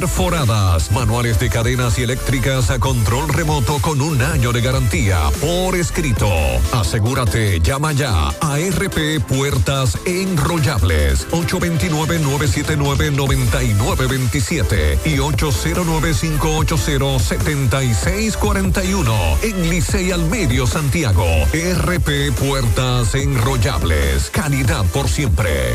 perforadas, manuales de cadenas y eléctricas a control remoto con un año de garantía por escrito. Asegúrate, llama ya a RP Puertas Enrollables 829-979-9927 y 809-580-7641 en Licey al Medio Santiago. RP Puertas Enrollables, calidad por siempre.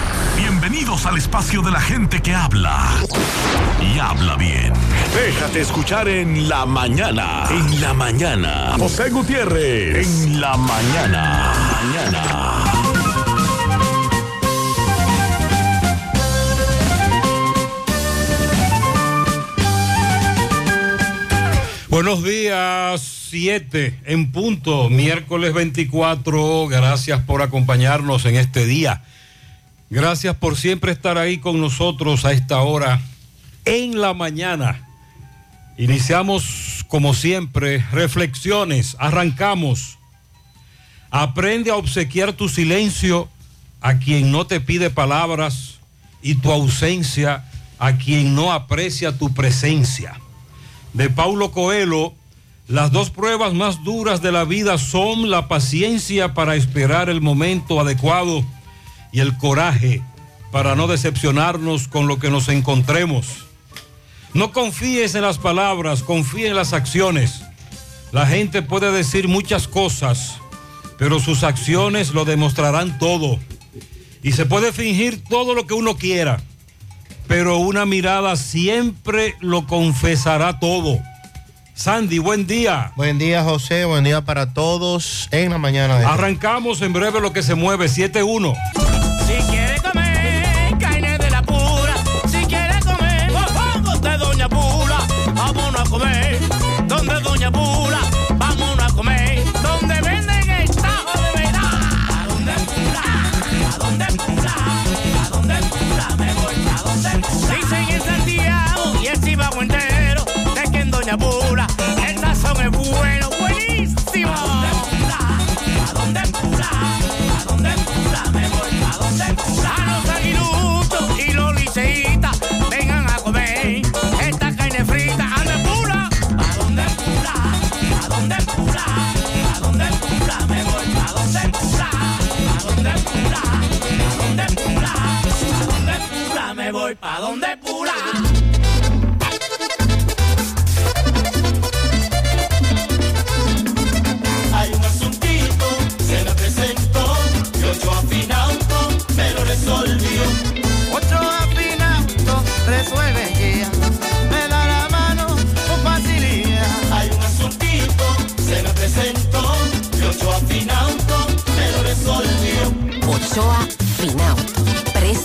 Bienvenidos al espacio de la gente que habla y habla bien. Déjate escuchar en la mañana. En la mañana. José Gutiérrez. En la mañana. Mañana. Buenos días, 7 en punto, miércoles 24. Gracias por acompañarnos en este día. Gracias por siempre estar ahí con nosotros a esta hora en la mañana. Iniciamos como siempre reflexiones, arrancamos. Aprende a obsequiar tu silencio a quien no te pide palabras y tu ausencia a quien no aprecia tu presencia. De Paulo Coelho, las dos pruebas más duras de la vida son la paciencia para esperar el momento adecuado y el coraje para no decepcionarnos con lo que nos encontremos. No confíes en las palabras, confíe en las acciones. La gente puede decir muchas cosas, pero sus acciones lo demostrarán todo. Y se puede fingir todo lo que uno quiera, pero una mirada siempre lo confesará todo. Sandy, buen día. Buen día, José. Buen día para todos en la mañana. De Arrancamos en breve lo que se mueve, 7-1. Doña vámonos a comer donde venden el tajo de verdad. ¿A dónde Pula? ¿A dónde Pula? ¿A dónde Pula? Me voy a dónde Pula. Dicen en Santiago y el Chivago entero de que en Doña Pula voy pa' donde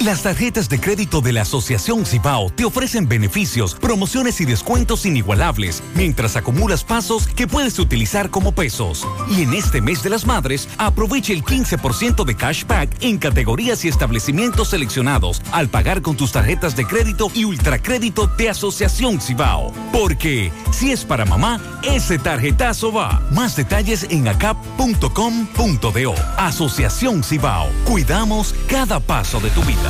Las tarjetas de crédito de la Asociación Cibao te ofrecen beneficios, promociones y descuentos inigualables mientras acumulas pasos que puedes utilizar como pesos. Y en este mes de las madres, aprovecha el 15% de cashback en categorías y establecimientos seleccionados al pagar con tus tarjetas de crédito y ultracrédito de Asociación Cibao. Porque si es para mamá, ese tarjetazo va. Más detalles en acap.com.do. Asociación Cibao. Cuidamos cada paso de tu vida.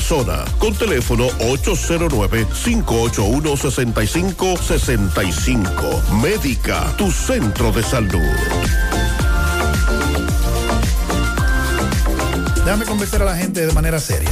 con teléfono 809-581-6565. Médica, tu centro de salud. Déjame convencer a la gente de manera seria.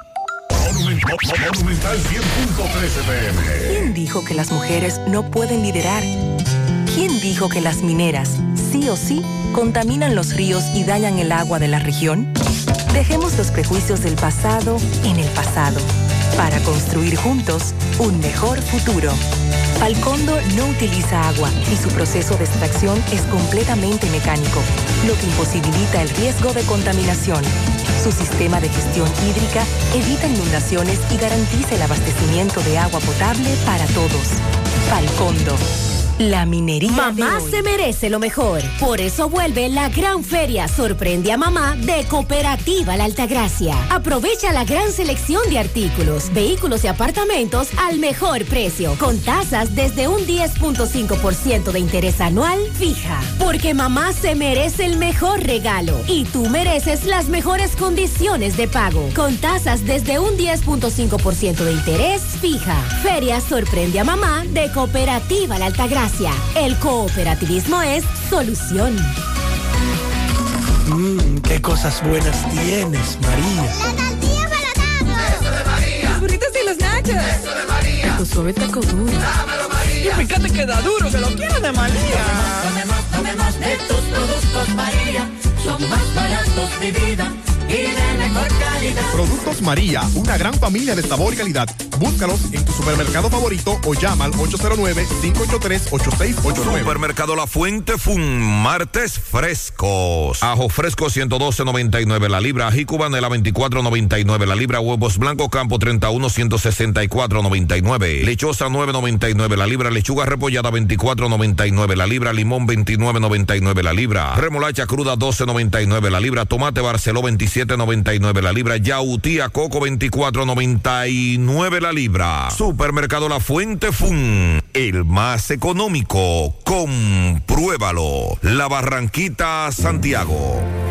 Monumental 100.13 pm. ¿Quién dijo que las mujeres no pueden liderar? ¿Quién dijo que las mineras, sí o sí, contaminan los ríos y dañan el agua de la región? Dejemos los prejuicios del pasado en el pasado para construir juntos un mejor futuro. Falcondo no utiliza agua y su proceso de extracción es completamente mecánico, lo que imposibilita el riesgo de contaminación. Su sistema de gestión hídrica evita inundaciones y garantiza el abastecimiento de agua potable para todos. Falcondo. La minería. Mamá de hoy. se merece lo mejor. Por eso vuelve la gran feria Sorprende a Mamá de Cooperativa La Altagracia. Aprovecha la gran selección de artículos, vehículos y apartamentos al mejor precio, con tasas desde un 10.5% de interés anual fija. Porque mamá se merece el mejor regalo y tú mereces las mejores condiciones de pago, con tasas desde un 10.5% de interés fija. Feria Sorprende a Mamá de Cooperativa La Altagracia. El cooperativismo es solución. Mmm, qué cosas buenas tienes, María. La tortilla para Eso de María. Los burritos y los nachos. Eso de María. Tu suave taco duro. Dámelo, María. Y fíjate que da duro, que lo quiero de María. Tomemos, tomemos de tus productos, María. Son más baratos de vida y de mejor calidad. Productos María, una gran familia de sabor y calidad. Búscalos en tu supermercado favorito o llama al 809-583-8689. Supermercado La Fuente Fun, martes frescos. Ajo fresco 112.99 la libra, ají cubanela 24.99 la libra, huevos blancos campo 31 164.99, lechosa 9.99 la libra, lechuga repollada 24.99 la libra, limón 29.99 la libra, remolacha cruda 12.99 la libra, tomate barceló 27.99 la libra, yautía coco 24.99 la libra. Supermercado La Fuente Fun, el más económico. Compruébalo. La Barranquita, Santiago.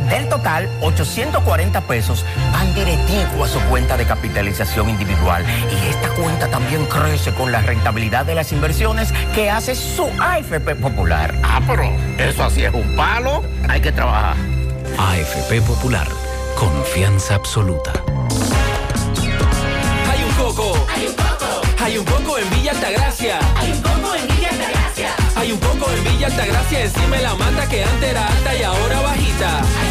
Del total, 840 pesos van directivo a su cuenta de capitalización individual. Y esta cuenta también crece con la rentabilidad de las inversiones que hace su AFP Popular. Ah, pero eso así es un palo. Hay que trabajar. AFP Popular. Confianza absoluta. Hay un coco. Hay un coco. Hay un coco en Villa Altagracia. Hay un coco en Villa Altagracia. Hay un coco en Villa Altagracia encima de la mata que antes era alta y ahora bajita. Hay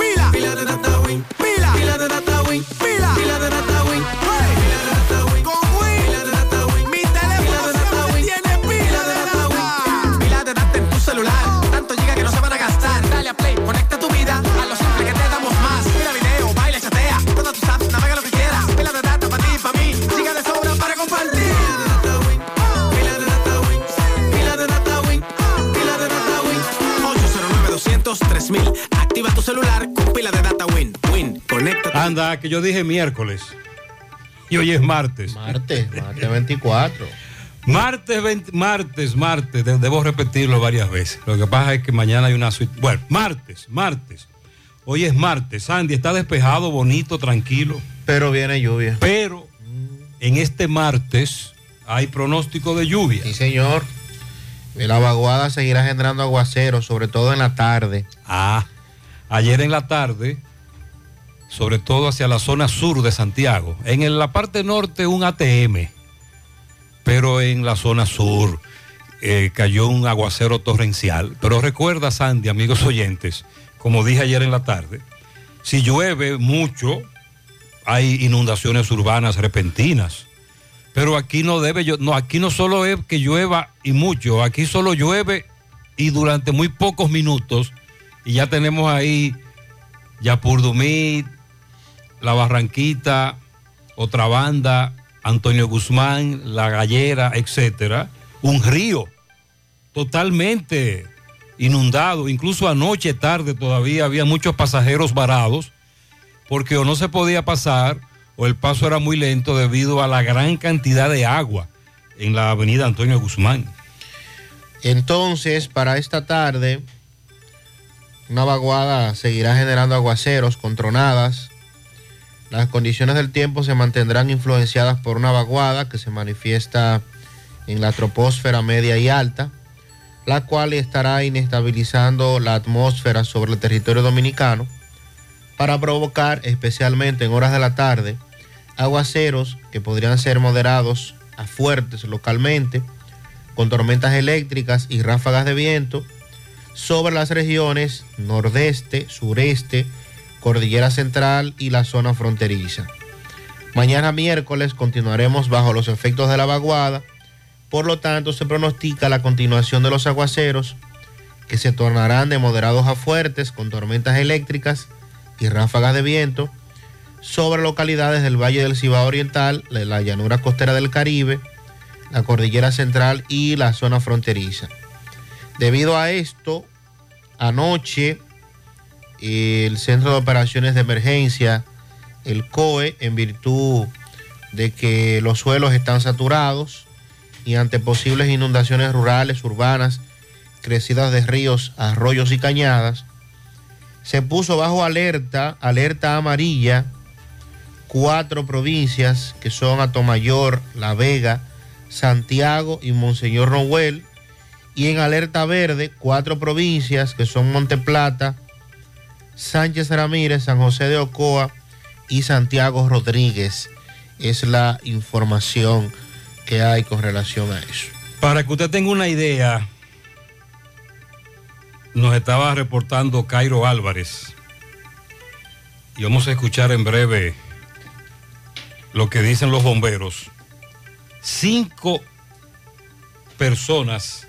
Anda, que yo dije miércoles. Y hoy es martes. Martes, martes 24. Martes, 20 martes, martes, de- debo repetirlo varias veces. Lo que pasa es que mañana hay una suite. Bueno, martes, martes. Hoy es martes. Sandy está despejado, bonito, tranquilo. Pero viene lluvia. Pero en este martes hay pronóstico de lluvia. Sí, señor. La vaguada seguirá generando aguaceros, sobre todo en la tarde. Ah, ayer en la tarde, sobre todo hacia la zona sur de Santiago. En la parte norte un ATM, pero en la zona sur eh, cayó un aguacero torrencial. Pero recuerda, Sandy, amigos oyentes, como dije ayer en la tarde, si llueve mucho, hay inundaciones urbanas repentinas. Pero aquí no debe, no, aquí no solo es que llueva y mucho, aquí solo llueve y durante muy pocos minutos y ya tenemos ahí Yapurdumí, La Barranquita, otra banda, Antonio Guzmán, La Gallera, etcétera, un río totalmente inundado, incluso anoche tarde todavía había muchos pasajeros varados porque o no se podía pasar o el paso era muy lento debido a la gran cantidad de agua en la avenida Antonio Guzmán. Entonces, para esta tarde, una vaguada seguirá generando aguaceros con tronadas. Las condiciones del tiempo se mantendrán influenciadas por una vaguada que se manifiesta en la troposfera media y alta, la cual estará inestabilizando la atmósfera sobre el territorio dominicano para provocar, especialmente en horas de la tarde, aguaceros que podrían ser moderados a fuertes localmente, con tormentas eléctricas y ráfagas de viento sobre las regiones nordeste, sureste, cordillera central y la zona fronteriza. Mañana miércoles continuaremos bajo los efectos de la vaguada, por lo tanto se pronostica la continuación de los aguaceros que se tornarán de moderados a fuertes con tormentas eléctricas y ráfagas de viento sobre localidades del Valle del Cibao Oriental, la la llanura costera del Caribe, la cordillera central y la zona fronteriza. Debido a esto, anoche el Centro de Operaciones de Emergencia, el COE, en virtud de que los suelos están saturados y ante posibles inundaciones rurales, urbanas, crecidas de ríos, arroyos y cañadas, se puso bajo alerta, alerta amarilla, cuatro provincias que son Atomayor, La Vega, Santiago y Monseñor Noel, y en alerta verde, cuatro provincias que son Monteplata, Sánchez Ramírez, San José de Ocoa y Santiago Rodríguez. Es la información que hay con relación a eso. Para que usted tenga una idea, nos estaba reportando Cairo Álvarez. Y vamos a escuchar en breve lo que dicen los bomberos. Cinco personas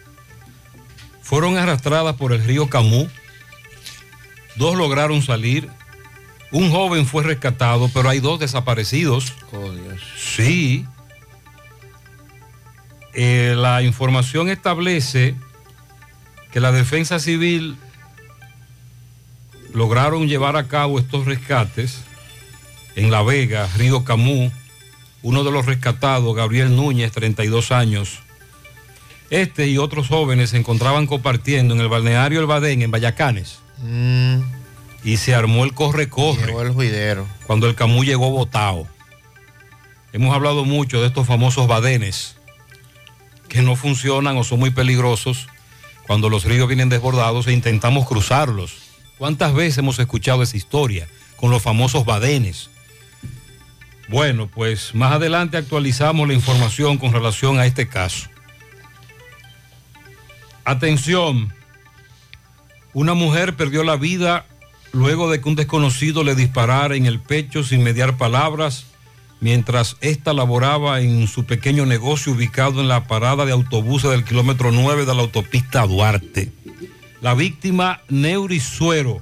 fueron arrastradas por el río Camú. Dos lograron salir. Un joven fue rescatado, pero hay dos desaparecidos. Oh, Dios. Sí. Eh, la información establece que la defensa civil lograron llevar a cabo estos rescates en La Vega, Río Camú. Uno de los rescatados, Gabriel Núñez, 32 años. Este y otros jóvenes se encontraban compartiendo en el balneario El Badén, en Vallacanes. Mm, Y se armó el corre-corre. llegó el juidero. Cuando el Camú llegó botado. Hemos hablado mucho de estos famosos badenes que no funcionan o son muy peligrosos cuando los ríos vienen desbordados e intentamos cruzarlos. ¿Cuántas veces hemos escuchado esa historia con los famosos badenes? Bueno, pues más adelante actualizamos la información con relación a este caso. Atención, una mujer perdió la vida luego de que un desconocido le disparara en el pecho sin mediar palabras mientras ésta laboraba en su pequeño negocio ubicado en la parada de autobuses del kilómetro 9 de la autopista Duarte. La víctima, Neuri Suero,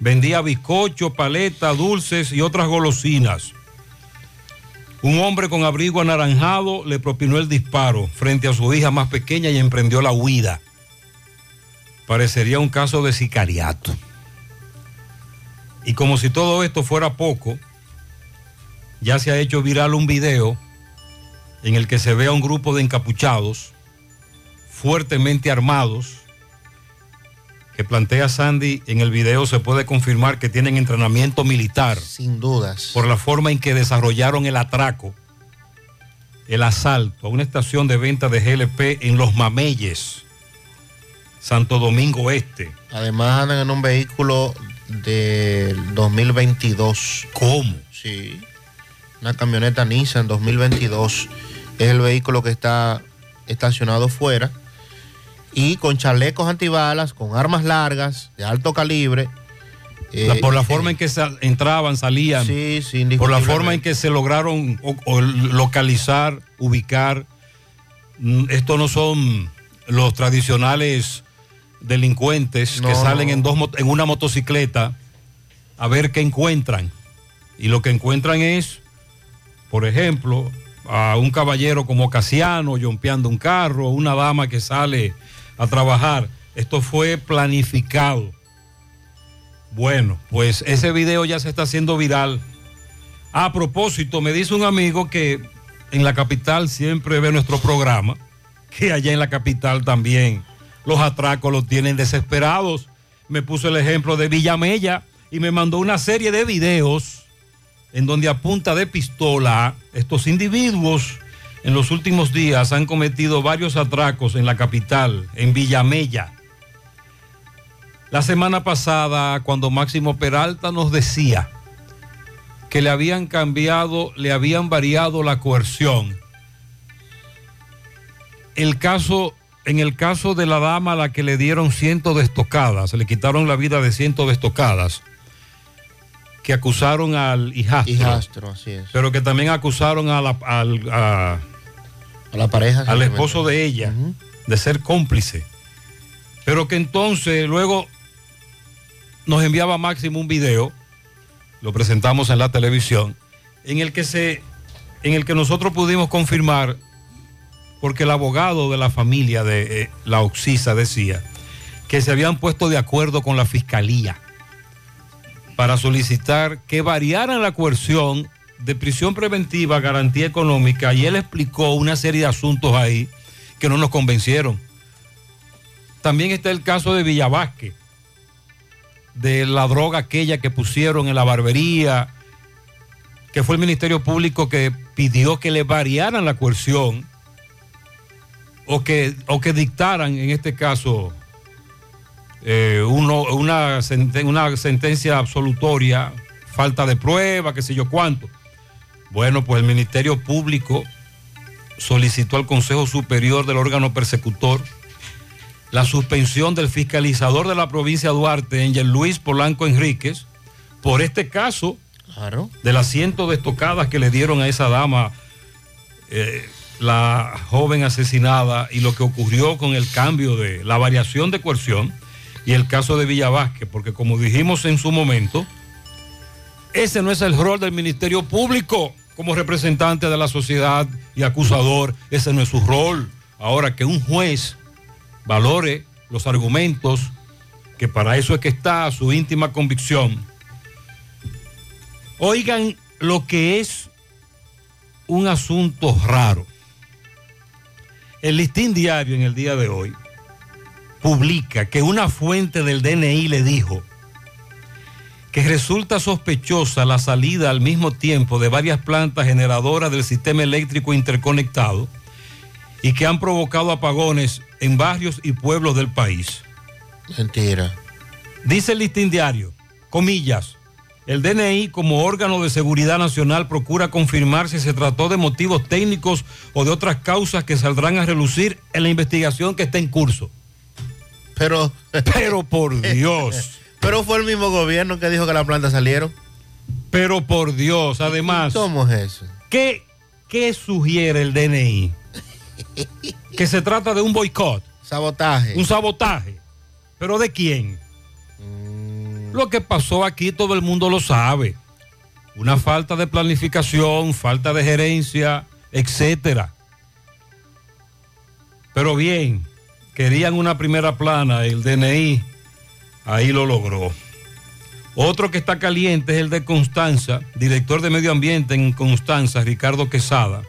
vendía bizcocho, paleta, dulces y otras golosinas. Un hombre con abrigo anaranjado le propinó el disparo frente a su hija más pequeña y emprendió la huida. Parecería un caso de sicariato. Y como si todo esto fuera poco, ya se ha hecho viral un video en el que se ve a un grupo de encapuchados fuertemente armados que plantea Sandy en el video se puede confirmar que tienen entrenamiento militar Sin dudas. por la forma en que desarrollaron el atraco, el asalto a una estación de venta de GLP en Los Mameyes, Santo Domingo Este. Además andan en un vehículo del 2022. ¿Cómo? Sí. Una camioneta Nissan 2022. Es el vehículo que está estacionado fuera. Y con chalecos antibalas, con armas largas, de alto calibre. Eh, por la forma en que sal- entraban, salían. Sí, sí, Por la forma en que se lograron o- o localizar, ubicar. Mm, Estos no son los tradicionales delincuentes que salen no. en, dos, en una motocicleta a ver qué encuentran. Y lo que encuentran es, por ejemplo, a un caballero como Casiano yompeando un carro, una dama que sale a trabajar. Esto fue planificado. Bueno, pues ese video ya se está haciendo viral. A propósito, me dice un amigo que en la capital siempre ve nuestro programa, que allá en la capital también los atracos los tienen desesperados. Me puso el ejemplo de Villamella y me mandó una serie de videos en donde a punta de pistola estos individuos en los últimos días han cometido varios atracos en la capital, en Villamella. La semana pasada, cuando Máximo Peralta nos decía que le habían cambiado, le habían variado la coerción. El caso, en el caso de la dama a la que le dieron cientos de estocadas, le quitaron la vida de cientos de estocadas, que acusaron al hijastro, Hijastro, así es. pero que también acusaron a la, al- a- A la pareja. al esposo de ella de ser cómplice. Pero que entonces luego nos enviaba Máximo un video lo presentamos en la televisión, en el que se, en el que nosotros pudimos confirmar, porque el abogado de la familia de eh, la Oxisa decía que se habían puesto de acuerdo con la fiscalía para solicitar que variaran la coerción de prisión preventiva, garantía económica, y él explicó una serie de asuntos ahí que no nos convencieron. También está el caso de Villavasque, de la droga aquella que pusieron en la barbería, que fue el Ministerio Público que pidió que le variaran la coerción o que, o que dictaran, en este caso, eh, uno- una, senten- una sentencia absolutoria, falta de prueba, qué sé yo cuánto. Bueno, pues el Ministerio Público solicitó al Consejo Superior del órgano persecutor la suspensión del fiscalizador de la provincia de Duarte, Ángel Luis Polanco Enríquez, por este caso de las cientos de estocadas que le dieron a esa dama, eh, la joven asesinada, y lo que ocurrió con el cambio de la variación de coerción y el caso de Villavasque, porque como dijimos en su momento, ese no es el rol del Ministerio Público como representante de la sociedad y acusador, ese no es su rol. Ahora que un juez valore los argumentos, que para eso es que está su íntima convicción. Oigan lo que es un asunto raro. El listín diario en el día de hoy publica que una fuente del DNI le dijo que resulta sospechosa la salida al mismo tiempo de varias plantas generadoras del sistema eléctrico interconectado y que han provocado apagones en barrios y pueblos del país. Mentira. Dice el listín diario, comillas, el DNI como órgano de seguridad nacional procura confirmar si se trató de motivos técnicos o de otras causas que saldrán a relucir en la investigación que está en curso. Pero... Pero por Dios. Pero fue el mismo gobierno que dijo que las plantas salieron. Pero por Dios, además. ¿Cómo es eso? ¿Qué, qué sugiere el DNI? que se trata de un boicot. Sabotaje. Un sabotaje. ¿Pero de quién? Lo que pasó aquí todo el mundo lo sabe. Una falta de planificación, falta de gerencia, etcétera. Pero bien, querían una primera plana, el DNI, ahí lo logró. Otro que está caliente es el de Constanza, director de Medio Ambiente en Constanza, Ricardo Quesada,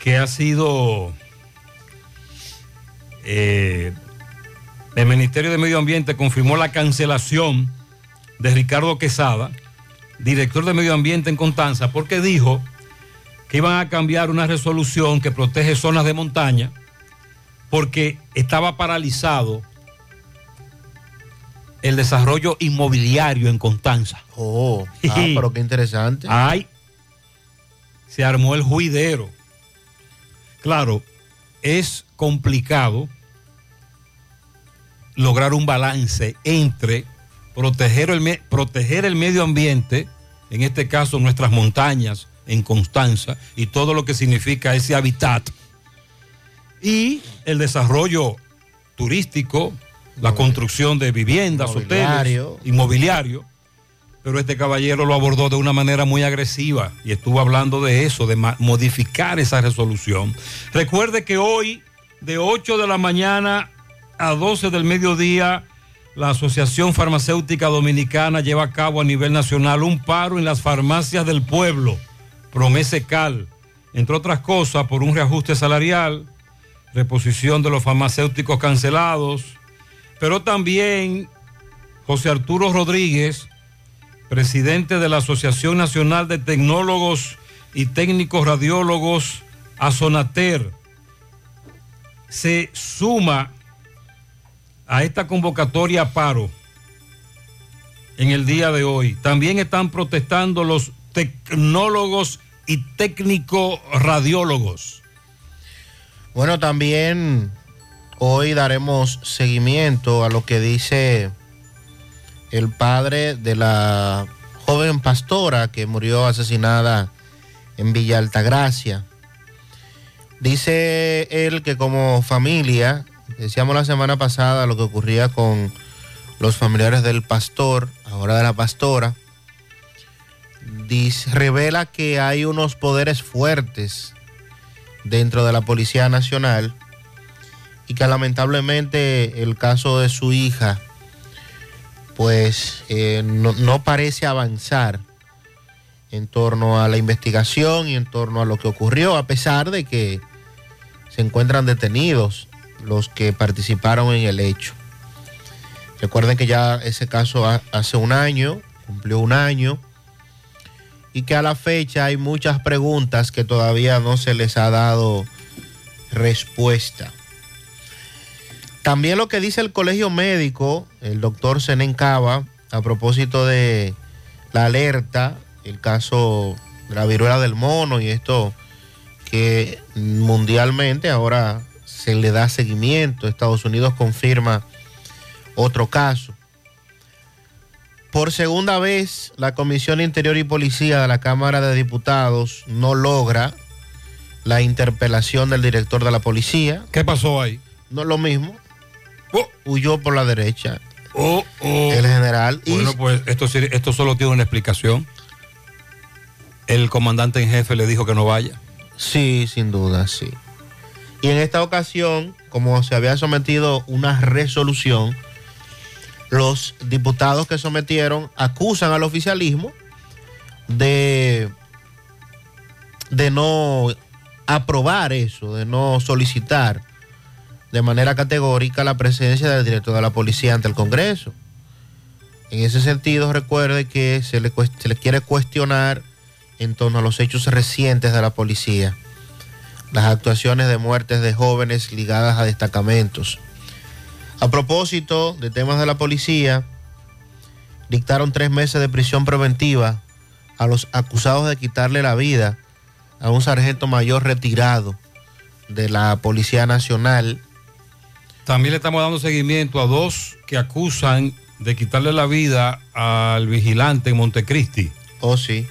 que ha sido eh, el Ministerio de Medio Ambiente confirmó la cancelación de Ricardo Quesada, director de Medio Ambiente en Constanza, porque dijo que iban a cambiar una resolución que protege zonas de montaña porque estaba paralizado el desarrollo inmobiliario en Constanza. Oh, ah, pero qué interesante. Ay, se armó el juidero. Claro, es complicado lograr un balance entre proteger el, proteger el medio ambiente, en este caso nuestras montañas en Constanza, y todo lo que significa ese hábitat, y el desarrollo turístico, la construcción de viviendas, hoteles, inmobiliario. Pero este caballero lo abordó de una manera muy agresiva y estuvo hablando de eso, de modificar esa resolución. Recuerde que hoy, de 8 de la mañana a 12 del mediodía, la Asociación Farmacéutica Dominicana lleva a cabo a nivel nacional un paro en las farmacias del pueblo, Promesecal, entre otras cosas por un reajuste salarial, reposición de los farmacéuticos cancelados, pero también José Arturo Rodríguez, presidente de la Asociación Nacional de Tecnólogos y Técnicos Radiólogos, ASONATER, se suma a esta convocatoria a paro en el día de hoy. También están protestando los tecnólogos y técnicos radiólogos. Bueno, también hoy daremos seguimiento a lo que dice el padre de la joven pastora que murió asesinada en Villa Altagracia. Dice él que como familia, decíamos la semana pasada lo que ocurría con los familiares del pastor, ahora de la pastora, revela que hay unos poderes fuertes dentro de la Policía Nacional y que lamentablemente el caso de su hija pues eh, no parece avanzar en torno a la investigación y en torno a lo que ocurrió, a pesar de que se encuentran detenidos los que participaron en el hecho. Recuerden que ya ese caso ha- hace un año, cumplió un año, y que a la fecha hay muchas preguntas que todavía no se les ha dado respuesta. También lo que dice el colegio médico, el doctor Senen Cava, a propósito de la alerta, el caso de la viruela del mono y esto que mundialmente ahora se le da seguimiento. Estados Unidos confirma otro caso. Por segunda vez, la Comisión Interior y Policía de la Cámara de Diputados no logra la interpelación del director de la policía. ¿Qué pasó ahí? No es lo mismo. Huyó por la derecha. Oh, oh. El general. y- Bueno, pues esto, esto solo tiene una explicación. El comandante en jefe le dijo que no vaya. Sí, sin duda, sí. Y en esta ocasión, como se había sometido una resolución, los diputados que sometieron acusan al oficialismo de, de no aprobar eso, de no solicitar de manera categórica la presencia del director de la policía ante el Congreso. En ese sentido, recuerde que se le, se le quiere cuestionar en torno a los hechos recientes de la policía, las actuaciones de muertes de jóvenes ligadas a destacamentos. A propósito de temas de la policía, dictaron tres meses de prisión preventiva a los acusados de quitarle la vida a un sargento mayor retirado de la Policía Nacional. También le estamos dando seguimiento a dos que acusan de quitarle la vida al vigilante en Montecristi. Oh, sí.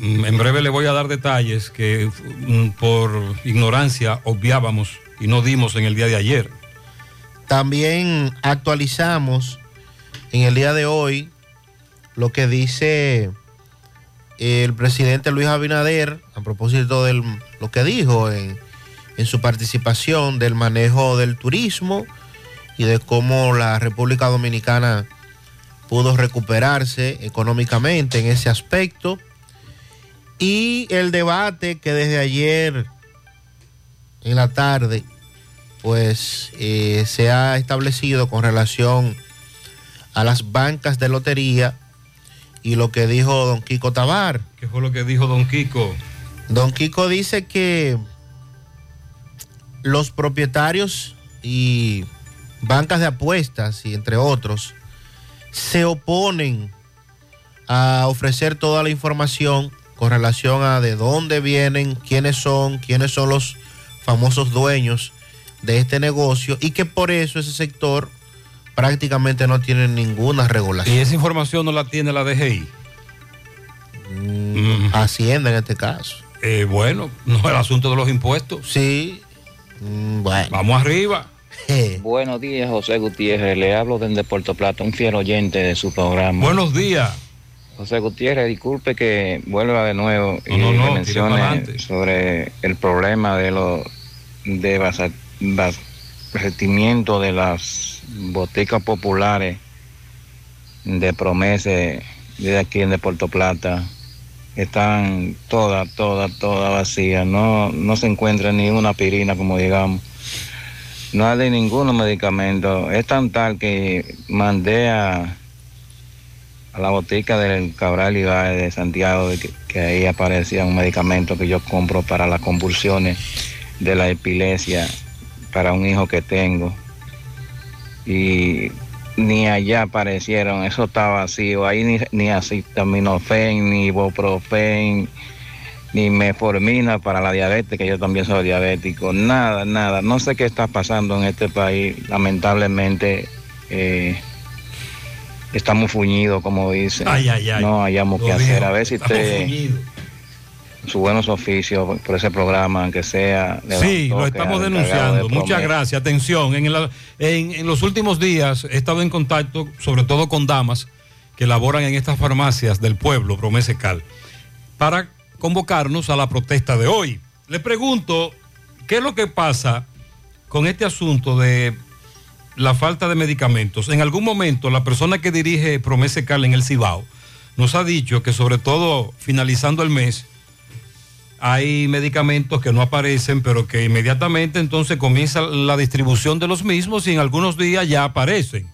Mm, En breve le voy a dar detalles que mm, por ignorancia obviábamos y no dimos en el día de ayer. También actualizamos en el día de hoy lo que dice el presidente Luis Abinader a propósito de lo que dijo en, en su participación del manejo del turismo y de cómo la República Dominicana pudo recuperarse económicamente en ese aspecto. Y el debate que desde ayer en la tarde pues eh, se ha establecido con relación a las bancas de lotería y lo que dijo don Kiko Tabar. ¿Qué fue lo que dijo don Kiko? Don Kiko dice que los propietarios y bancas de apuestas y entre otros se oponen a ofrecer toda la información con relación a de dónde vienen, quiénes son, quiénes son los famosos dueños de este negocio y que por eso ese sector prácticamente no tiene ninguna regulación. Y esa información no la tiene la DGI. Mm, Hacienda en este caso. Eh, bueno, no es el asunto de los impuestos. Sí. Mm, bueno. Vamos arriba. Buenos días, José Gutiérrez. Le hablo desde Puerto Plata, un fiel oyente de su programa. Buenos días. José Gutiérrez, disculpe que vuelva de nuevo y No, no, mencione sobre el problema de los de basa- bas- vertimiento de las boticas populares de promesa de aquí en de Puerto Plata. Están todas, todas, todas vacías. No, no se encuentra ni una aspirina, como digamos. No hay de ningún medicamento. Es tan tal que mandé a, a la botica del Cabral Ibaez de Santiago que ahí aparecía un medicamento que yo compro para las convulsiones de la epilepsia para un hijo que tengo. Y ni allá aparecieron, eso está vacío. Ahí ni, ni acetaminofén, ni ibuprofen, ni meformina para la diabetes, que yo también soy diabético. Nada, nada. No sé qué está pasando en este país. Lamentablemente eh, estamos fuñidos, como dicen. Ay, ay, ay. No hayamos Lo que hacer. A ver si usted fuñidos. sus buenos oficios por- ese programa, aunque sea. Sí, lo estamos denunciando. de Muchas gracias. Atención, en- en los últimos días he estado en contacto, sobre todo con damas que laboran en estas farmacias del pueblo, Promesecal, para convocarnos a la protesta de hoy. Le pregunto, ¿qué es lo que pasa con este asunto de la falta de medicamentos? En algún momento, la persona que dirige Promesecal en el Cibao nos ha dicho que sobre todo finalizando el mes, hay medicamentos que no aparecen, pero que inmediatamente entonces comienza la distribución de los mismos y en algunos días ya aparecen.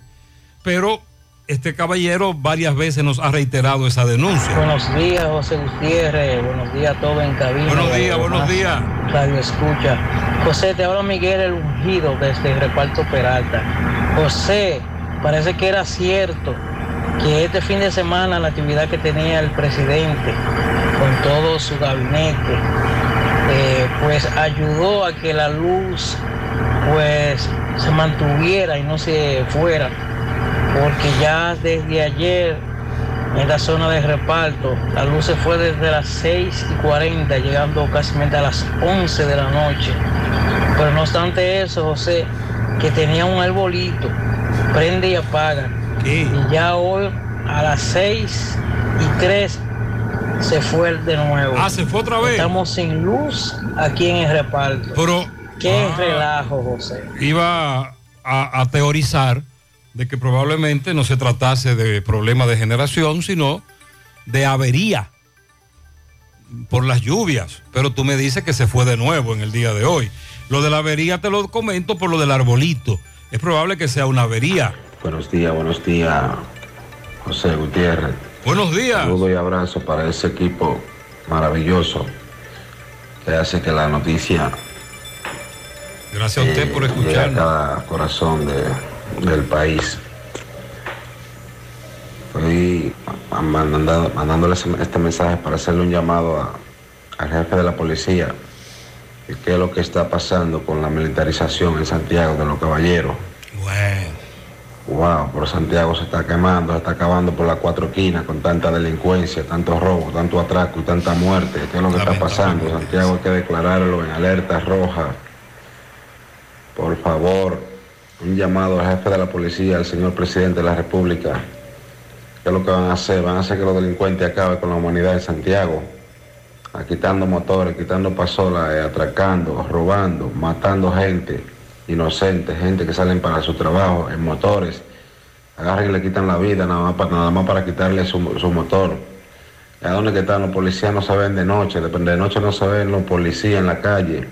Pero este caballero varias veces nos ha reiterado esa denuncia. Buenos días, José Gutiérrez. Buenos días a todos en cabina. Buenos días, buenos días. Radio escucha. José, te habla Miguel el Ungido desde el reparto Peralta. José, parece que era cierto que este fin de semana la actividad que tenía el presidente con todo su gabinete, eh, pues ayudó a que la luz pues se mantuviera y no se fuera porque ya desde ayer en la zona de reparto la luz se fue desde las 6 y 40 llegando casi a las 11 de la noche. Pero no obstante eso, José, que tenía un arbolito, prende y apaga. Y ya hoy a las 6 y 3 se fue de nuevo. Ah, se fue otra vez. Estamos sin luz aquí en el reparto. Pero Qué Ah. relajo, José. iba a, a teorizar de que probablemente no se tratase de problema de generación, sino de avería por las lluvias. Pero tú me dices que se fue de nuevo en el día de hoy. Lo de la avería te lo comento por lo del arbolito. Es probable que sea una avería. Buenos días, buenos días, José Gutiérrez. Buenos días. Saludo y abrazo para ese equipo maravilloso que hace que la noticia Gracias a usted por llegue a escucharnos. cada corazón de- del país. Estoy mandando, mandándole este mensaje para hacerle un llamado a- al jefe de la policía de qué es lo que está pasando con la militarización en Santiago de los caballeros. Wow, por Santiago se está quemando, se está acabando por las cuatro esquinas con tanta delincuencia, tanto robo, tanto atraco y tanta muerte. ¿Qué es lo que está pasando? Santiago hay que declararlo en alerta roja. Por favor, un llamado al jefe de la policía, al señor presidente de la República. ¿Qué es lo que van a hacer? Van a hacer que los delincuentes acaben con la humanidad en Santiago. Quitando motores, quitando pasolas, eh, atracando, robando, matando gente inocente, gente que salen para su trabajo en motores. Agarran y le quitan la vida nada más para, nada más para quitarle su, su motor. ¿A dónde que están los policías? No se ven de noche, de, de noche no se ven los policías en la calle.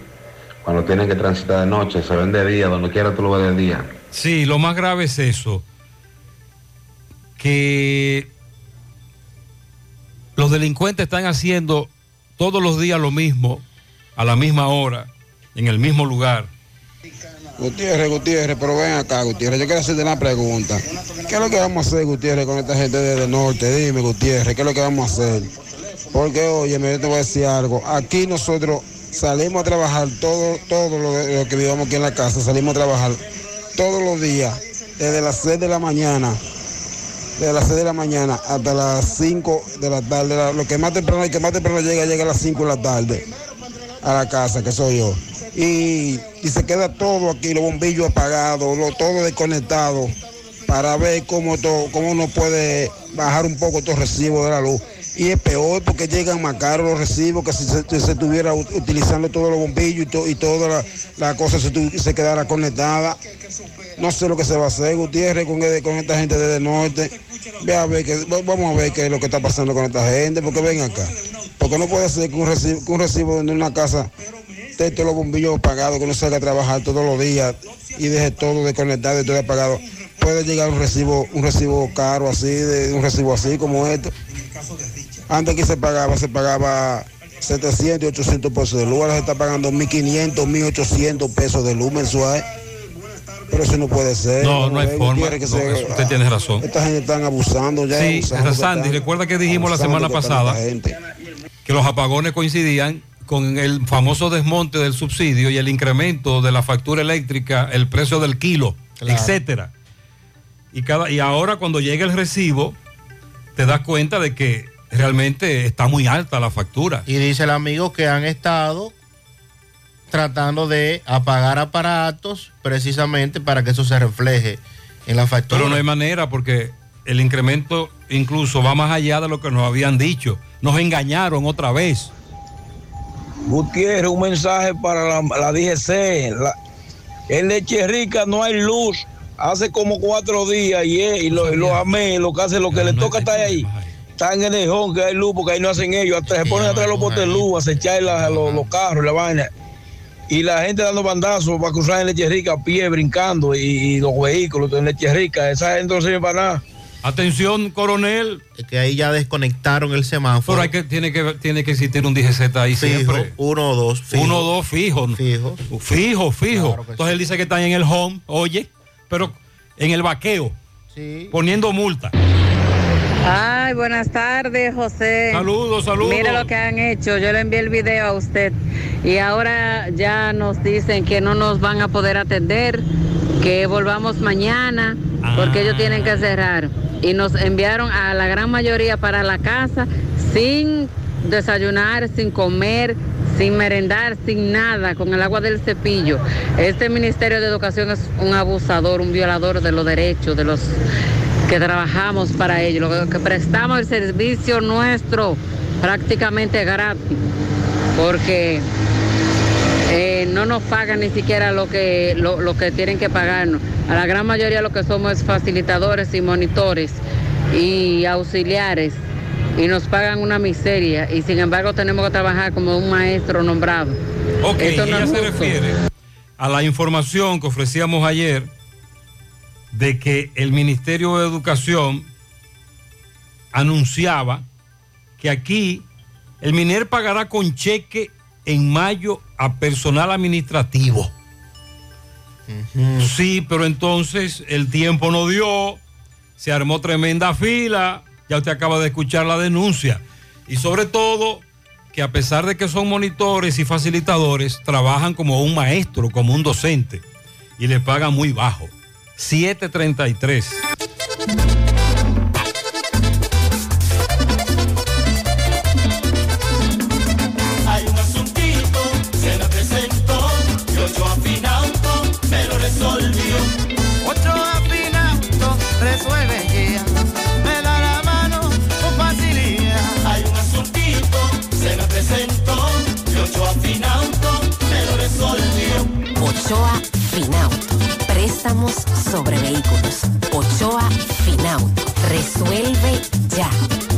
Cuando tienen que transitar de noche, se ven de día, donde quiera tú lo ves de día. Sí, lo más grave es eso, que los delincuentes están haciendo todos los días lo mismo, a la misma hora, en el mismo lugar. Gutiérrez, Gutiérrez, pero ven acá, Gutiérrez, yo quiero hacerte una pregunta. ¿Qué es lo que vamos a hacer, Gutiérrez, con esta gente desde el norte? Dime, Gutiérrez, ¿qué es lo que vamos a hacer? Porque, oye, yo te voy a decir algo. Aquí nosotros salimos a trabajar todo, todo lo, que vivamos aquí en la casa, salimos a trabajar todos los días, desde las 6 de la mañana, desde las 6 de la mañana hasta las 5 de la tarde. Lo que más temprano, el que más temprano llega, llega a las 5 de la tarde a la casa, que soy yo. Y, y se queda todo aquí, los bombillos apagados, lo- todo desconectado, para ver cómo, to- cómo uno puede bajar un poco estos recibos de la luz. Y es peor porque llegan más caros los recibos que si se, estuviera ut- utilizando todos los bombillos y, to- y toda la, cosa se, quedara conectada. No sé lo que se va a hacer, Gutiérrez, con, esta gente desde el norte. Ve a ver que, va- vamos a ver qué es lo que está pasando con esta gente, porque ven acá. Porque no puede ser que un recibo, que de una casa esté todos los bombillos apagados, que uno salga a trabajar todos los días y deje todo desconectado y todo apagado. Puede llegar un recibo, un recibo caro así, de un recibo así como este. Antes que se pagaba, se pagaba 700 y 800 pesos de luz, ahora se está pagando 1.500, 1.800 pesos de luz mensual. Pero eso no puede ser. No, no hay forma. Gutiérrez, que No, se- eso usted tiene razón. Esta gente están abusando ya. Sí, abusando, Sandy, están recuerda que dijimos la semana pasada que los apagones coincidían con el famoso desmonte del subsidio y el incremento de la factura eléctrica, el precio del kilo, Claro. etcétera. Y cada y ahora cuando llega el recibo te das cuenta de que realmente está muy alta la factura. Y dice el amigo que han estado tratando de apagar aparatos precisamente para que eso se refleje en la factura. Pero no hay manera porque el incremento incluso va más allá de lo que nos habían dicho. Nos engañaron otra vez. Gutiérrez, un mensaje para la, la DGC. La- en Leche Rica no hay luz. Hace como cuatro días y, eh, y los lo amé, lo que hace, lo que le toca estar ahí. Están en el lejón que hay luz porque ahí no hacen ellos. Hasta se ponen atrás los botes de luz, a echar los, los carros, la vaina. Y la gente dando bandazos para cruzar en Leche Rica a pie, brincando. Y, y los vehículos en Leche Rica. Esa gente no sirve para nada. Atención, coronel. Es que ahí ya desconectaron el semáforo. Pero hay que, tiene, que, tiene que existir un DGZ ahí Fijo, siempre. uno o dos. fijo. Uno o dos fijos. Fijo. Fijo, fijo. Claro Entonces él dice que están en el home, oye, pero en el vaqueo, poniendo multa. Ay, buenas tardes, José. Saludos, saludos. Mire lo que han hecho. Yo le envié el video a usted y ahora ya nos dicen que no nos van a poder atender, que volvamos mañana porque ellos tienen que cerrar. Y nos enviaron a la gran mayoría para la casa sin desayunar, sin comer, sin merendar, sin nada, con el agua del cepillo. Este Ministerio de Educación es un abusador, un violador de los derechos de los que trabajamos para ellos, lo que prestamos el servicio nuestro prácticamente gratis, porque eh, no nos pagan ni siquiera lo que, lo, lo que tienen que pagarnos. A la gran mayoría lo que somos es facilitadores y monitores y auxiliares y nos pagan una miseria y sin embargo tenemos que trabajar como un maestro nombrado. Ok, Esto no ella es se refiere a la información que ofrecíamos ayer de que el Ministerio de Educación anunciaba que aquí el MINER pagará con cheque en mayo a personal administrativo. Sí, pero entonces el tiempo no dio, se armó tremenda fila, ya usted acaba de escuchar la denuncia. Y sobre todo, que a pesar de que son monitores y facilitadores, trabajan como un maestro, como un docente, y le pagan muy bajo. 733. Hay un asuntito, se me presentó, y ocho afinauto me lo resolvió. Ocho afinauto resuelve ya. Me da la mano con facilidad. Hay un asuntito, se me presentó, y ocho afinauto me lo resolvió. Ochoa Finauto. Préstamos sobre vehículos. Ochoa Finauto. Resuelve ya.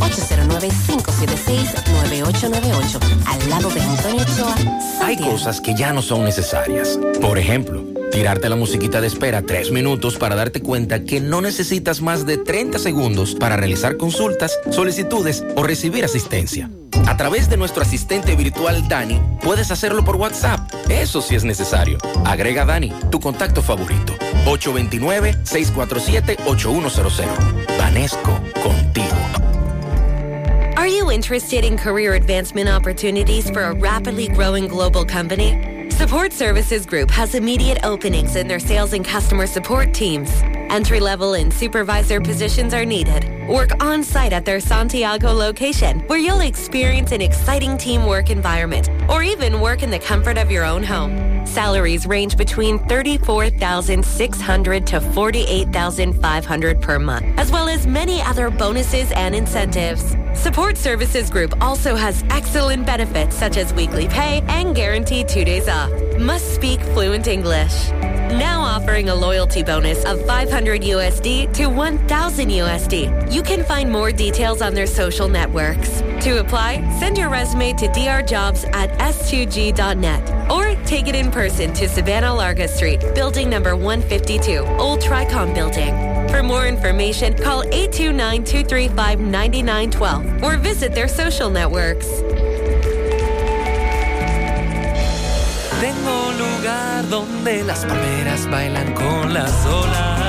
809-576-9898. Al lado de Antonio Ochoa. Hay cosas que ya no son necesarias. Por ejemplo, tirarte la musiquita de espera tres minutos para darte cuenta que no necesitas más de 30 segundos para realizar consultas, solicitudes o recibir asistencia. A través de nuestro asistente virtual Dani, puedes hacerlo por WhatsApp. Eso sí es necesario. Agrega Dani, tu contacto favorito. 829-647-8100. Vanesco, contigo. Are you interested in career advancement opportunities for a rapidly growing global company? Support Services Group has immediate openings in their sales and customer support teams. Entry level and supervisor positions are needed. Work on site at their Santiago location, where you'll experience an exciting teamwork environment, or even work in the comfort of your own home. Salaries range between 34,600 to 48,500 per month, as well as many other bonuses and incentives. Support Services Group also has excellent benefits such as weekly pay and guaranteed two days off. Must speak fluent English. Now offering a loyalty bonus of 500 USD to 1000 USD. You can find more details on their social networks. To apply, send your resume to drjobs at s2g.net or take it in person to Savannah Larga Street, building number 152, Old Tricom Building. For more information, call 829-235-9912 or visit their social networks. Tengo lugar donde las palmeras bailan con las olas.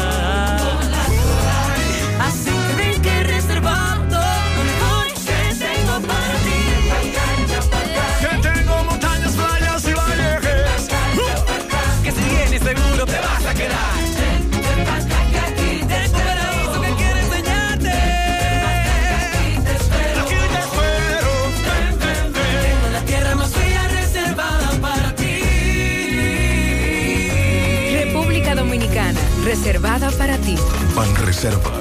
reservada para ti. Banreservas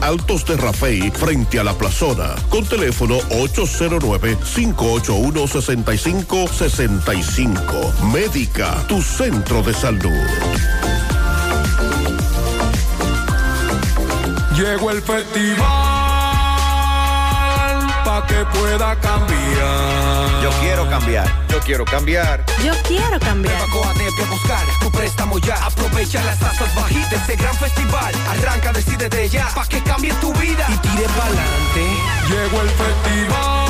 Altos de Rafey, frente a la plazona, con teléfono 809-581-6565. Médica, tu centro de salud. Llegó el festival que pueda cambiar. Yo quiero cambiar. Yo quiero cambiar. Yo quiero cambiar. Coatete a buscar tu préstamo ya. Aprovecha las tasas bajitas de este gran festival. Arranca, decídete ya, pa' que cambie tu vida y tire pa'lante. Llegó el festival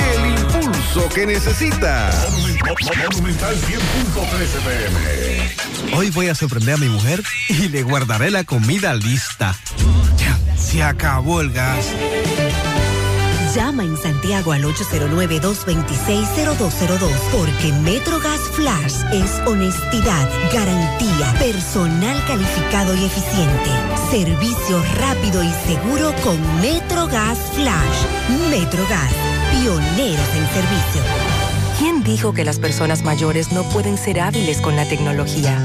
Impulso que necesitas. Monumental 100.13 pm. Hoy voy a sorprender a mi mujer y le guardaré la comida lista. Se acabó el gas. Llama en Santiago al 809-226-0202 porque MetroGas Flash es honestidad, garantía, personal calificado y eficiente, servicio rápido y seguro con MetroGas Flash. MetroGas, pioneros en servicio. ¿Quién dijo que las personas mayores no pueden ser hábiles con la tecnología?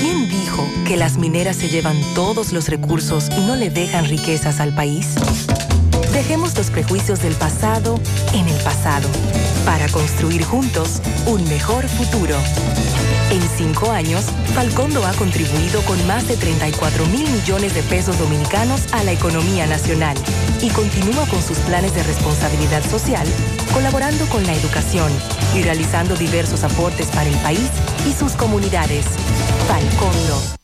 ¿Quién dijo que las mineras se llevan todos los recursos y no le dejan riquezas al país? Dejemos los prejuicios del pasado en el pasado para construir juntos un mejor futuro. En cinco años, Falcondo ha contribuido con más de 34 mil millones de pesos dominicanos a la economía nacional y continúa con sus planes de responsabilidad social, colaborando con la educación y realizando diversos aportes para el país y sus comunidades. Falcondo.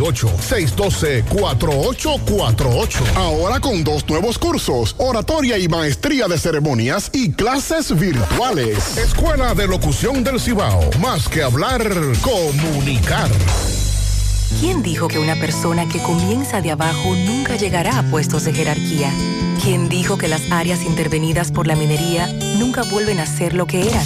612-4848. Ahora con dos nuevos cursos, oratoria y maestría de ceremonias y clases virtuales. Escuela de Locución del Cibao. Más que hablar, comunicar. ¿Quién dijo que una persona que comienza de abajo nunca llegará a puestos de jerarquía? ¿Quién dijo que las áreas intervenidas por la minería nunca vuelven a ser lo que eran?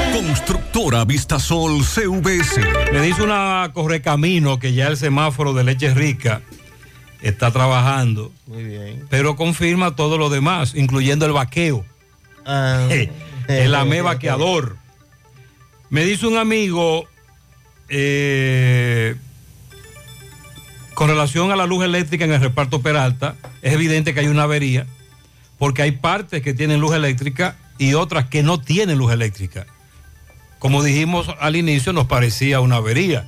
Constructora Vistasol CVS. Me dice una correcamino que ya el semáforo de leche rica está trabajando, Muy bien. pero confirma todo lo demás, incluyendo el vaqueo. Ah. el amé vaqueador. Me dice un amigo eh, con relación a la luz eléctrica en el reparto Peralta, es evidente que hay una avería, porque hay partes que tienen luz eléctrica y otras que no tienen luz eléctrica. Como dijimos al inicio, nos parecía una avería,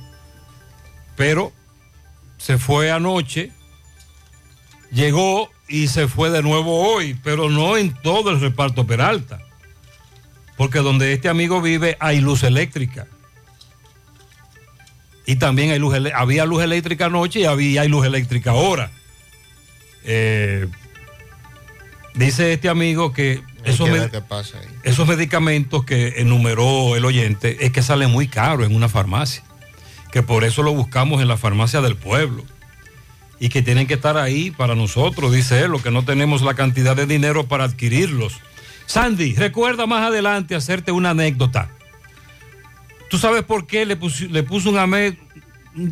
pero se fue anoche, llegó y se fue de nuevo hoy, pero no en todo el reparto Peralta, porque donde este amigo vive hay luz eléctrica. Y también hay luz, había luz eléctrica anoche y había, hay luz eléctrica ahora. Eh, dice este amigo que esos, pasa ahí. medicamentos que enumeró el oyente es que salen muy caros en una farmacia. Que por eso lo buscamos en la farmacia del pueblo. Y que tienen que estar ahí para nosotros, dice él, lo que no tenemos la cantidad de dinero para adquirirlos. Sandy, recuerda más adelante hacerte una anécdota. ¿Tú sabes por qué le puso, le puso un, ame- un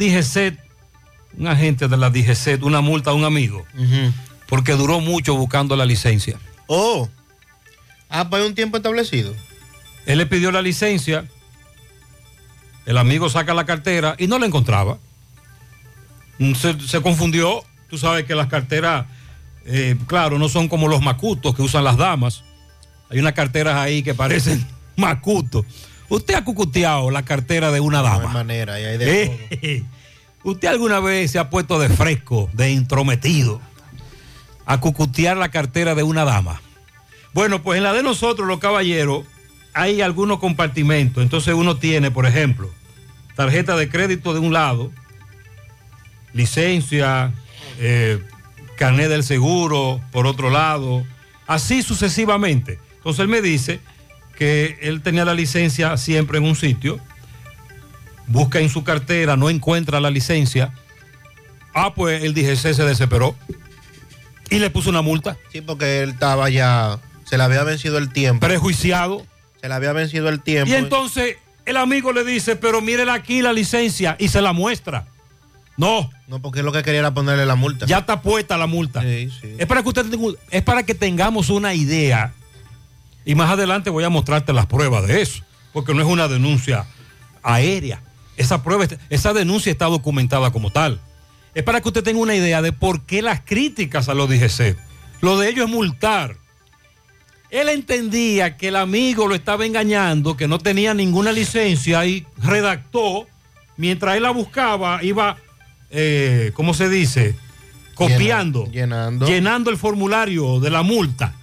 un agente de la DGCET, una multa a un amigo? Porque duró mucho buscando la licencia. Oh. Ah, pues hay un tiempo establecido. Él le pidió la licencia, el amigo saca la cartera y no la encontraba. Mm, Se, se confundió, tú sabes que las carteras, eh, claro, no son como los macutos que usan las damas. Hay unas carteras ahí que parecen macutos. Usted ha cucuteado la cartera de una No hay dama. manera, y hay de. Eh, ¿Usted alguna vez se ha puesto de fresco, de intrometido, a cucutear la cartera de una dama? Bueno, pues en la de nosotros, los caballeros, hay algunos compartimentos. Entonces uno tiene, por ejemplo, tarjeta de crédito de un lado, licencia, eh, carnet del seguro por otro lado, así sucesivamente. Entonces él me dice que él tenía la licencia siempre en un sitio, busca en su cartera, no encuentra la licencia. Ah, pues el DGC se desesperó y le puso una multa. Sí, porque él estaba ya, se le había vencido el tiempo. Prejuiciado. Se le había vencido el tiempo. Y entonces el amigo le dice, pero mírela aquí la licencia y se la muestra. No. No, porque lo que quería era ponerle la multa. Ya está puesta la multa. Es para que usted es para que tengamos una idea. Y más adelante voy a mostrarte las pruebas de eso, porque no es una denuncia aérea. Esa prueba, esa denuncia está documentada como tal. Es para que usted tenga una idea de por qué las críticas a los DGC. Lo de ellos es multar. Él entendía que el amigo lo estaba engañando, que no tenía ninguna licencia y redactó, mientras él la buscaba, iba, eh, ¿cómo se dice? Copiando, llenando. llenando el formulario de la multa.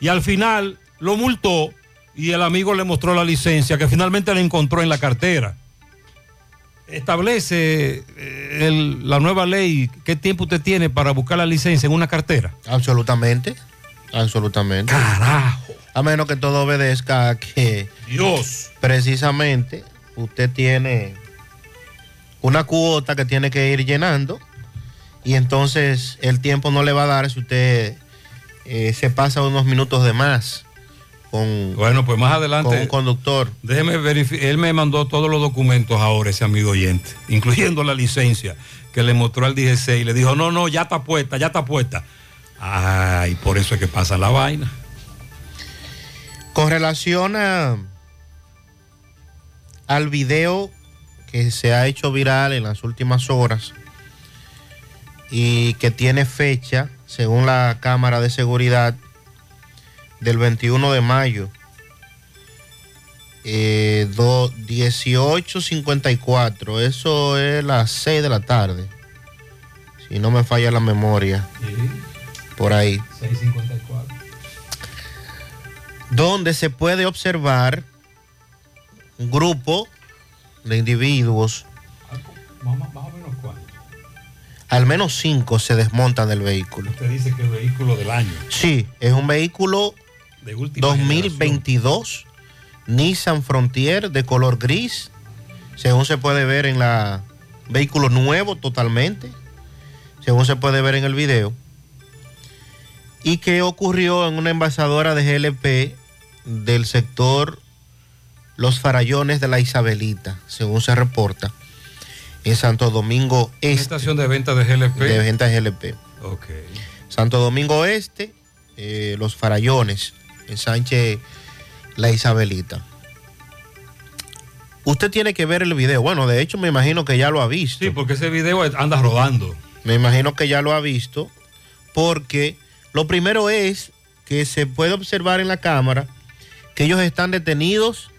Y al final lo multó y el amigo le mostró la licencia que finalmente le encontró en la cartera. Establece eh, el- la nueva ley qué tiempo usted tiene para buscar la licencia en una cartera. Absolutamente. Absolutamente. Carajo. A menos que todo obedezca a que. Dios. Precisamente, usted tiene una cuota que tiene que ir llenando. Y entonces el tiempo no le va a dar si usted eh, se pasa unos minutos de más con, Bueno, pues más adelante. con un conductor. Déjeme verificar. Él me mandó todos los documentos ahora, ese amigo oyente, incluyendo la licencia que le mostró al DGC y le dijo, no, no, ya está puesta, ya está puesta. Ay, por eso es que pasa la vaina. Con relación a, al video que se ha hecho viral en las últimas horas y que tiene fecha, según la cámara de seguridad, del 21 de mayo. Eh, do- 18.54, eso es las 6 de la tarde. Si no me falla la memoria, por ahí. 654. donde se puede observar un grupo de individuos, al menos cinco se desmontan del vehículo. Usted dice que es vehículo del año. Sí, es un vehículo De última 2022 Nissan Frontier de color gris, según se puede ver en la vehículo nuevo totalmente, según se puede ver en el video, y que ocurrió en una envasadora de GLP del sector Los Farallones de la Isabelita, según se reporta, en Santo Domingo Este, estación de venta de GLP. de venta GLP. Ok. Santo Domingo Este, eh, Los Farallones, en Sánchez La Isabelita. Usted tiene que ver el video. Bueno, de hecho me imagino que ya lo ha visto. Sí, porque ese video anda rodando. Me imagino que ya lo ha visto, porque lo primero es que se puede observar en la cámara que ellos están detenidos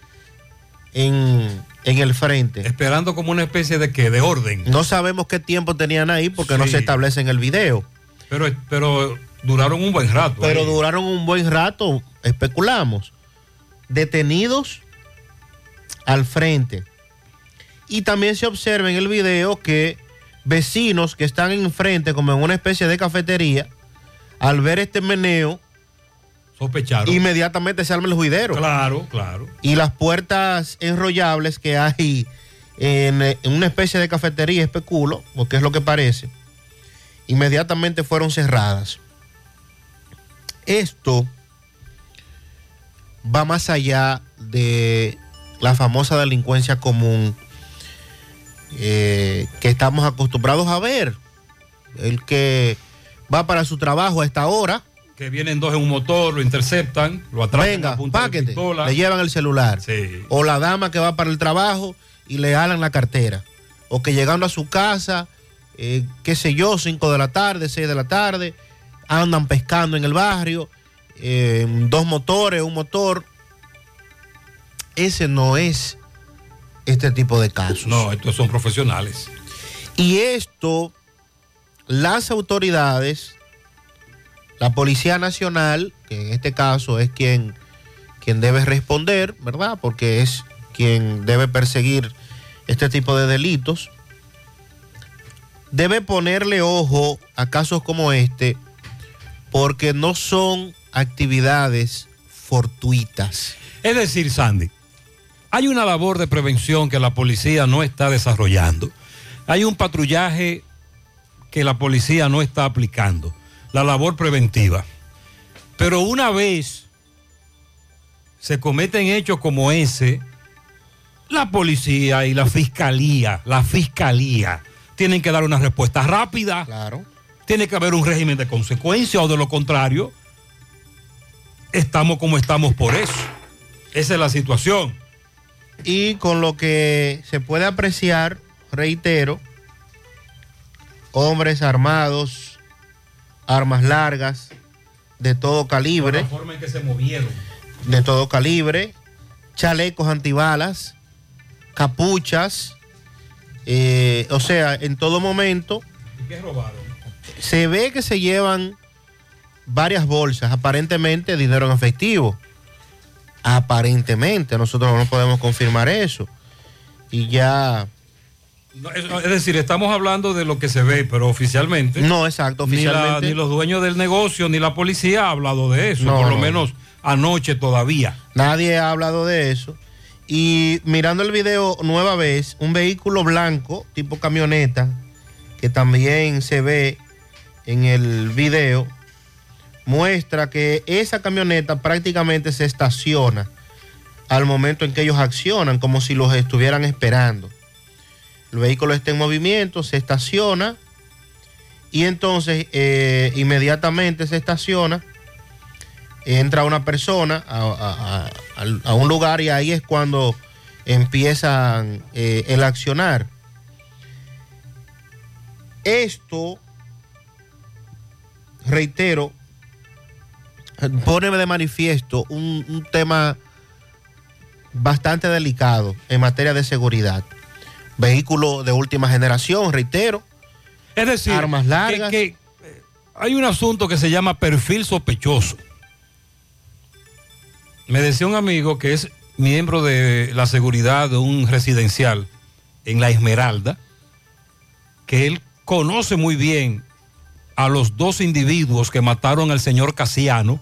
en, en el frente. Esperando como una especie de que de orden. No sabemos qué tiempo tenían ahí porque no se establece en el video. Pero, pero duraron un buen rato. Pero ahí. duraron un buen rato, especulamos. Detenidos al frente. Y también se observa en el video que vecinos que están enfrente, como en una especie de cafetería, al ver este meneo, Sospecharon. inmediatamente se arma el juidero. Claro, claro. Y las puertas enrollables que hay en, en una especie de cafetería, especulo, porque es lo que parece, inmediatamente fueron cerradas. Esto va más allá de la famosa delincuencia común eh, que estamos acostumbrados a ver. El que va para su trabajo a esta hora, Que vienen dos en un motor, lo interceptan, lo atrapan venga, a punta de páquete, pistola. le llevan el celular. Sí. O la dama que va para el trabajo y le jalan la cartera. O que llegando a su casa, eh, qué sé yo, 5 de la tarde, 6 de la tarde, andan pescando en el barrio, eh, dos motores, un motor. Ese no es este tipo de casos. No, estos son profesionales. Y esto, las autoridades, la Policía Nacional, que en este caso es quien, quien debe responder, ¿verdad? Porque es quien debe perseguir este tipo de delitos, debe ponerle ojo a casos como este, porque no son actividades fortuitas. Es decir, Sandy, hay una labor de prevención que la policía no está desarrollando. Hay un patrullaje que la policía no está aplicando, la labor preventiva. Pero una vez se cometen hechos como ese, la policía y la fiscalía, la fiscalía, tienen que dar una respuesta rápida. Claro. Tiene que haber un régimen de consecuencia o de lo contrario, estamos como estamos por eso. Esa es la situación. Y con lo que se puede apreciar, reitero, hombres armados, armas largas, de todo calibre, La forma en que se movieron. de todo calibre, chalecos antibalas, capuchas, eh, o sea, en todo momento ¿Y qué robaron? se ve que se llevan varias bolsas, aparentemente dinero en efectivo. Aparentemente, nosotros no podemos confirmar eso. Y ya... No, es, es decir, estamos hablando de lo que se ve, pero oficialmente. No, exacto, Ni, la- oficialmente. ni los dueños del negocio ni la policía ha hablado de eso, No, por lo no. menos anoche todavía. Nadie ha hablado de eso. Y mirando el video nueva vez, un vehículo blanco tipo camioneta, que también se ve en el video, muestra que esa camioneta prácticamente se estaciona al momento en que ellos accionan, como si los estuvieran esperando. El vehículo está en movimiento, se estaciona y entonces eh, inmediatamente se estaciona entra una persona a, un lugar y ahí es cuando empiezan eh, el accionar. Esto, reitero, pone de manifiesto un tema bastante delicado en materia de seguridad. Vehículo de última generación, reitero. Es decir, armas largas. que- que, eh, hay un asunto que se llama perfil sospechoso. Me decía un amigo que es miembro de la seguridad de un residencial en La Esmeralda, que él conoce muy bien a los dos individuos que mataron al señor Casiano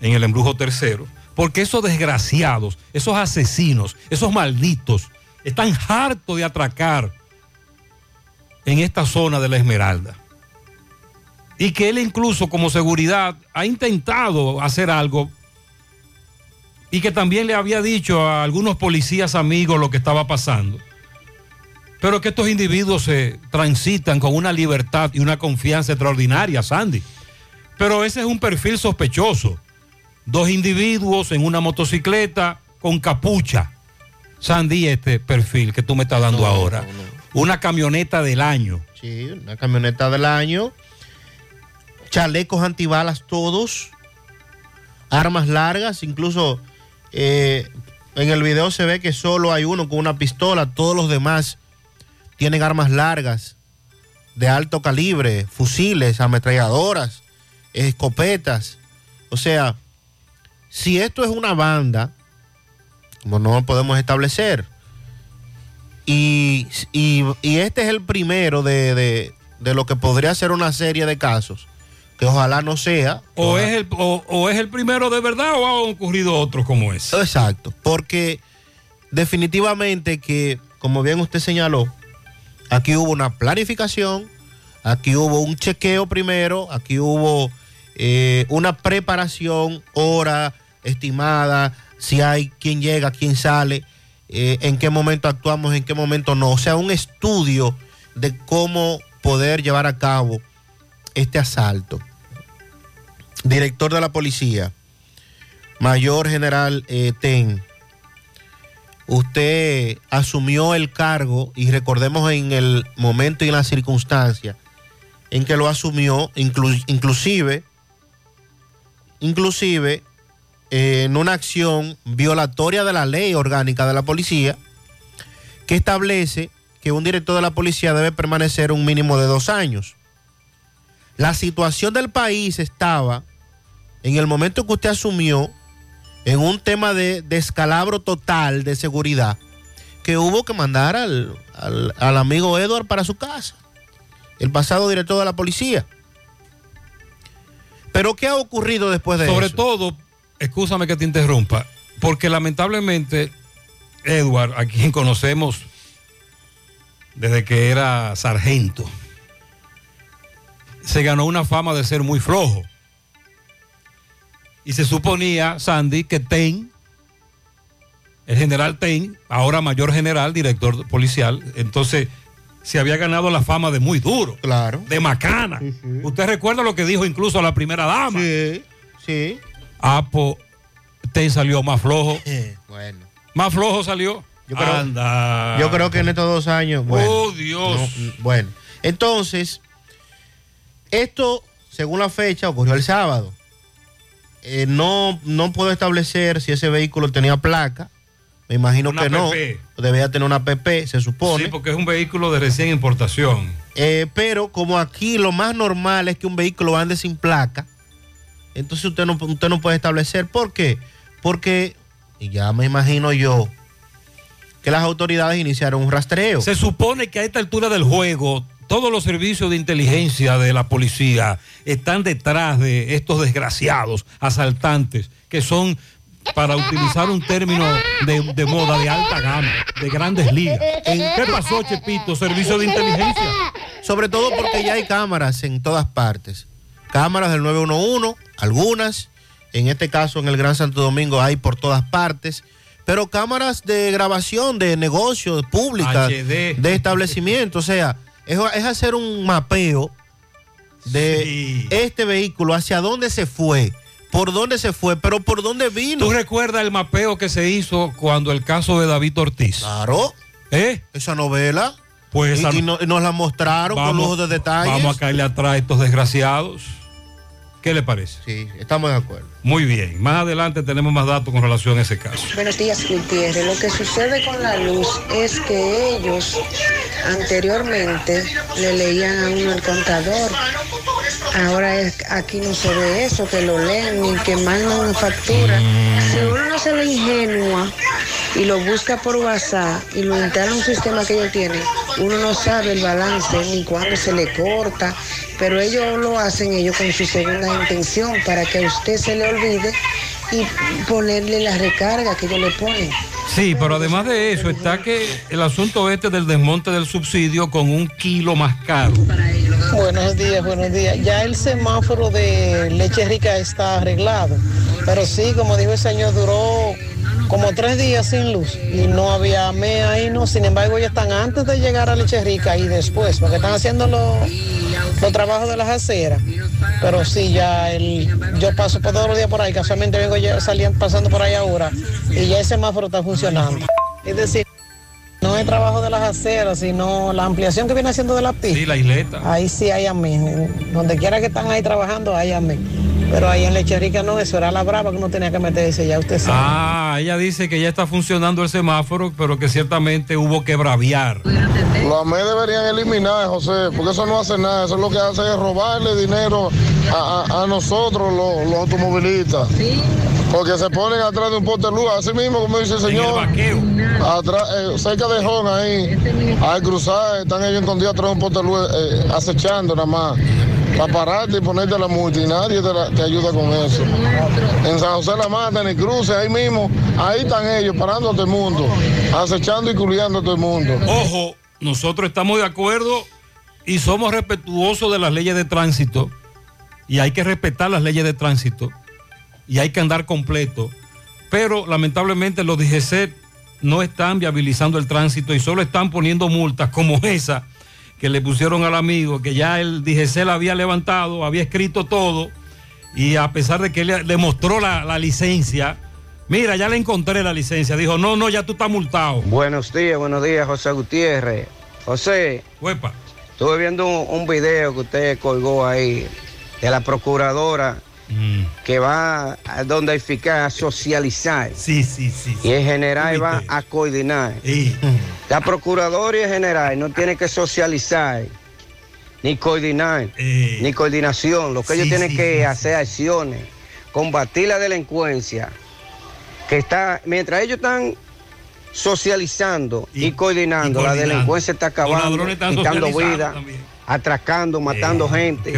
en el embrujo tercero, porque esos desgraciados, esos asesinos, esos malditos, están hartos de atracar en esta zona de la Esmeralda. Y que él incluso como seguridad ha intentado hacer algo y que también le había dicho a algunos policías amigos lo que estaba pasando. Pero que estos individuos se transitan con una libertad y una confianza extraordinaria, Sandy. Pero ese es un perfil sospechoso. Dos individuos en una motocicleta con capucha. Sandy, este perfil que tú me estás dando ahora. Una camioneta del año. Sí, una camioneta del año. Chalecos antibalas todos. Armas largas. Incluso eh, en el video se ve que solo hay uno con una pistola. Todos los demás tienen armas largas de alto calibre. Fusiles, ametralladoras, escopetas. O sea, si esto es una banda, no lo podemos establecer. Y, y- y este es el primero de, de- de lo que podría ser una serie de casos, que ojalá no sea. O es, el, o, o es el primero de verdad o han ocurrido otros como ese. Exacto, porque definitivamente que, como bien usted señaló, aquí hubo una planificación, aquí hubo un chequeo primero, aquí hubo eh, una preparación, hora estimada, si hay quién llega, quién sale, eh, en qué momento actuamos, en qué momento no. O sea, un estudio de cómo poder llevar a cabo este asalto. Director de la policía, Mayor General eh, Ten, usted asumió el cargo y recordemos en el momento y en la circunstancia en que lo asumió, inclu- inclusive, inclusive en una acción violatoria de la ley orgánica de la policía que establece que un director de la policía debe permanecer un mínimo de dos años. La situación del país estaba, en el momento que usted asumió, en un tema de descalabro total de seguridad, que hubo que mandar al, al- al amigo Edward para su casa, el pasado director de la policía. Pero ¿qué ha ocurrido después de Sobre eso? todo, escúchame que te interrumpa, porque lamentablemente Edward, a quien conocemos desde que era sargento, se ganó una fama de ser muy flojo. Y se suponía, Sandy, que Ten, el general Ten, ahora mayor general, director policial, entonces se había ganado la fama de muy duro. Claro. De macana. Usted recuerda lo que dijo incluso a la primera dama. Sí, sí. Pues Ten salió más flojo. bueno. Más flojo salió. Yo creo, Anda. yo creo que en estos dos años. Bueno, Oh, Dios. no, bueno, entonces, esto, según la fecha, ocurrió el sábado. Eh, no, no puedo establecer si ese vehículo tenía placa. Me imagino Una que no. Debía tener una PP, se supone. Sí, porque es un vehículo de recién importación. Eh, pero como aquí lo más normal es que un vehículo ande sin placa, entonces usted no, usted no puede establecer. ¿Por qué? Porque, y ya me imagino yo, que las autoridades iniciaron un rastreo. Se supone que a esta altura del juego, todos los servicios de inteligencia de la policía están detrás de estos desgraciados asaltantes que son, para utilizar un término de, de moda, de alta gama, de grandes ligas. ¿Qué pasó, Chepito? Servicio de inteligencia. Sobre todo porque ya hay cámaras en todas partes. Cámaras del 911, algunas. En este caso, en el Gran Santo Domingo, hay por todas partes. Pero cámaras de grabación de negocios públicas, HD. de establecimientos. O sea, es, es hacer un mapeo de este vehículo, hacia dónde se fue, por dónde se fue, pero por dónde vino. ¿Tú recuerdas el mapeo que se hizo cuando el caso de David Ortiz? Claro. ¿Eh? Esa novela. Pues y, esa- y no- y nos la mostraron con lujo de detalles. Vamos a caerle atrás a estos desgraciados. ¿Qué le parece? Sí, estamos de acuerdo. Muy bien. Más adelante tenemos más datos con relación a ese caso. Buenos días, Gutiérrez. Lo que sucede con la luz es que ellos anteriormente le leían a uno el contador. Ahora es- aquí no se ve eso, que lo leen ni que mandan una factura. Si uno no se le ingenua y lo busca por WhatsApp y lo instala un sistema que ellos tienen, uno no sabe el balance ni cuándo se le corta, pero ellos lo hacen ellos con su segunda intención para que a usted se le olvide y ponerle la recarga que ellos le ponen. Sí, pero además de eso está que el asunto este del desmonte del subsidio con un kilo más caro. Buenos días, buenos días. Ya el semáforo de leche rica está arreglado, pero sí, como dijo el señor, duró como tres días sin luz y no había me ahí, no. Sin embargo, ya están antes de llegar a leche rica y después, porque están haciendo los, los trabajos de las aceras. Pero sí, ya el, yo paso por todos los días por ahí, casualmente vengo ya saliendo, pasando por ahí ahora y ya el semáforo está funcionando. Es decir, no es trabajo de las aceras, sino la ampliación que viene haciendo de la pista. Sí, la isleta. Ahí sí hay amén. Donde quiera que están ahí trabajando, hay amén. Pero ahí en Leche Rica no, eso era la brava que uno tenía que meterse, ya usted sabe. Ah, ella dice que ya está funcionando el semáforo, pero que ciertamente hubo que braviar. Los AME deberían eliminar, José, porque eso no hace nada. Eso lo que hace es robarle dinero a, a- a nosotros, los, los automovilistas. Porque se ponen atrás de un poste de luz, así mismo, como dice el señor. Atrás, eh, cerca de Jón, ahí, al cruzar, están ellos escondidos atrás de un poste de luz, eh, acechando nada más. Para pararte y ponerte la multa y nadie te, ayuda con eso. En San José la Mata, en el cruce, ahí mismo, ahí están ellos parando a todo el mundo, acechando y culiando a todo el mundo. Ojo, nosotros estamos de acuerdo y somos respetuosos de las leyes de tránsito y hay que respetar las leyes de tránsito y hay que andar completo. Pero lamentablemente los DGC no están viabilizando el tránsito y solo están poniendo multas como esa que le pusieron al amigo, que ya el DGC la había levantado, había escrito todo y a pesar de que le, le mostró la, la licencia, mira, ya le encontré la licencia, dijo, no, no, ya tú estás multado. Buenos días, buenos días, José Gutiérrez. José, Huepa. estuve viendo un, un video que usted colgó ahí de la procuradora Mm. que va a donde hay que a socializar. Sí, sí, sí. Y el general va a coordinar. La procuradora y el general no tienen que socializar, ni coordinar, ni coordinación. Lo que ellos Sí, tienen sí, que sí, sí. hacer acciones, combatir la delincuencia, que está, mientras ellos están socializando y, coordinando, y la delincuencia está acabando, están quitando también. Atracando, matando gente.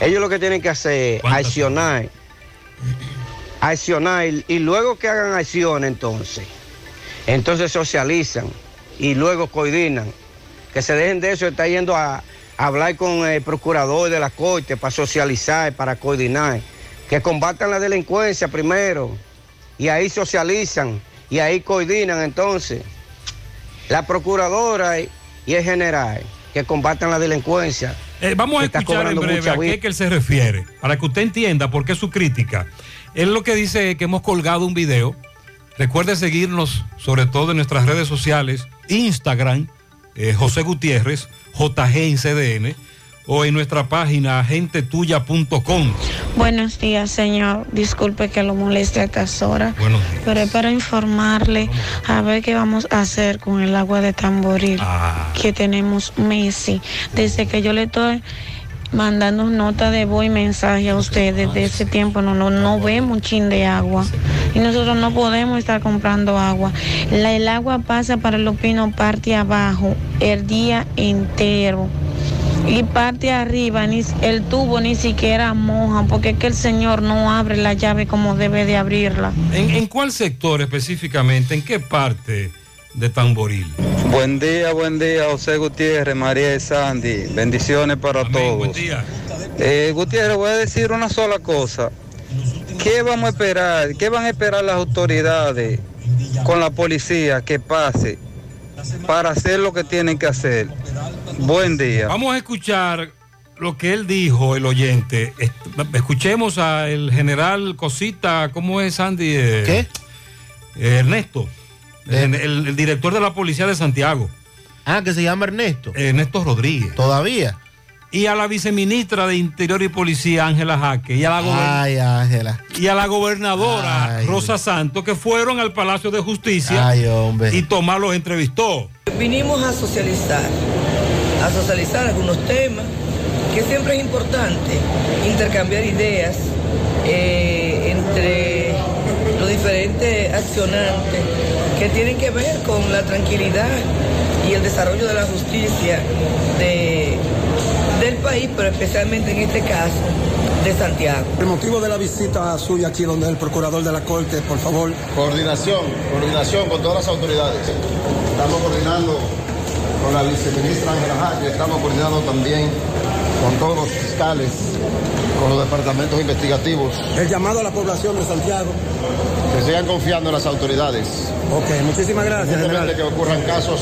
Ellos lo que tienen que hacer es ¿Cuántas accionar, accionar y, luego que hagan acción entonces, entonces socializan y luego coordinan. Que se dejen de eso, está yendo a, a hablar con el procurador de la corte para socializar, para coordinar. Que combatan la delincuencia primero y ahí socializan y ahí coordinan entonces. La procuradora y el general que combatan la delincuencia. Eh, vamos a escuchar en breve a qué vida. es que él se refiere, para que usted entienda por qué su crítica. Él lo que dice es que hemos colgado un video. Recuerde seguirnos, sobre todo en nuestras redes sociales, Instagram, eh, José Gutiérrez, JG en CDN, o en nuestra página agentetuya.com. Buenos días, señor. Disculpe que lo moleste a estas horas, Bueno, pero es para informarle a ver qué vamos a hacer con el agua de tamboril que tenemos Messi. Desde que yo le estoy mandando nota de voz y mensaje a usted desde ese tiempo no, no, no vemos un chin de agua y nosotros no podemos estar comprando agua. La- el agua pasa para los pinos parte abajo el día entero y parte arriba, ni, el tubo ni siquiera moja, porque es que el señor no abre la llave como debe de abrirla. ¿En, en cuál sector específicamente? ¿En qué parte de Tamboril? Buen día, buen día, José Gutiérrez, María y Sandy. Bendiciones para todos. Eh, Gutiérrez, voy a decir una sola cosa. ¿Qué vamos a esperar? ¿Qué van a esperar las autoridades con la policía que pase para hacer lo que tienen que hacer? Buen día. Vamos a escuchar lo que él dijo, el oyente. Escuchemos al general Cosita, ¿cómo es Sandy? ¿Qué? Ernesto, el, el- el director de la policía de Santiago. Ah, que se llama Ernesto. Ernesto Rodríguez. Todavía. Y a la viceministra de Interior y Policía, Ángela Jaque, y a la, gober- Ay, Ángela. y a la gobernadora Ay. Rosa Santos, que fueron al Palacio de Justicia Ay, hombre. y Tomás los entrevistó. Vinimos a socializar, a socializar algunos temas, que siempre es importante intercambiar ideas eh, entre los diferentes accionantes que tienen que ver con la tranquilidad y el desarrollo de la justicia de- país, pero especialmente en este caso de Santiago. El motivo de la visita suya aquí donde el procurador de la Corte, por favor. Coordinación, coordinación con todas las autoridades. Estamos coordinando con la viceministra Ángela Jaque, estamos coordinando también con todos los fiscales, con los departamentos investigativos. El llamado a la población de Santiago. Que sigan confiando en las autoridades. Ok, muchísimas gracias, general. que ocurran casos,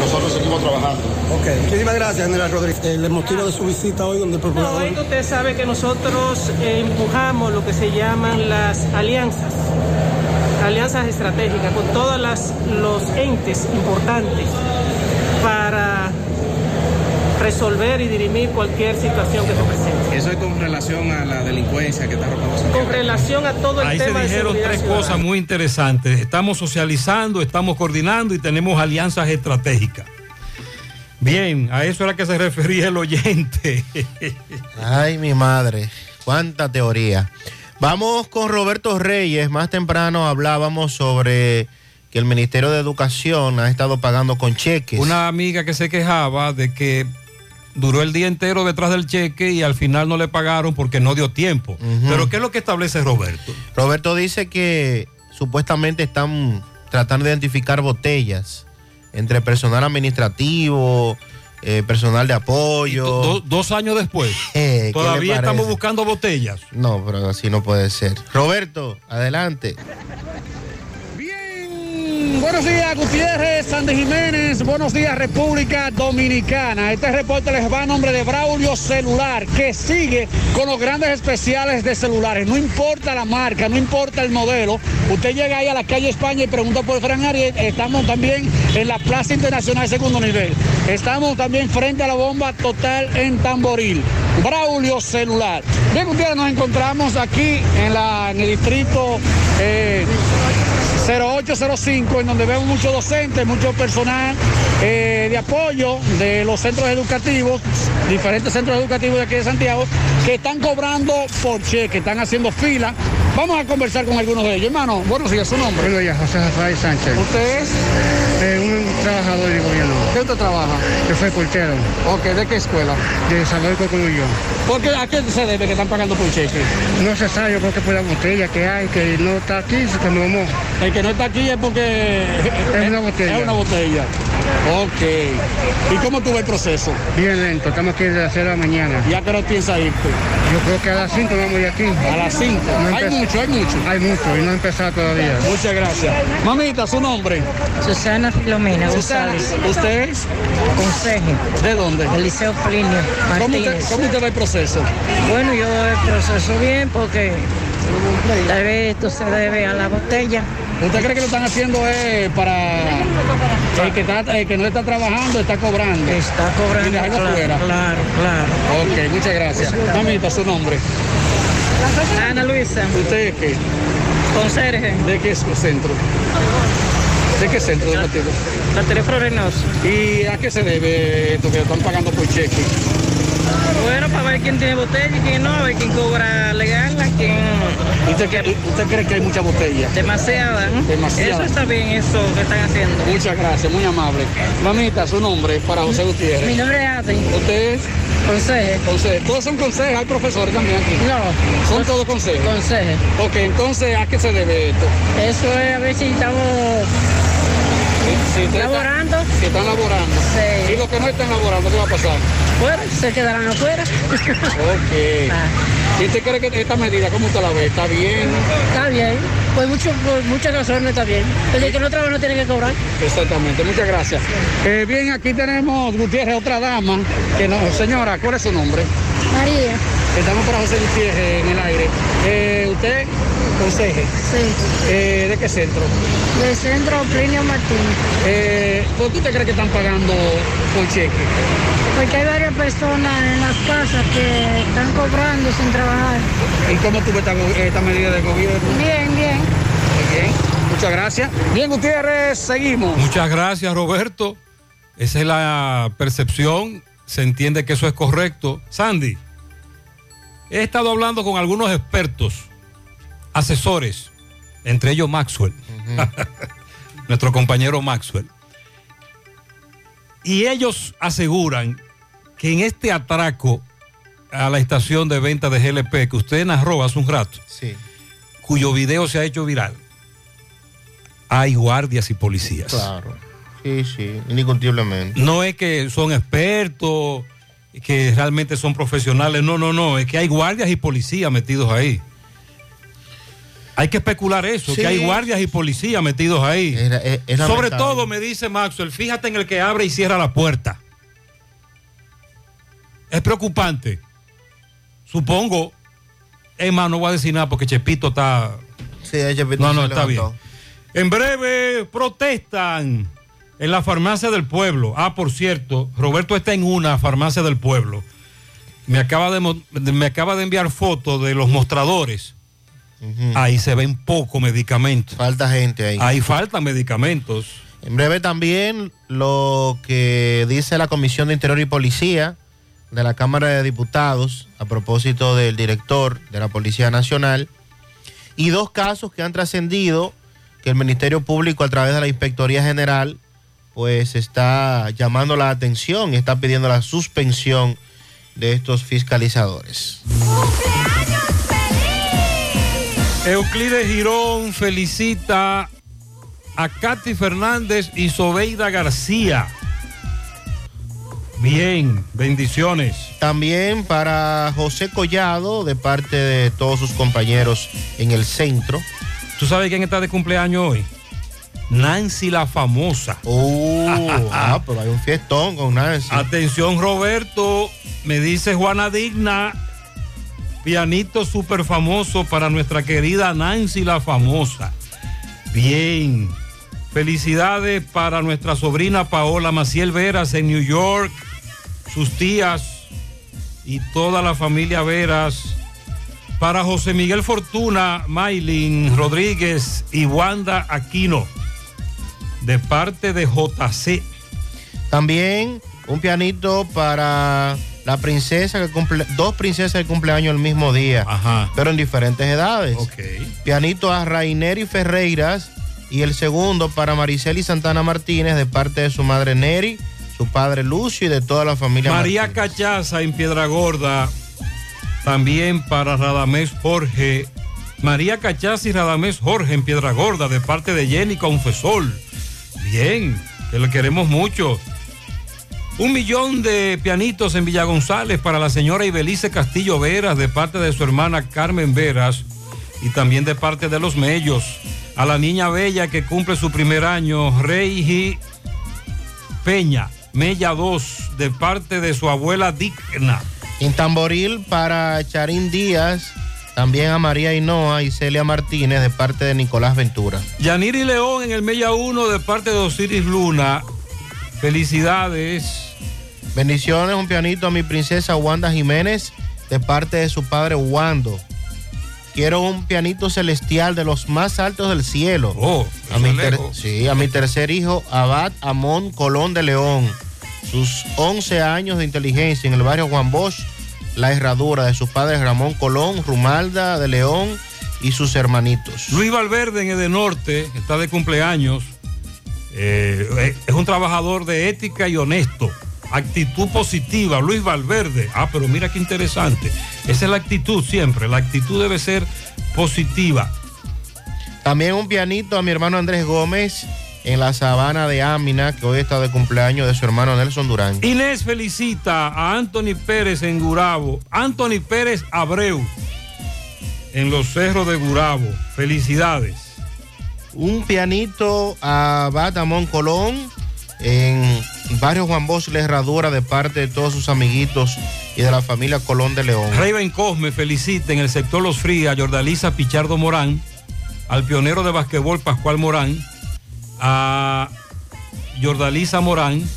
nosotros seguimos trabajando. Ok, muchísimas gracias, general Rodríguez. El motivo de su visita hoy donde el No, procurador... es que usted sabe que nosotros eh, empujamos lo que se llaman las alianzas, alianzas estratégicas con todos los entes importantes para resolver y dirimir cualquier situación que se presente. Eso es con relación a la delincuencia que está robando. Con relación a todo el Ahí se tema de dijeron tres ciudadana. cosas muy interesantes. Estamos socializando, estamos coordinando y tenemos alianzas estratégicas. Bien, a eso era que se refería el oyente. Ay, mi madre, cuánta teoría. Vamos con Roberto Reyes. Más temprano hablábamos sobre que el Ministerio de Educación ha estado pagando con cheques. Una amiga que se quejaba de que duró el día entero detrás del cheque y al final no le pagaron porque no dio tiempo. Pero ¿qué es lo que establece Roberto? Roberto dice que supuestamente están tratando de identificar botellas entre personal administrativo, eh, personal de apoyo. Do- dos años después. Eh, ¿qué le Todavía estamos buscando botellas. No, pero así no puede ser. Roberto, adelante. Buenos días, Gutiérrez, Sandy Jiménez. Buenos días, República Dominicana. Este reporte les va a nombre de Braulio Celular, que sigue con los grandes especiales de celulares. No importa la marca, no importa el modelo. Usted llega ahí a la calle España y pregunta por Fran Ariel. Estamos también en la Plaza Internacional Segundo Nivel. Estamos también frente a la bomba total en Tamboril. Braulio Celular. Bien, Gutiérrez, nos encontramos aquí en, la, el distrito. eh, 0805, en donde vemos muchos docentes, mucho personal eh, de apoyo de los centros educativos, diferentes centros educativos de aquí de Santiago, que están cobrando por cheque, están haciendo fila. Vamos a conversar con algunos de ellos. Hermano, buenos días, su nombre. Buenos días, José Rafael Sánchez. ¿Usted es? Eh, un trabajador de gobierno. ¿Qué usted trabaja? Yo soy portero. Ok, ¿de qué escuela? De Salvador Coconullo. ¿Por qué, ¿A qué se debe que están pagando por cheque? No se sabe, yo creo que por la botella que hay, que no está aquí, se tomó. El que no está aquí es porque Es una botella. Es una botella. Ok. ¿Y cómo tuvo el proceso? Bien lento, estamos aquí desde las 6 de la mañana. ¿Y a qué hora piensa irte? Yo creo que a las 5 vamos de aquí. A las 5. hay mucho, hay mucho. Hay mucho y no ha empezado todavía. Muchas gracias. Mamita, su nombre. Susana Filomena González. ¿usted es? Conseje. ¿De dónde? Del Liceo Plinio ¿Cómo usted, Martínez. ¿Cómo usted el proceso? Bueno, yo el proceso bien porque tal vez esto se debe a la botella. ¿Usted cree que lo están haciendo eh, para el que, está, el que no está trabajando, está cobrando? Está cobrando, Y dejarlo claro, fuera. claro, claro. Ok, muchas gracias. Mamita, su nombre. Ana Luisa. ¿Usted es qué? Conserje. ¿De qué centro? ¿De qué centro educativo? Batería Florenoso. ¿Y a qué se debe esto que están pagando por cheque? Bueno, para ver quién tiene botella y quién no, a ver quién cobra legal, a quién... ¿Usted, cree- usted cree que hay mucha botella? Demasiada. ¿no? Demasiada. Eso está bien, eso que están haciendo. Muchas gracias, muy amable. Mamita, su nombre para José Gutiérrez. Mi nombre es Adri. ¿Usted es? Conseje. Conseje. Todos son consejos, hay profesores también aquí. No. Son todos consejos. Conseje. Ok, entonces, ¿a qué se debe esto? Eso es a ver si estamos Si laborando. si están laborando. Sí. Y los que no están laborando, ¿qué va a pasar? Bueno, se quedarán afuera. Ok. ¿Y usted cree que esta medida, cómo usted la ve? ¿Está bien? Está bien. Pues mucho, por muchas razones está bien. El que no trabaja no tiene que cobrar. Exactamente, muchas gracias. Eh, bien, aquí tenemos, Gutiérrez, otra dama. Que no, señora, ¿cuál es su nombre? María. Estamos para José Gutiérrez en el aire. Eh, ¿Usted? Conserje. Sí. Eh, ¿De qué centro? Del centro Plinio Martínez. Eh, ¿Por qué usted cree que están pagando por cheque? Porque hay varias personas en las casas que están cobrando sin trabajar. ¿Y cómo ves esta, esta medida del gobierno? Bien, bien. Muy bien. Muchas gracias. Bien, Gutiérrez, seguimos. Muchas gracias, Roberto. Esa es la percepción. Se entiende que eso es correcto. Sandy, he estado hablando con algunos expertos, asesores, entre ellos Maxwell, nuestro compañero Maxwell. Y ellos aseguran que en este atraco a la estación de venta de GLP que usted narró hace un rato, Sí. cuyo video se ha hecho viral, hay guardias y policías. Claro. Sí, sí, indiscutiblemente. No es que son expertos, que realmente son profesionales, no, no, no, es que hay guardias y policías metidos ahí. Hay que especular eso, Sí. que hay guardias y policías metidos ahí. Es- es Sobre todo, me dice Maxwell, fíjate en el que abre y cierra la puerta. Es preocupante. Supongo, es más, no voy a decir nada porque Chepito está... Sí, Chepito No, no, está bien. En breve protestan en la farmacia del pueblo. Ah, por cierto, Roberto está en una farmacia del pueblo. Me acaba de, me acaba de enviar fotos de los mostradores. Ahí se ven pocos medicamentos. Falta gente ahí. Ahí faltan medicamentos. En breve también lo que dice la Comisión de Interior y Policía de la Cámara de Diputados a propósito del director de la Policía Nacional y dos casos que han trascendido que el Ministerio Público a través de la Inspectoría General pues está llamando la atención y está pidiendo la suspensión de estos fiscalizadores. Euclides Girón felicita a Katy Fernández y Sobeida García. Bien, bendiciones. También para José Collado, de parte de todos sus compañeros en el centro. ¿Tú sabes quién está de cumpleaños hoy? Nancy la famosa. Oh, ah, pero hay un fiestón con Nancy. Atención Roberto, me dice Juana Digna, pianito súper famoso para nuestra querida Nancy la famosa. Bien, felicidades para nuestra sobrina Paola Maciel Veras en New York, sus tías y toda la familia Veras. Para José Miguel Fortuna, Maylin Rodríguez y Wanda Aquino, de parte de JC. También un pianito para la princesa que cumple, dos princesas que cumpleaños el mismo día, pero en diferentes edades. Pianito a Raineri Ferreiras y el segundo para Mariceli Santana Martínez de parte de su madre Neri, su padre Lucio y de toda la familia. María Cachaza en Piedra Gorda, también para Radamés Jorge. María Cachaza y Radamés Jorge en Piedra Gorda, de parte de Jenny Confesol. Bien, que le queremos mucho. Un millón de pianitos en Villa González para la señora Ibelice Castillo Veras, de parte de su hermana Carmen Veras, y también de parte de los Mellos. A la niña bella que cumple su primer año, Rey Peña, Mella 2, de parte de su abuela Digna. En Tamboril para Charín Díaz, también a María Hinoa y Celia Martínez de parte de Nicolás Ventura. Yaniri León en el Mella 1 de parte de Osiris Luna. Felicidades. Bendiciones, un pianito a mi princesa Wanda Jiménez de parte de su padre Wando. Quiero un pianito celestial de los más altos del cielo. Oh, a mi sí, a mi tercer hijo, Abad Amón Colón de León. Sus 11 años de inteligencia en el barrio Juan Bosch, la herradura de sus padres Ramón Colón, Rumalda de León y sus hermanitos. Luis Valverde en Edenorte está de cumpleaños. Eh, es un trabajador de ética y honesto. Actitud positiva, Luis Valverde. Ah, pero mira qué interesante. Esa es la actitud siempre. La actitud debe ser positiva. También un pianito a mi hermano Andrés Gómez en la sabana de Ámina, que hoy está de cumpleaños de su hermano Nelson Durán. Inés felicita a Anthony Pérez en Gurabo. Anthony Pérez Abreu en los cerros de Gurabo. Felicidades. Un pianito a Batamón Colón en Barrio Juan Bosch La Herradura de parte de todos sus amiguitos y de la familia Colón de León. Raven Cosme felicita en el sector Los Frías a Yordaliza Pichardo Morán al pionero de basquetbol Pascual Morán, a Jordaliza Morán,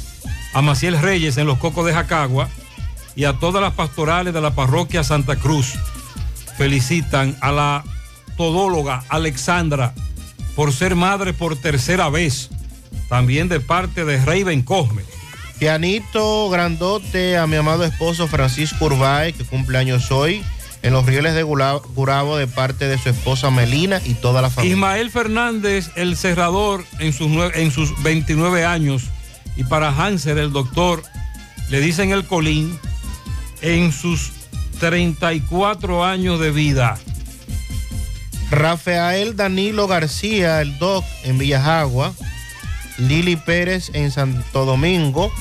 a Maciel Reyes en los Cocos de Jacagua y a todas las pastorales de la parroquia Santa Cruz. Felicitan a la todóloga Alexandra por ser madre por tercera vez, también de parte de Raven Cosme. Pianito grandote a mi amado esposo Francisco Urbay, que cumple años hoy, en los rieles de Gurabo de parte de su esposa Melina y toda la familia. Ismael Fernández, el cerrador, en sus, en sus 29 años. Y para Hanser, el doctor, le dicen el colín, en sus 34 años de vida. Rafael Danilo García, el doc en Villajagua, Lili Pérez en Santo Domingo,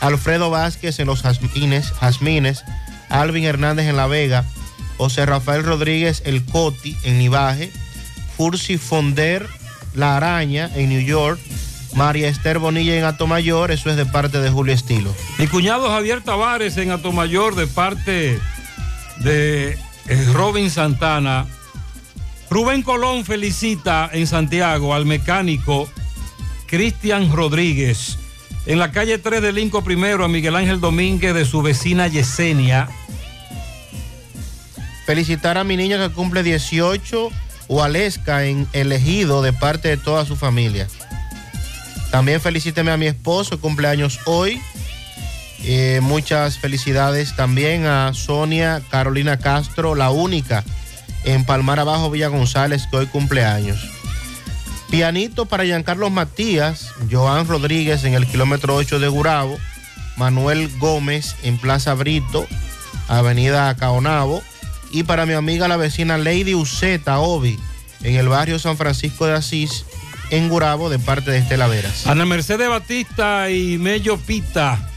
Alfredo Vázquez en Los Jazmines, Alvin Hernández en La Vega, José Rafael Rodríguez El Coti en Nivaje, Fursi Fonder La Araña en New York, María Esther Bonilla en Atomayor, eso es de parte de Julio Estilo. Mi cuñado Javier Tavares en Atomayor de parte de eh, Robin Santana. Rubén Colón felicita en Santiago al mecánico Cristian Rodríguez. En la calle 3 de Linco Primero a Miguel Ángel Domínguez de su vecina Yesenia. Felicitar a mi niña que cumple 18, Waleska en elegido de parte de toda su familia. También felicíteme a mi esposo, cumpleaños hoy. Eh, muchas felicidades también a Sonia Carolina Castro, la única en Palmar Abajo, Villa González, que hoy cumpleaños. Pianito para Giancarlos Matías, Joan Rodríguez en el kilómetro 8 de Gurabo, Manuel Gómez en Plaza Brito, Avenida Caonabo, y para mi amiga la vecina Lady Uceta Obi en el barrio San Francisco de Asís, en Gurabo, de parte de Estela Veras. Ana Mercedes Batista y Mello Pita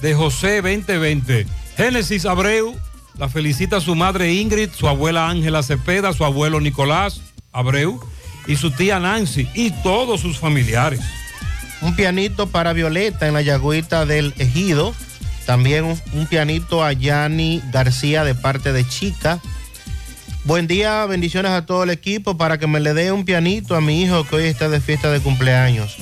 de José 2020. Génesis Abreu la felicita su madre Ingrid, su abuela Ángela Cepeda, su abuelo Nicolás Abreu y su tía Nancy y todos sus familiares. Un pianito para Violeta en la Yagüita del Ejido. También un, un pianito a Yanni García de parte de Chica. Buen día, bendiciones a todo el equipo para que me le dé un pianito a mi hijo que hoy está de fiesta de cumpleaños.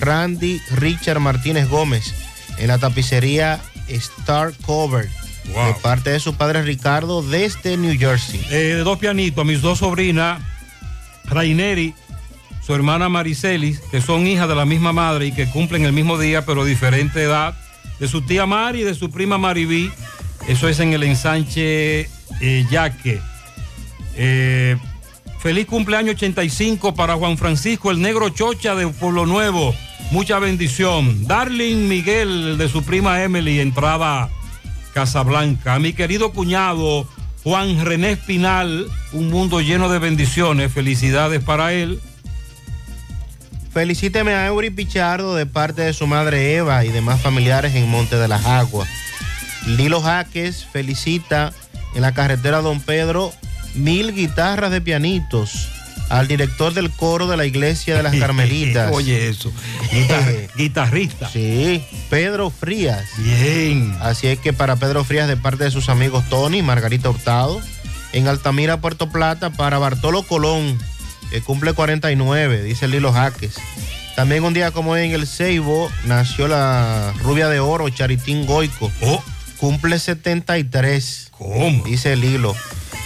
Randy Richard Martínez Gómez en la tapicería Star Cover. De parte de su padre Ricardo desde New Jersey. Eh, dos pianitos a mis dos sobrinas, Raineri, su hermana Maricelis, que son hijas de la misma madre y que cumplen el mismo día pero diferente edad, de su tía Mari y de su prima Maribí. Eso es en el ensanche eh, Yaque. Eh, feliz cumpleaños 85 para Juan Francisco, el negro Chocha de Pueblo Nuevo. Mucha bendición. Darling Miguel de su prima Emily, entrada Casablanca. Mi querido cuñado Juan René Espinal, un mundo lleno de bendiciones. Felicidades para él. Felicíteme a Eury Pichardo de parte de su madre Eva y demás familiares en Monte de las Aguas. Lilo Jaques felicita en la carretera Don Pedro mil guitarras de pianitos al director del coro de la iglesia de las Carmelitas. Oye, eso. Guitar- guitarrista. Sí, Pedro Frías. Bien. Así es que para Pedro Frías de parte de sus amigos Tony y Margarita Hurtado. En Altamira, Puerto Plata, para Bartolo Colón, que cumple 49, dice Lilo Jaques. También un día como hoy en el Ceibo nació la rubia de oro, Charitín Goico. Cumple 73. ¿Cómo? Dice Lilo.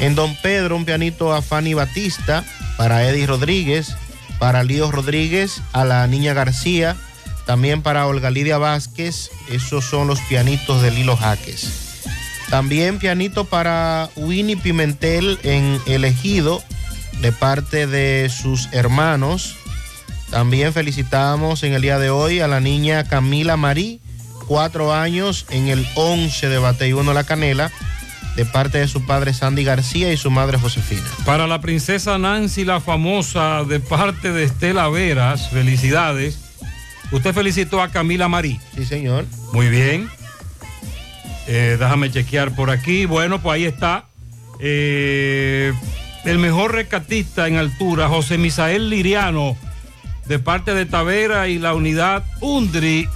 En Don Pedro, un pianito a Fanny Batista, para Eddie Rodríguez, para Lío Rodríguez, a la niña García, también para Olga Lidia Vázquez. Esos son los pianitos de Lilo Jaques. También pianito para Winnie Pimentel en El Ejido, de parte de sus hermanos. También felicitamos en el día de hoy a la niña Camila Marí, cuatro años en el 11 de Bateyuno La Canela, de parte de su padre Sandy García y su madre Josefina. Para la princesa Nancy, la famosa, de parte de Estela Veras, felicidades. Usted felicitó a Camila Marí. Sí, señor. Muy bien. Eh, déjame chequear por aquí. Bueno, pues ahí está. Eh, el mejor rescatista en altura, José Misael Liriano, de parte de Tavera y la unidad UNDRI.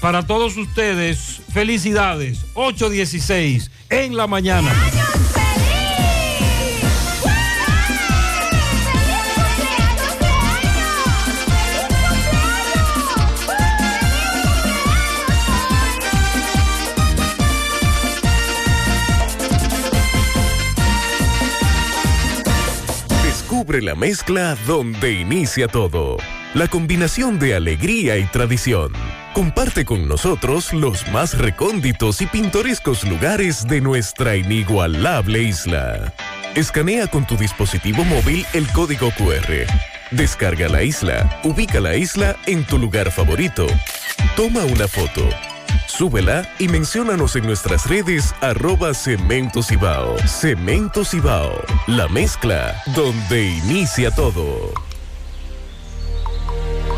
Para todos ustedes, felicidades. 8.16 en la mañana. Descubre la mezcla donde inicia todo la combinación de alegría y tradición. Comparte con nosotros los más recónditos y pintorescos lugares de nuestra inigualable isla. Escanea con tu dispositivo móvil el código QR. Descarga la isla, ubica la isla en tu lugar favorito. Toma una foto. Súbela y menciónanos en nuestras redes arroba Cemento Cibao. Cemento Cibao, la mezcla donde inicia todo.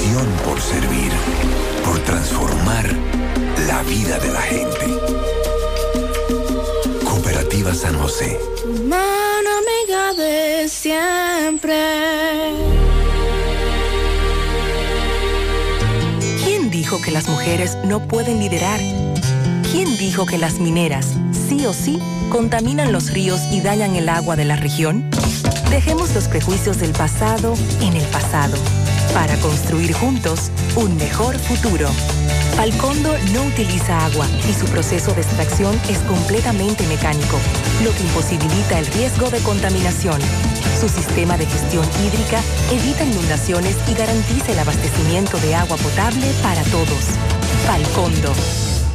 pasión por servir, por transformar la vida de la gente. Cooperativa San José. Mano amiga de siempre. ¿Quién dijo que las mujeres no pueden liderar? ¿Quién dijo que las mineras, sí o sí, contaminan los ríos y dañan el agua de la región? Dejemos los prejuicios del pasado en el pasado para construir juntos un mejor futuro. Falcondo no utiliza agua y su proceso de extracción es completamente mecánico, lo que imposibilita el riesgo de contaminación. Su sistema de gestión hídrica evita inundaciones y garantiza el abastecimiento de agua potable para todos. Falcondo.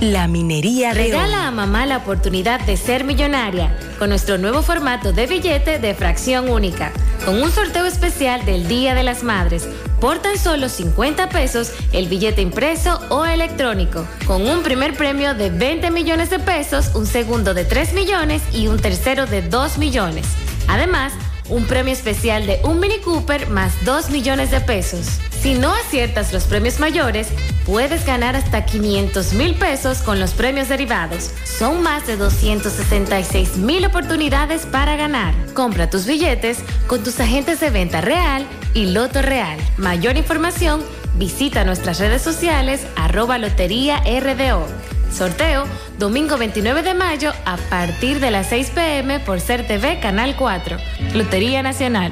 La minería de Regala a mamá la oportunidad de ser millonaria con nuestro nuevo formato de billete de fracción única, con un sorteo especial del Día de las Madres. Por tan solo 50 pesos el billete impreso o electrónico, con un primer premio de 20 millones de pesos, un segundo de 3 millones y un tercero de 2 millones. Además, un premio especial de un Mini Cooper más 2 millones de pesos. Si no aciertas los premios mayores, puedes ganar hasta 500 mil pesos con los premios derivados. Son más de 266 mil oportunidades para ganar. Compra tus billetes con tus agentes de venta real y Loto Real. Mayor información, visita nuestras redes sociales arroba Lotería RDO. Sorteo domingo 29 de mayo a partir de las 6 pm por Ser Canal 4. Lotería Nacional.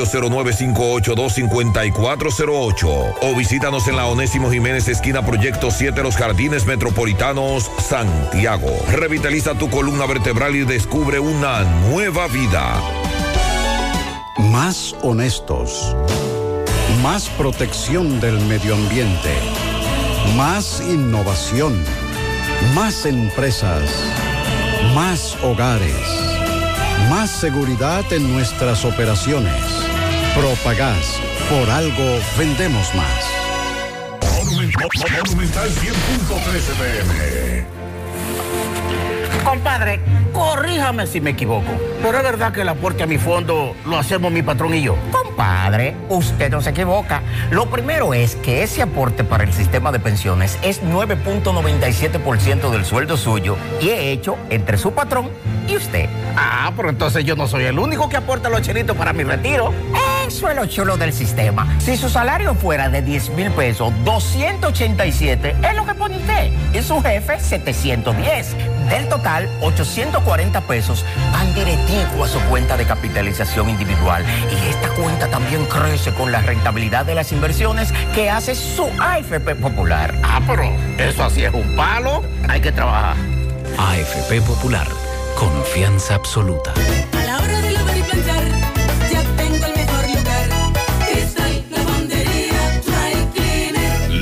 809-582-5408 o visítanos en la Onésimo Jiménez esquina Proyecto 7 Los Jardines Metropolitanos, Santiago. Revitaliza tu columna vertebral y descubre una nueva vida. Más honestos. Más protección del medio ambiente. Más innovación. Más empresas. Más hogares. Más seguridad en nuestras operaciones. Propagás. Por algo vendemos más. Monumental 100.13 pm. Compadre, corríjame si me equivoco, pero es verdad que el aporte a mi fondo lo hacemos mi patrón y yo. Compadre, usted no se equivoca. Lo primero es que ese aporte para el sistema de pensiones es 9.97% del sueldo suyo y he hecho entre su patrón y usted. Ah, pero entonces yo no soy el único que aporta los chelitos para mi retiro. Eso es lo chulo del sistema. Si su salario fuera de 10 mil pesos, 287 es lo que pone usted. Y su jefe, 710. Del total, 840 pesos van directivo a su cuenta de capitalización individual. Y esta cuenta también crece con la rentabilidad de las inversiones que hace su AFP Popular. Ah, pero eso así es un palo. Hay que trabajar. AFP Popular. Confianza absoluta.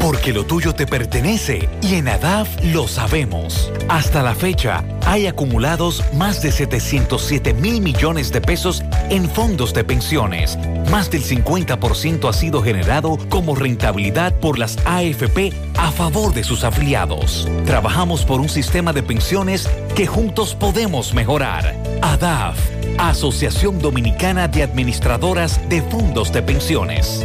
Porque lo tuyo te pertenece y en ADAF lo sabemos. Hasta la fecha, hay acumulados más de 707 mil millones de pesos en fondos de pensiones. Más del 50% ha sido generado como rentabilidad por las AFP a favor de sus afiliados. Trabajamos por un sistema de pensiones que juntos podemos mejorar. ADAF, Asociación Dominicana de Administradoras de Fondos de Pensiones.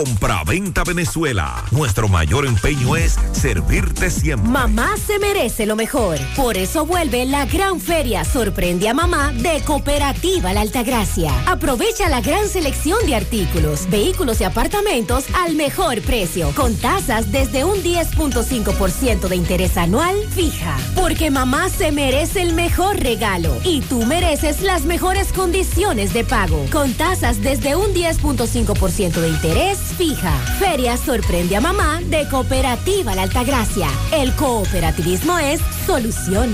Compra-venta Venezuela. Nuestro mayor empeño es servirte siempre. Mamá se merece lo mejor. Por eso vuelve la gran feria Sorprende a Mamá de Cooperativa La Altagracia. Aprovecha la gran selección de artículos, vehículos y apartamentos al mejor precio, con tasas desde un 10.5% de interés anual fija. Porque mamá se merece el mejor regalo y tú mereces las mejores condiciones de pago, con tasas desde un 10.5% de interés fija. Feria Sorprende a Mamá de Cooperativa La Altagracia. El cooperativismo es solución.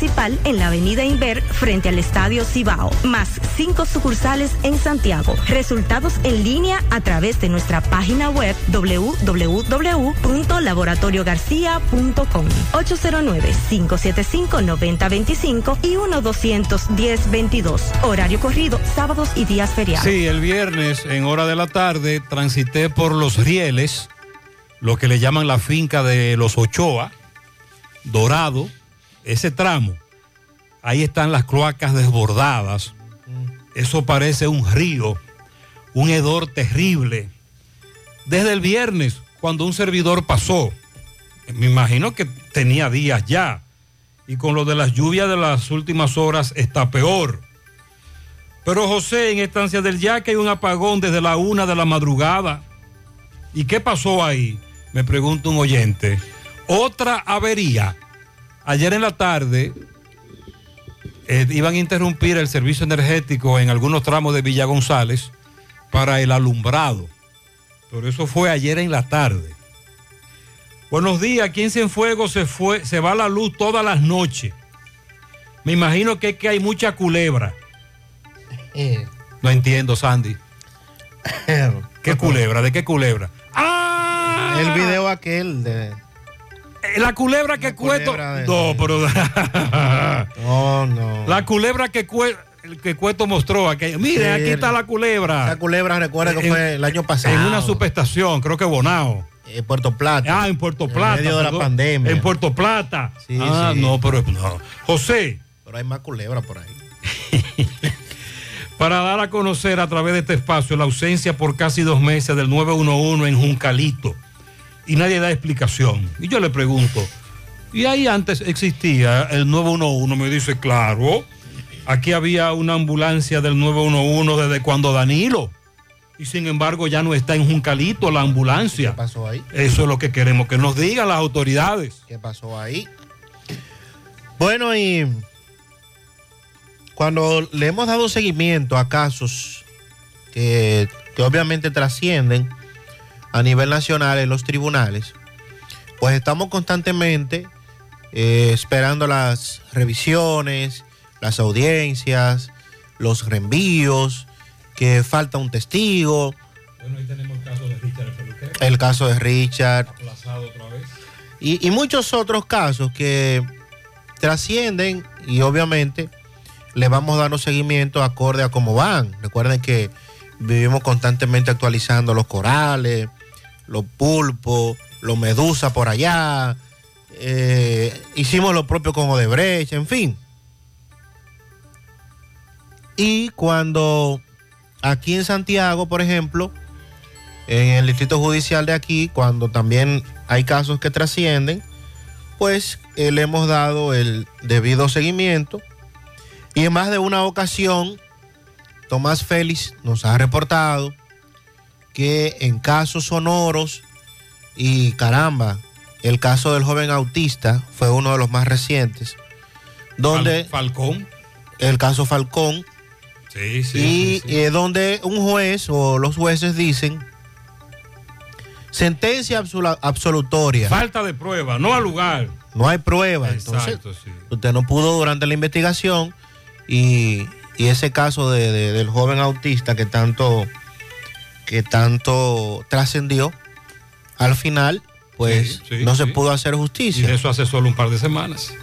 en la avenida Inver frente al Estadio Cibao, más cinco sucursales en Santiago. Resultados en línea a través de nuestra página web www.laboratoriogarcia.com 809-575-9025 y 1-210-22. Horario corrido, sábados y días feriados. Sí, el viernes en hora de la tarde transité por los rieles, lo que le llaman la finca de los Ochoa, Dorado, ese tramo. Ahí están las cloacas desbordadas. Eso parece un río, un hedor terrible. Desde el viernes, cuando un servidor pasó, me imagino que tenía días ya. Y con lo de las lluvias de las últimas horas está peor. Pero José, en Estancia del Yaque hay un apagón desde la una de la madrugada. ¿Y qué pasó ahí? Me pregunta un oyente. Otra avería. Ayer en la tarde eh, iban a interrumpir el servicio energético en algunos tramos de Villa González para el alumbrado. Pero eso fue ayer en la tarde. Buenos días, aquí en Cienfuegos se fue, se va la luz todas las noches. Me imagino que es que hay mucha culebra. No entiendo, Sandy. ¿Qué culebra? ¿De qué culebra? ¡Ah! El video aquel de. Eh, La culebra que cueto. de- No, pero. No, no. La culebra que, cue- que Cueto mostró. aquella- Mire, Sí, aquí está la culebra. Esa culebra recuerda que En- fue el año pasado. En una subestación, creo que Bonao. En Puerto Plata. Ah, en Puerto En Plata. medio de la perdón. pandemia. En Puerto Plata. Sí, ah, sí. no, pero no. José, Pero hay más culebra por ahí. para dar a conocer a través de este espacio la ausencia por casi dos meses del 911 en Juncalito. Y nadie da explicación. Y yo le pregunto, ¿y ahí antes existía el 911? Me dice, claro, aquí había una ambulancia del 911 desde cuando Danilo. Y sin embargo ya no está en Juncalito la ambulancia. ¿Qué pasó ahí? Eso es lo que queremos que nos digan las autoridades. ¿Qué pasó ahí? Bueno, y cuando le hemos dado seguimiento a casos que, que obviamente trascienden a nivel nacional en los tribunales, pues estamos constantemente eh, esperando las revisiones, las audiencias, los reenvíos, que falta un testigo, Bueno, ahí tenemos el caso de Richard el peluquero. el caso de Richard, Aplazado otra vez. Y, y muchos otros casos que trascienden y obviamente le vamos dando seguimiento acorde a cómo van. Recuerden que vivimos constantemente actualizando los corales, los pulpos, los medusas por allá. eh, hicimos lo propio con Odebrecht, en fin. Y cuando aquí en Santiago, por ejemplo, en el distrito judicial de aquí, cuando también hay casos que trascienden, pues eh, le hemos dado el debido seguimiento. Y en más de una ocasión, Tomás Félix nos ha reportado que en casos sonoros, y caramba, el caso del joven autista fue uno de los más recientes, donde... Falcón. El caso Falcón, Sí, sí. y sí, sí. eh, donde un juez o los jueces dicen sentencia absolu- absolutoria. Falta de prueba, no al lugar. No hay prueba. Entonces, Exacto, sí. usted no pudo durante la investigación y, y ese caso de- de- del joven autista que tanto, que tanto trascendió, al final, pues Sí, sí, no se sí. pudo hacer Y justicia. de eso hace solo un par de semanas.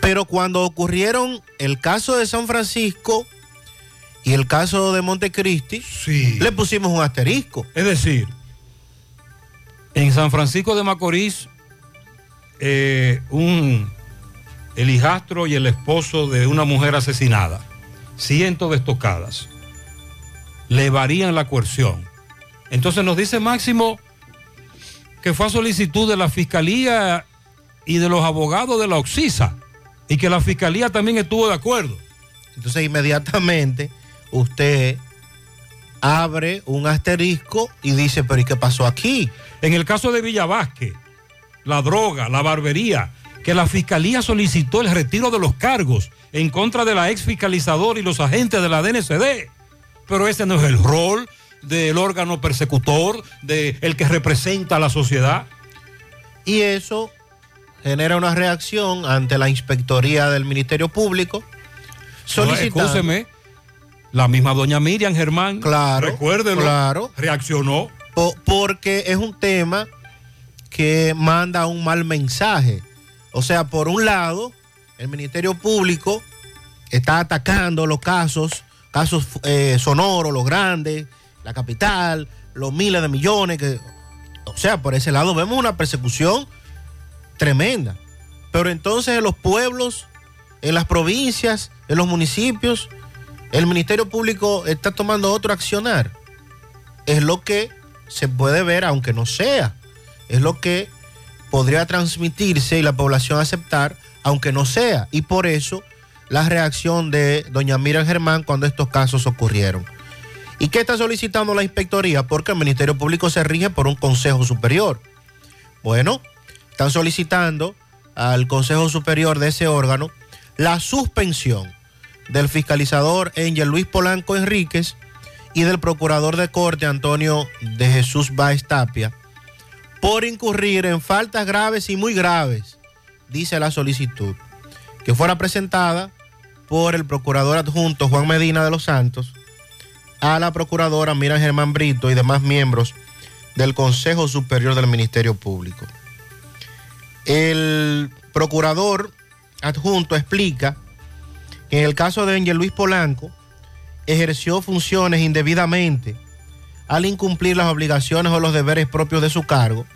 Pero cuando ocurrieron el caso de San Francisco y el caso de Montecristi, le pusimos un asterisco. Es decir, en San Francisco de Macorís, eh, un, el hijastro y el esposo de una mujer asesinada, cientos de estocadas, le varían la coerción. Entonces nos dice Máximo que fue a solicitud de la fiscalía y de los abogados de la Oxisa y que la fiscalía también estuvo de acuerdo. Entonces inmediatamente usted abre un asterisco y dice, pero ¿y qué pasó aquí? En el caso de Villavasque, la droga, la barbería, que la fiscalía solicitó el retiro de los cargos en contra de la ex fiscalizadora y los agentes de la DNCD. Pero ese no es el rol del órgano persecutor, del el que representa a la sociedad. Y eso genera una reacción ante la inspectoría del Ministerio Público. Solicitando, Escúcheme, la misma doña Miriam Germán, Claro, recuérdelo, claro. reaccionó. po- porque es un tema que manda un mal mensaje. O sea, por un lado, el Ministerio Público está atacando los casos, casos eh, sonoros, los grandes, la capital, los miles de millones. Que, o sea, por ese lado vemos una persecución tremenda. Pero entonces en los pueblos, en las provincias, en los municipios, el Ministerio Público está tomando otro accionar. Es lo que se puede ver, aunque no sea. Es lo que podría transmitirse y la población aceptar, aunque no sea. Y por eso la reacción de doña Miriam Germán cuando estos casos ocurrieron. ¿Y qué está solicitando la inspectoría? Porque el Ministerio Público se rige por un Consejo Superior. Bueno, están solicitando al Consejo Superior de ese órgano la suspensión del fiscalizador Angel Luis Polanco Enríquez y del procurador de corte Antonio de Jesús Báez Tapia por incurrir en faltas graves y muy graves, dice la solicitud, que fuera presentada por el procurador adjunto Juan Medina de los Santos a la procuradora Miriam Germán Brito y demás miembros del Consejo Superior del Ministerio Público. El procurador adjunto explica que en el caso de Ángel Luis Polanco ejerció funciones indebidamente al incumplir las obligaciones o los deberes propios de su cargo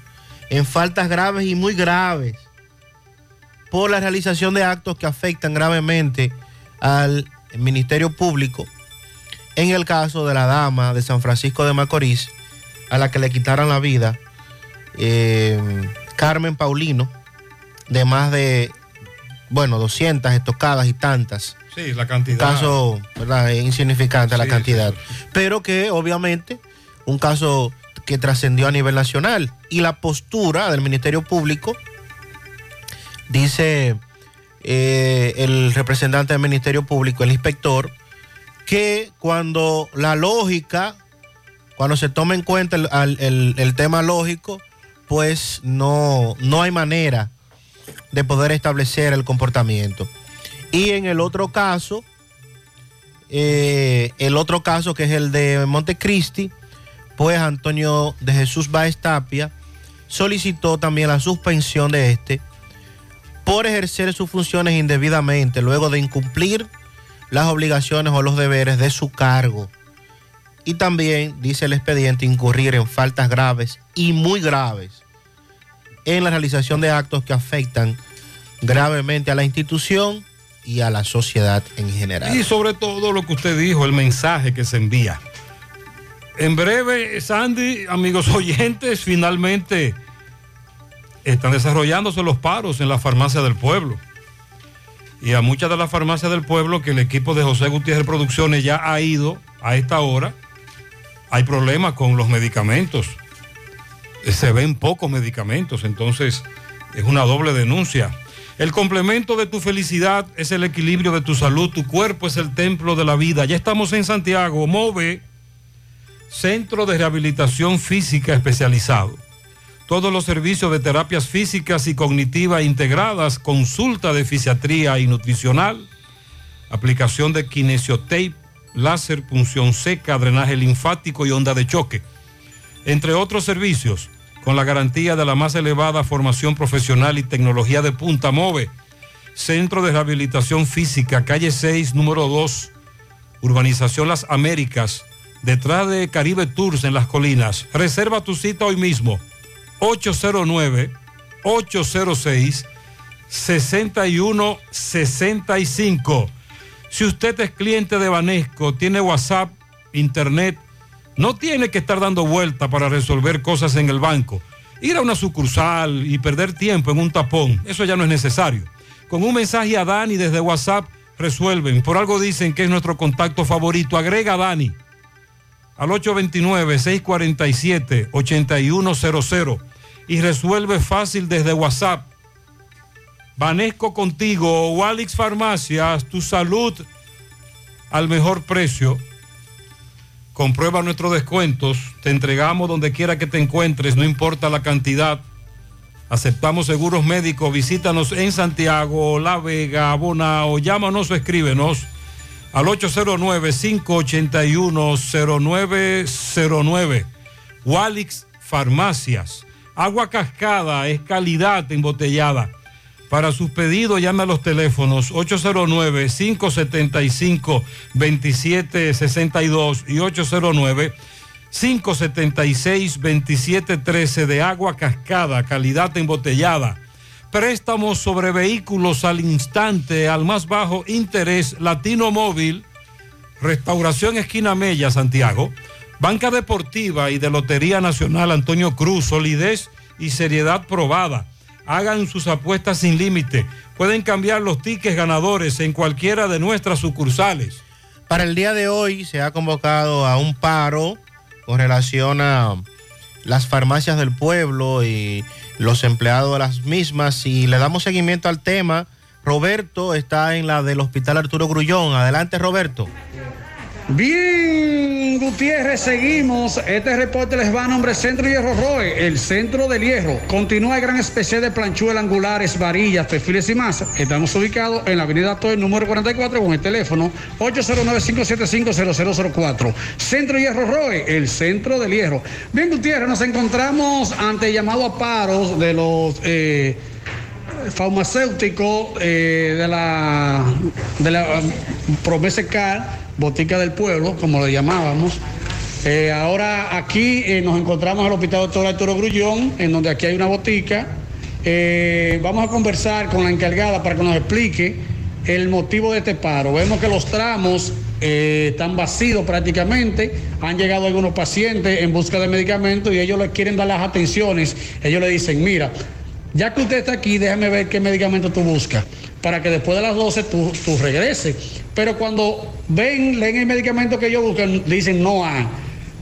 en faltas graves y muy graves por la realización de actos que afectan gravemente al Ministerio Público en el caso de la dama de San Francisco de Macorís a la que le quitaron la vida eh, Carmen Paulino de más de bueno 200 estocadas y tantas Sí, la cantidad. caso ¿verdad? Es insignificante la Sí, cantidad, pero que obviamente un caso que trascendió a nivel nacional y la postura del Ministerio Público, dice eh, el representante del Ministerio Público, el inspector, que cuando la lógica, cuando se toma en cuenta el, tema lógico, pues no, no hay manera de poder establecer el comportamiento. Y en el otro caso, eh, el otro caso que es el de Montecristi, pues Antonio de Jesús Baez Tapia solicitó también la suspensión de este por ejercer sus funciones indebidamente luego de incumplir las obligaciones o los deberes de su cargo. Y también, dice el expediente, incurrir en faltas graves y muy graves en la realización de actos que afectan gravemente a la institución y a la sociedad en general. Y sobre todo lo que usted dijo, el mensaje que se envía. En breve, Sandy, amigos oyentes, finalmente están desarrollándose los paros en la farmacia del pueblo. Y a muchas de las farmacias del pueblo que el equipo de José Gutiérrez Producciones ya ha ido a esta hora, hay problemas con los medicamentos. Se ven pocos medicamentos, entonces es una doble denuncia. El complemento de tu felicidad es el equilibrio de tu salud, tu cuerpo es el templo de la vida. Ya estamos en Santiago, MOVE, Centro de Rehabilitación Física Especializado todos los servicios de terapias físicas y cognitivas integradas, consulta de fisiatría y nutricional, aplicación de kinesiotape, láser, punción seca, drenaje linfático y onda de choque, entre otros servicios, con la garantía de la más elevada formación profesional y tecnología de punta MOVE, Centro de Rehabilitación Física, calle 6, número 2, Urbanización Las Américas, detrás de Caribe Tours en las colinas. Reserva tu cita hoy mismo. 809-806-6165. Si usted es cliente de Banesco, tiene WhatsApp, Internet, no tiene que estar dando vuelta para resolver cosas en el banco. Ir a una sucursal y perder tiempo en un tapón, eso ya no es necesario. Con un mensaje a Dani desde WhatsApp resuelven. Por algo dicen que es nuestro contacto favorito. Agrega a Dani al 829-647-8100 y resuelve fácil desde WhatsApp. Vanesco contigo, Walix Farmacias, tu salud al mejor precio. Comprueba nuestros descuentos, te entregamos donde quiera que te encuentres, no importa la cantidad. Aceptamos seguros médicos, visítanos en Santiago, La Vega, Bonao, llámanos o escríbenos al 809-581-0909. Walix Farmacias. Agua cascada es calidad embotellada. Para sus pedidos llame a los teléfonos 809-575-2762 y 809-576-2713 de agua cascada, calidad embotellada. Préstamos sobre vehículos al instante, al más bajo interés, Latino Móvil, Restauración Esquina Mella, Santiago, Banca Deportiva y de Lotería Nacional Antonio Cruz, solidez y seriedad probada. Hagan sus apuestas sin límite. Pueden cambiar los tickets ganadores en cualquiera de nuestras sucursales. Para el día de hoy se ha convocado a un paro con relación a las farmacias del pueblo y los empleados de las mismas y le damos seguimiento al tema. Roberto está en la del Hospital Arturo Grullón. Adelante, Roberto. Bien, Gutiérrez, seguimos. Este reporte les va a nombre Centro Hierro Roe, el centro del hierro. Continúa el gran especial de planchuelas angulares, varillas, perfiles y más. Estamos ubicados en la avenida Toy, número 44, con el teléfono 809-575-0004. Centro Hierro Roe, el centro del hierro. Bien, Gutiérrez, nos encontramos ante llamado a paros de los... Eh, farmacéuticos eh, de la de la Botica del Pueblo, como le llamábamos. Eh, ahora aquí eh, nos encontramos en el Hospital Doctor Arturo Grullón, en donde aquí hay una botica. Vamos a conversar con la encargada para que nos explique el motivo de este paro. Vemos que los tramos están vacíos prácticamente. Han llegado algunos pacientes en busca de medicamentos y ellos les quieren dar las atenciones. Ellos le dicen, mira, ya que usted está aquí, déjame ver qué medicamento tú buscas, para que después de las 12 tú, tú regreses. Pero cuando ven, leen el medicamento que ellos buscan, dicen no hay.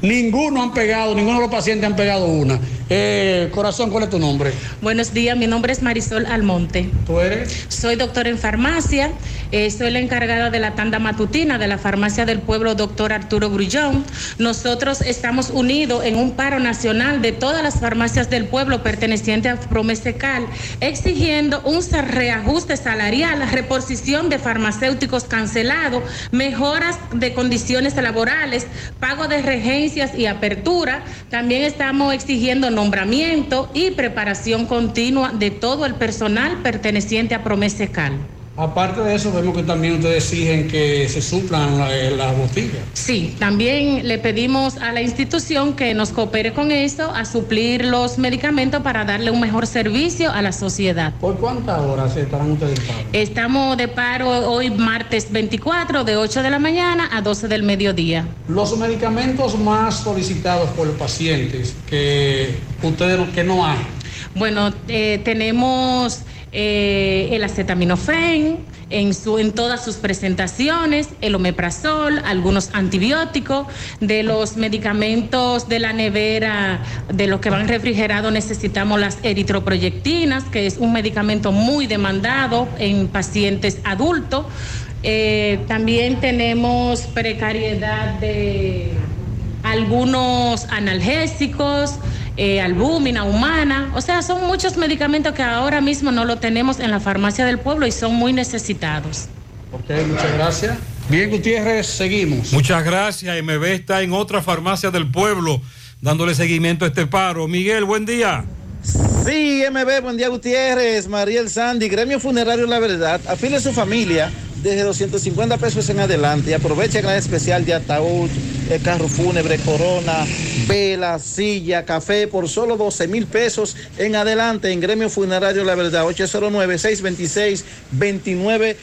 Ninguno han pegado, ninguno de los pacientes han pegado una. Eh, corazón, ¿cuál es tu nombre? Buenos días, mi nombre es Marisol Almonte. ¿Tú eres? Soy doctor en farmacia, eh, soy la encargada de la tanda matutina de la farmacia del pueblo, doctor Arturo Grullón. Nosotros estamos unidos en un paro nacional de todas las farmacias del pueblo pertenecientes a Promesecal, exigiendo un reajuste salarial, reposición de farmacéuticos cancelados, mejoras de condiciones laborales, pago de y apertura. También estamos exigiendo no nombramiento y preparación continua de todo el personal perteneciente a Promesecal. Aparte de eso, vemos que también ustedes exigen que se suplan la- eh, las botellas. Sí, también le pedimos a la institución que nos coopere con eso, a suplir los medicamentos para darle un mejor servicio a la sociedad. ¿Por cuántas horas estarán ustedes en paro? Estamos de paro hoy martes 24 de 8 de la mañana a 12 del mediodía. Los medicamentos más solicitados por los pacientes que ustedes que no hay. Bueno, eh, tenemos eh, el acetaminofén en, su, en todas sus presentaciones, el omeprazol, algunos antibióticos, de los medicamentos de la nevera, de los que van refrigerados necesitamos las eritroproyectinas, que es un medicamento muy demandado en pacientes adultos. Eh, también tenemos precariedad de algunos analgésicos, eh, albúmina humana, o sea, son muchos medicamentos que ahora mismo no lo tenemos en la farmacia del pueblo y son muy necesitados. Ok, muchas gracias. Bien, Gutiérrez, seguimos. Muchas gracias. MB está en otra farmacia del pueblo dándole seguimiento a este paro. Miguel, buen día. Sí, MB, buen día Gutiérrez, Mariel Sandy, Gremio Funerario La Verdad, afile a su familia desde 250 pesos en adelante. Y aproveche el gran especial de ataúd, el carro fúnebre, corona, vela, silla, café por solo 12 mil pesos en adelante. En Gremio Funerario La Verdad, 809-626-29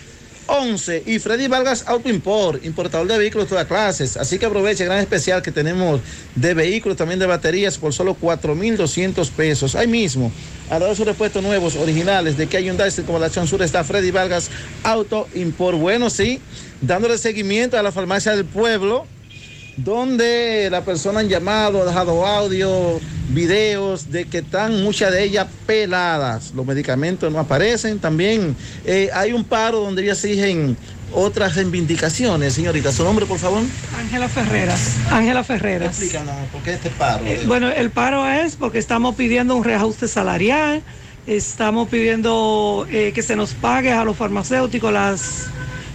11 y Freddy Vargas Auto Import, importador de vehículos de todas clases. Así que aproveche el gran especial que tenemos de vehículos, también de baterías por solo 4,200 pesos. Ahí mismo, a los repuestos nuevos, originales de que hay Hyundai Circunvalación Sur está Freddy Vargas Auto Import. Bueno, sí, dándole seguimiento a la farmacia del pueblo donde la persona han llamado, ha dejado audio, videos de que están muchas de ellas peladas. Los medicamentos no aparecen. También eh, hay un paro donde ellas exigen otras reivindicaciones. Señorita, su nombre, por favor. Ángela Ferreras. Ángela Ferreras. Explícanos, ¿por qué este paro? Eh, bueno, el paro es porque estamos pidiendo un reajuste salarial, estamos pidiendo eh, que se nos pague a los farmacéuticos las,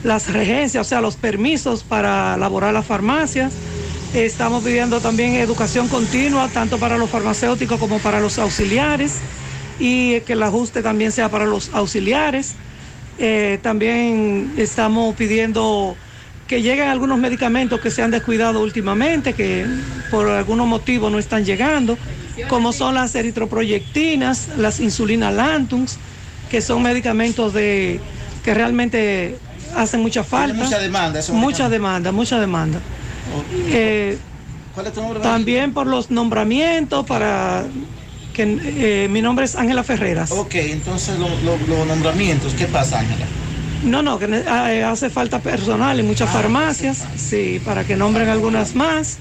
las regencias, o sea, los permisos para laborar las farmacias. Estamos pidiendo también educación continua, tanto para los farmacéuticos como para los auxiliares, y que el ajuste también sea para los auxiliares. Eh, también estamos pidiendo que lleguen algunos medicamentos que se han descuidado últimamente, que por algunos motivos no están llegando, como son las eritroproyectinas, las insulinas Lantums, que son medicamentos de, que realmente hacen mucha falta. mucha demanda, esos Mucha demanda, mucha demanda. Eh, ¿Cuál es tu nombre? también por los nombramientos para que eh, mi nombre es Ángela Ferreras. Ok, entonces lo- lo- los nombramientos, ¿qué pasa, Ángela? No, no, que ne- eh, hace falta personal en muchas farmacias, sí, para que nombren algunas más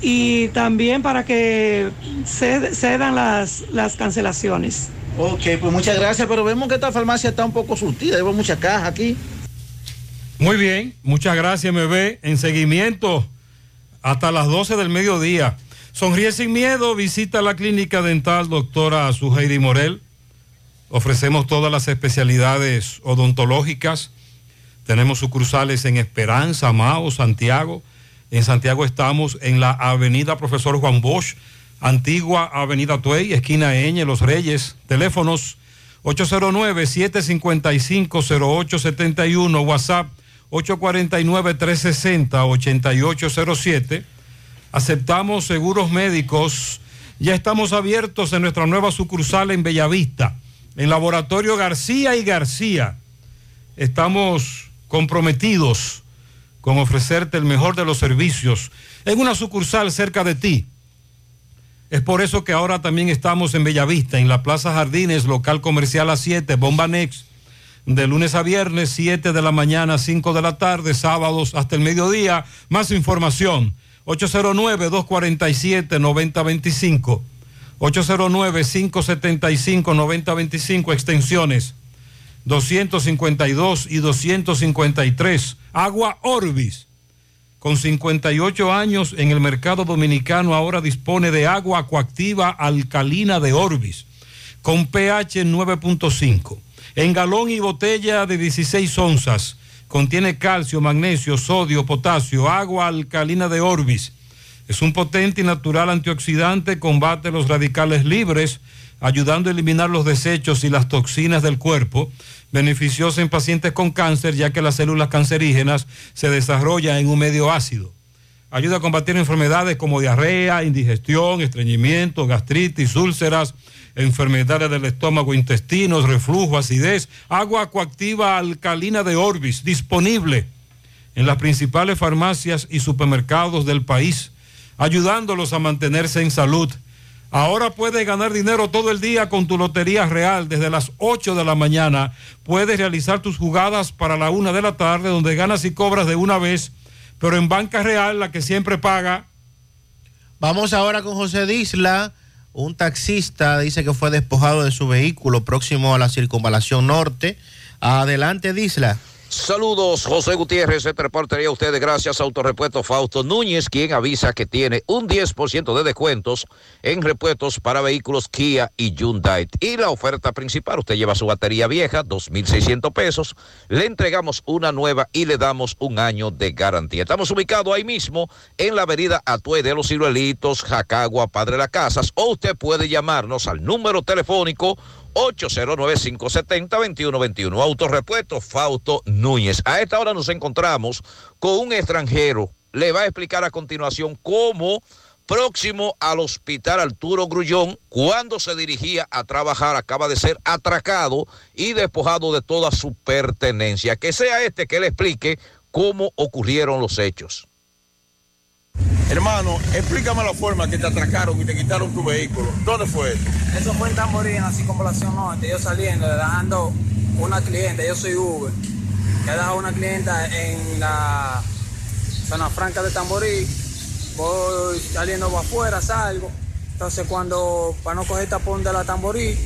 y también para que ced- cedan las, las cancelaciones. Ok, pues muchas gracias, pero vemos que esta farmacia está un poco surtida, vemos mucha caja aquí. Muy bien, muchas gracias, MB. En seguimiento hasta las 12 del mediodía. Sonríe sin miedo, visita la clínica dental doctora Suheiri Morel. Ofrecemos todas las especialidades odontológicas. Tenemos sucursales en Esperanza, Mao, Santiago. En Santiago estamos en la avenida Profesor Juan Bosch, antigua avenida Tuey, esquina Eñe, Los Reyes. Teléfonos 809-755-0871, WhatsApp 849-360-8807. Aceptamos seguros médicos. Ya estamos abiertos en nuestra nueva sucursal en Bellavista, en Laboratorio García y García. Estamos comprometidos con ofrecerte el mejor de los servicios en una sucursal cerca de ti. Es por eso que ahora también estamos en Bellavista, en la Plaza Jardines, local comercial a 7, Bomba Next, de lunes a viernes, 7 de la mañana, 5 de la tarde, sábados hasta el mediodía. Más información, 809-247-9025, 809-575-9025, extensiones 252 y 253. Agua Orbis con 58 años en el mercado dominicano, ahora dispone de agua acuactiva alcalina de Orbis, con pH 9.5. En galón y botella de 16 onzas, contiene calcio, magnesio, sodio, potasio, agua alcalina de Orbis. Es un potente y natural antioxidante, combate los radicales libres, ayudando a eliminar los desechos y las toxinas del cuerpo. Beneficioso en pacientes con cáncer, ya que las células cancerígenas se desarrollan en un medio ácido. Ayuda a combatir enfermedades como diarrea, indigestión, estreñimiento, gastritis, úlceras, enfermedades del estómago, intestinos, reflujo, acidez. Agua coactiva alcalina de Orbis, disponible en las principales farmacias y supermercados del país, ayudándolos a mantenerse en salud. Ahora puedes ganar dinero todo el día con tu Lotería Real. Desde las 8 de la mañana puedes realizar tus jugadas para la 1 de la tarde, donde ganas y cobras de una vez, pero en Banca Real, la que siempre paga. Vamos ahora con José Disla. Un taxista dice que fue despojado de su vehículo próximo a la circunvalación norte. Adelante, Disla. Saludos, José Gutiérrez. Este reportería a ustedes gracias a Autorepuesto Fausto Núñez, quien avisa que tiene un 10% de descuentos en repuestos para vehículos Kia y Hyundai. Y la oferta principal, usted lleva su batería vieja, 2.600 pesos, le entregamos una nueva y le damos un año de garantía. Estamos ubicados ahí mismo en la avenida Atue de los Ciruelitos, Jacagua, Padre de las Casas, o usted puede llamarnos al número telefónico 809-570-2121. Autorepuesto Fausto Núñez. A esta hora nos encontramos con un extranjero. Le va a explicar a continuación cómo, próximo al hospital Arturo Grullón, cuando se dirigía a trabajar, acaba de ser atracado y despojado de toda su pertenencia. Que sea este que le explique cómo ocurrieron los hechos. Hermano, explícame la forma que te atracaron y te quitaron tu vehículo. ¿Dónde fue? Eso fue en Tamborí, en la circunvalación norte. Yo saliendo, dejando una cliente, yo soy Uber. He dejado una clienta en la zona franca de Tamborí. Voy saliendo para afuera, salgo. Entonces, cuando, para no coger tapón de la Tamborí,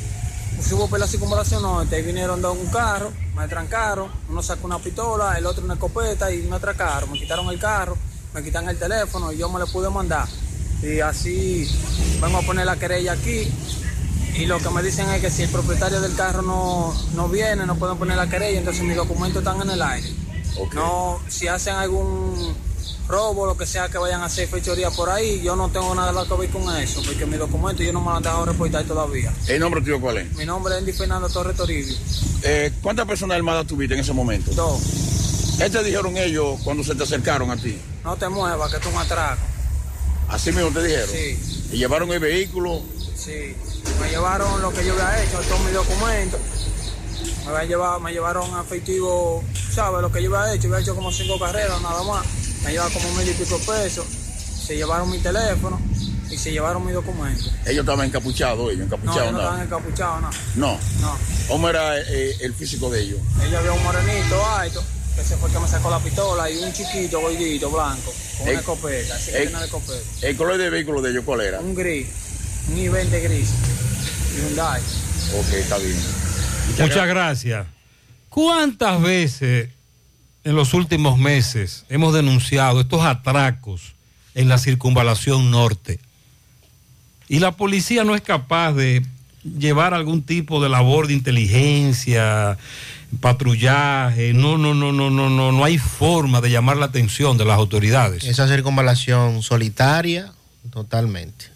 subo por la circunvalación norte. Y vinieron dos un carro, me trancaron. Uno sacó una pistola, el otro una escopeta y me atracaron. Me quitaron el carro me quitan el teléfono y yo me lo pude mandar. Y así vengo a poner la querella aquí. Y lo que me dicen es que si el propietario del carro no, no viene, no pueden poner la querella, entonces mis documentos están en el aire. No, si hacen algún robo, lo que sea que vayan a hacer fechoría por ahí, yo no tengo nada que ver con eso, porque mi documento yo no me lo han dejado reportar todavía. ¿El nombre tuyo cuál es? Mi nombre es Andy Fernando Torres Toribio. Eh, ¿Cuántas personas armadas tuviste en ese momento? Dos. ¿Qué te dijeron ellos cuando se te acercaron a ti? No te muevas, que tú me atraco. ¿Así mismo te dijeron? Sí. ¿Y llevaron el vehículo? Sí. Me llevaron lo que yo había hecho, todos mis documentos. Me, habían llevado, me llevaron efectivo, ¿sabes? Lo que yo había hecho. Había hecho como cinco carreras nada más. Me llevaron como mil y pico pesos. Se llevaron mi teléfono y se llevaron mis documentos. Ellos estaban encapuchados, ellos, No, encapuchados ellos no nada. estaban encapuchados, no. No. No. ¿Cómo era eh, el físico de ellos? Ella había un morenito alto, que se fue el que me sacó la pistola, y un chiquito, gordito, blanco, con una escopeta, así que Ey. tiene la escopeta. ¿El color del vehículo de ellos cuál era? Un gris, un I-20 gris, Hyundai. Ok, está bien. Muchas gracias. ¿Cuántas veces en los últimos meses hemos denunciado estos atracos en la circunvalación norte? Y la policía no es capaz de llevar algún tipo de labor de inteligencia, patrullaje. No, no, no, no, no, no, no hay forma de llamar la atención de las autoridades. Esa circunvalación solitaria, totalmente.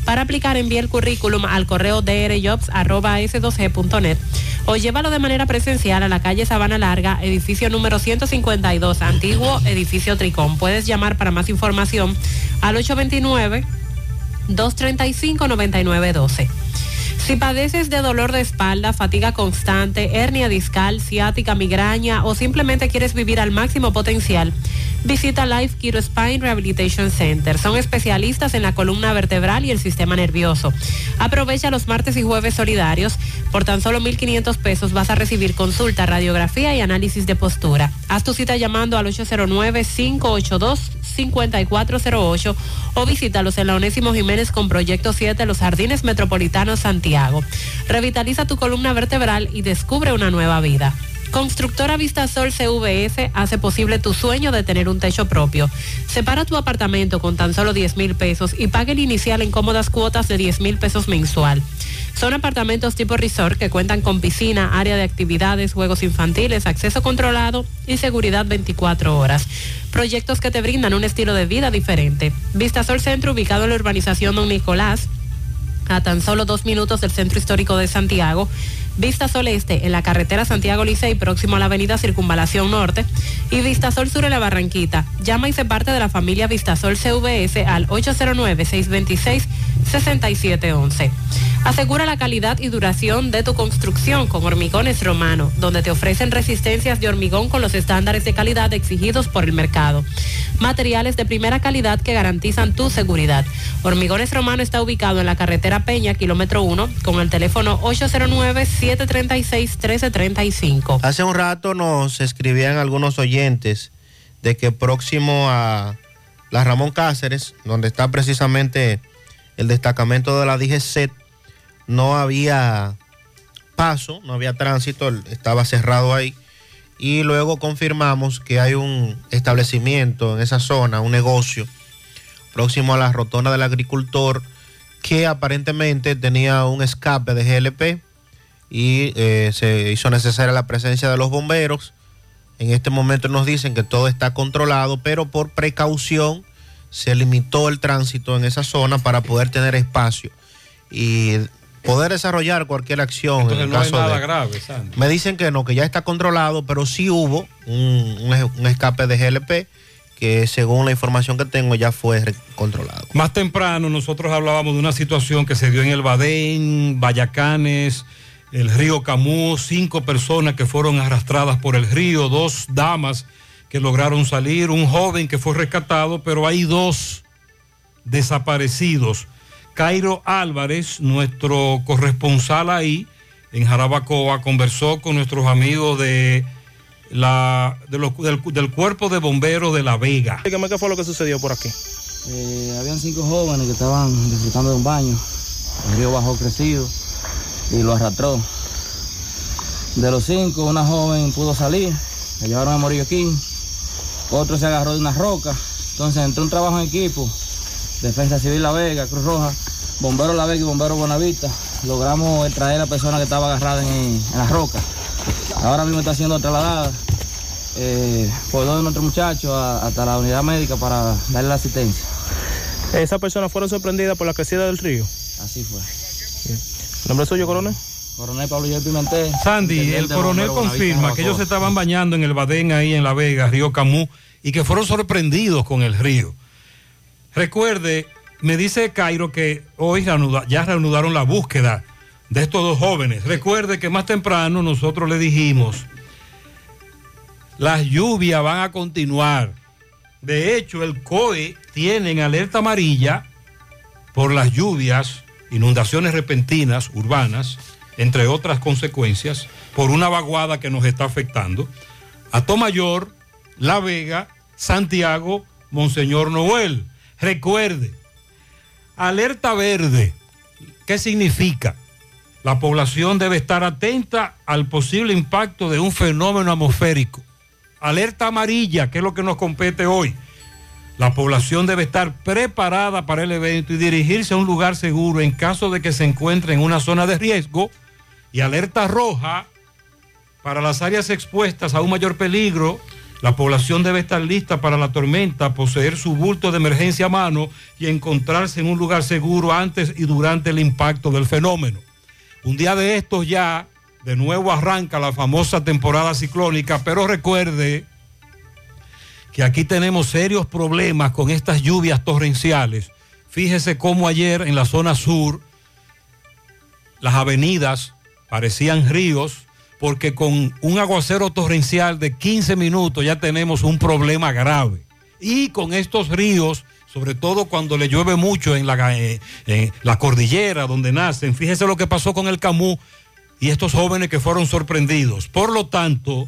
Para aplicar, envía el currículum al correo drjobs.s2g.net o llévalo de manera presencial a la calle Sabana Larga, edificio número 152, antiguo edificio Tricón. Puedes llamar para más información al 829-235-9912. Si padeces de dolor de espalda, fatiga constante, hernia discal, ciática, migraña o simplemente quieres vivir al máximo potencial, Visita Life Kiro Spine Rehabilitation Center. Son especialistas en la columna vertebral y el sistema nervioso. Aprovecha los martes y jueves solidarios. Por tan solo 1.500 pesos vas a recibir consulta, radiografía y análisis de postura. Haz tu cita llamando al 809-582-5408 o visítalos en la Onésimo Jiménez con Proyecto 7 Los Jardines Metropolitanos Santiago. Revitaliza tu columna vertebral y descubre una nueva vida. Constructora Vistasol CVS hace posible tu sueño de tener un techo propio. Separa tu apartamento con tan solo 10 mil pesos y pague el inicial en cómodas cuotas de 10 mil pesos mensual. Son apartamentos tipo resort que cuentan con piscina, área de actividades, juegos infantiles, acceso controlado y seguridad 24 horas. Proyectos que te brindan un estilo de vida diferente. Vistasol Centro ubicado en la urbanización Don Nicolás a tan solo dos minutos del centro histórico de Santiago. Vista Sol Este en la carretera Santiago Licey, próximo a la avenida Circunvalación Norte. Y Vista Sol Sur en la Barranquita. Llama y se parte de la familia Vistasol CVS al 809-626-6711. Asegura la calidad y duración de tu construcción con Hormigones Romano, donde te ofrecen resistencias de hormigón con los estándares de calidad exigidos por el mercado. Materiales de primera calidad que garantizan tu seguridad. Hormigones Romano está ubicado en la carretera Peña, kilómetro 1, con el teléfono 809-736-1335. Hace un rato nos escribían algunos oyentes de que próximo a la Ramón Cáceres, donde está precisamente el destacamento de la DGC, no había paso, no había tránsito, estaba cerrado ahí. Y luego confirmamos que hay un establecimiento en esa zona, un negocio próximo a la rotonda del agricultor, que aparentemente tenía un escape de GLP y eh, se hizo necesaria la presencia de los bomberos. En este momento nos dicen que todo está controlado, pero por precaución se limitó el tránsito en esa zona para poder tener espacio y poder desarrollar cualquier acción. Entonces en el no hay caso nada de- grave. Me dicen que no, que ya está controlado, pero sí hubo un, un- un escape de GLP que según la información que tengo ya fue controlado. Más temprano nosotros hablábamos de una situación que se dio en el Badén, Vallacanes, el río Camus, cinco personas que fueron arrastradas por el río, dos damas que lograron salir, un joven que fue rescatado, pero hay dos desaparecidos. Cairo Álvarez, nuestro corresponsal ahí en Jarabacoa, conversó con nuestros amigos de la, de los- del, del cuerpo de bomberos de La Vega. Dígame qué fue lo que sucedió por aquí. Eh, habían cinco jóvenes que estaban disfrutando de un baño. El río bajó crecido y lo arrastró. De los cinco, una joven pudo salir, la llevaron a Morillo aquí. Otro se agarró de una roca. Entonces entró un trabajo en equipo. Defensa Civil La Vega, Cruz Roja, Bombero La Vega y Bombero Bonavista. Logramos extraer a la persona que estaba agarrada en, en la roca. Ahora mismo está siendo trasladada eh, por dos de nuestros muchachos a- hasta la unidad médica para darle la asistencia. Esas personas fueron sorprendidas por la crecida del río. Así fue. ¿Nombre suyo, coronel? Coronel Pablo Yo Pimentel. Sandy, el coronel confirma que ellos se estaban bañando en el Badén ahí en La Vega, Río Camus, y que fueron sorprendidos con el río. Recuerde, me dice Cairo que hoy reanuda- ya reanudaron la búsqueda de estos dos jóvenes. Recuerde que más temprano nosotros le dijimos, las lluvias van a continuar. De hecho, el COE tiene en alerta amarilla por las lluvias, inundaciones repentinas urbanas, entre otras consecuencias, por una vaguada que nos está afectando. A Tomayor, La Vega, Santiago, Monseñor Noel. Recuerde, alerta verde, ¿qué significa? La población debe estar atenta al posible impacto de un fenómeno atmosférico. Alerta amarilla, que es lo que nos compete hoy. La población debe estar preparada para el evento y dirigirse a un lugar seguro en caso de que se encuentre en una zona de riesgo. Y alerta roja para las áreas expuestas a un mayor peligro. La población debe estar lista para la tormenta, poseer su bulto de emergencia a mano y encontrarse en un lugar seguro antes y durante el impacto del fenómeno. Un día de estos ya, de nuevo arranca la famosa temporada ciclónica, pero recuerde que aquí tenemos serios problemas con estas lluvias torrenciales. Fíjese cómo ayer en la zona sur las avenidas parecían ríos porque con un aguacero torrencial de 15 minutos ya tenemos un problema grave. y con estos ríos, sobre todo cuando le llueve mucho en la, eh, cordillera donde nacen. Fíjese lo que pasó con el Camus y estos jóvenes que fueron sorprendidos. Por lo tanto,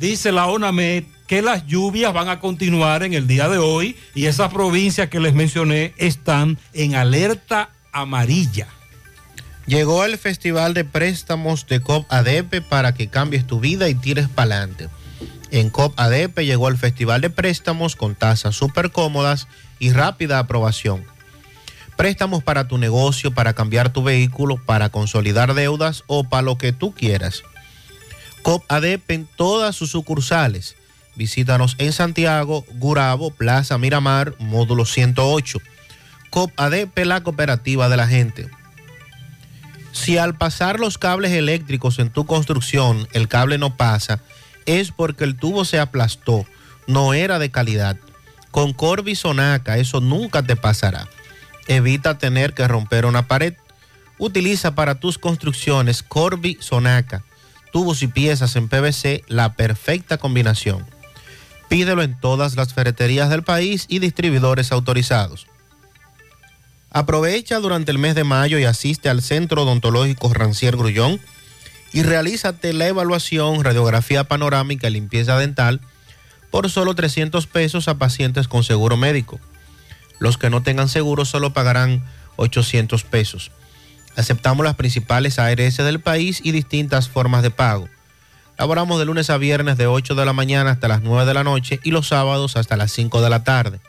dice la ONAMED que las lluvias van a continuar en el día de hoy y esas provincias que les mencioné están en alerta amarilla. Llegó el Festival de Préstamos de COP ADP para que cambies tu vida y tires para adelante. En COP ADP llegó el Festival de Préstamos con tasas súper cómodas y rápida aprobación. Préstamos para tu negocio, para cambiar tu vehículo, para consolidar deudas o para lo que tú quieras. COP ADP en todas sus sucursales. Visítanos en Santiago, Gurabo, Plaza Miramar, módulo 108. COP ADP, la cooperativa de la gente. Si al pasar los cables eléctricos en tu construcción el cable no pasa, es porque el tubo se aplastó, no era de calidad. Con Corby Sonaca eso nunca te pasará. Evita tener que romper una pared. Utiliza para tus construcciones Corby Sonaca. Tubos y piezas en PVC, la perfecta combinación. Pídelo en todas las ferreterías del país y distribuidores autorizados. Aprovecha durante el mes de mayo y asiste al Centro Odontológico Rancier Grullón y realízate la evaluación, radiografía panorámica y limpieza dental por solo 300 pesos a pacientes con seguro médico. Los que no tengan seguro solo pagarán 800 pesos. Aceptamos las principales ARS del país y distintas formas de pago. Laboramos de lunes a viernes de 8 de la mañana hasta las 9 de la noche y los sábados hasta las 5 de la tarde.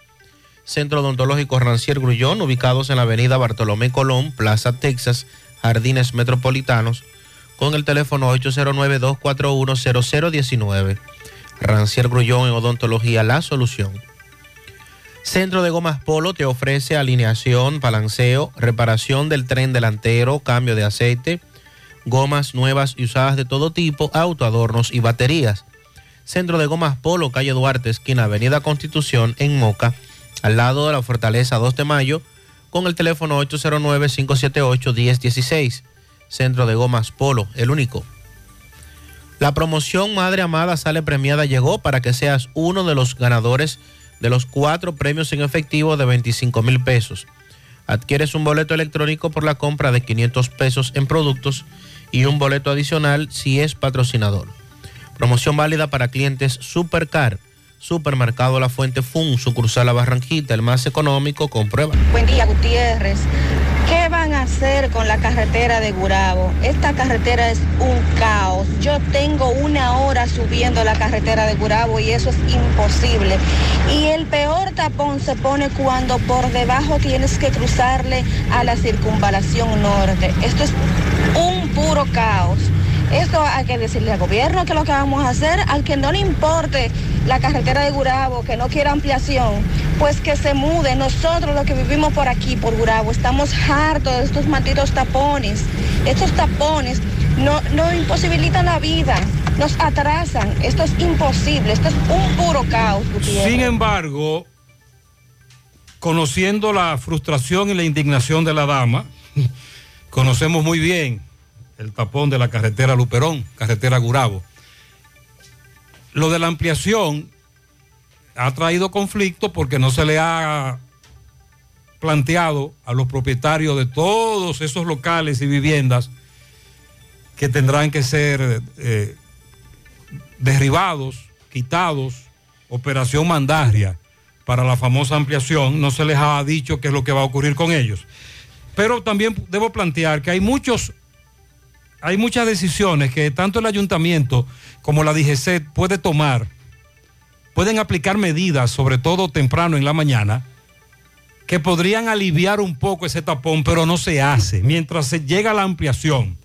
Centro Odontológico Rancier Grullón, ubicados en la avenida Bartolomé Colón, Plaza Texas, Jardines Metropolitanos, con el teléfono 809-241-0019. Rancier Grullón en Odontología La Solución. Centro de Gomas Polo te ofrece alineación, balanceo, reparación del tren delantero, cambio de aceite, gomas nuevas y usadas de todo tipo, autoadornos y baterías. Centro de Gomas Polo, calle Duarte, esquina Avenida Constitución, en Moca, al lado de la Fortaleza 2 de Mayo, con el teléfono 809-578-1016. Centro de Gomas Polo, el único. La promoción Madre Amada Sale Premiada llegó para que seas uno de los ganadores de los cuatro premios en efectivo de 25 mil pesos. Adquieres un boleto electrónico por la compra de 500 pesos en productos y un boleto adicional si es patrocinador. Promoción válida para clientes Supercar. Supermercado La Fuente Fun, sucursal La Barranquita, el más económico, comprueba. Buen día, Gutiérrez. ¿Qué van a hacer con la carretera de Gurabo? Esta carretera es un caos. Yo tengo una hora subiendo la carretera de Gurabo y eso es imposible. Y el peor tapón se pone cuando por debajo tienes que cruzarle a la circunvalación norte. Esto es un puro caos. Esto hay que decirle al gobierno que lo que vamos a hacer, al que no le importe la carretera de Gurabo, que no quiera ampliación, pues que se mude. Nosotros los que vivimos por aquí, por Gurabo, estamos hartos de estos malditos tapones. Estos tapones no, no imposibilitan la vida, nos atrasan. Esto es imposible, esto es un puro caos. Sin embargo, conociendo la frustración y la indignación de la dama, conocemos muy bien el tapón de la carretera Luperón, carretera Gurabo. Lo de la ampliación ha traído conflicto porque no se le ha planteado a los propietarios de todos esos locales y viviendas que tendrán que ser eh, derribados, quitados, operación mandaria para la famosa ampliación, no se les ha dicho qué es lo que va a ocurrir con ellos. Pero también debo plantear que hay muchos hay muchas decisiones que tanto el ayuntamiento como la DGC puede tomar, pueden aplicar medidas, sobre todo temprano en la mañana, que podrían aliviar un poco ese tapón, pero no se hace. Mientras se llega a la ampliación,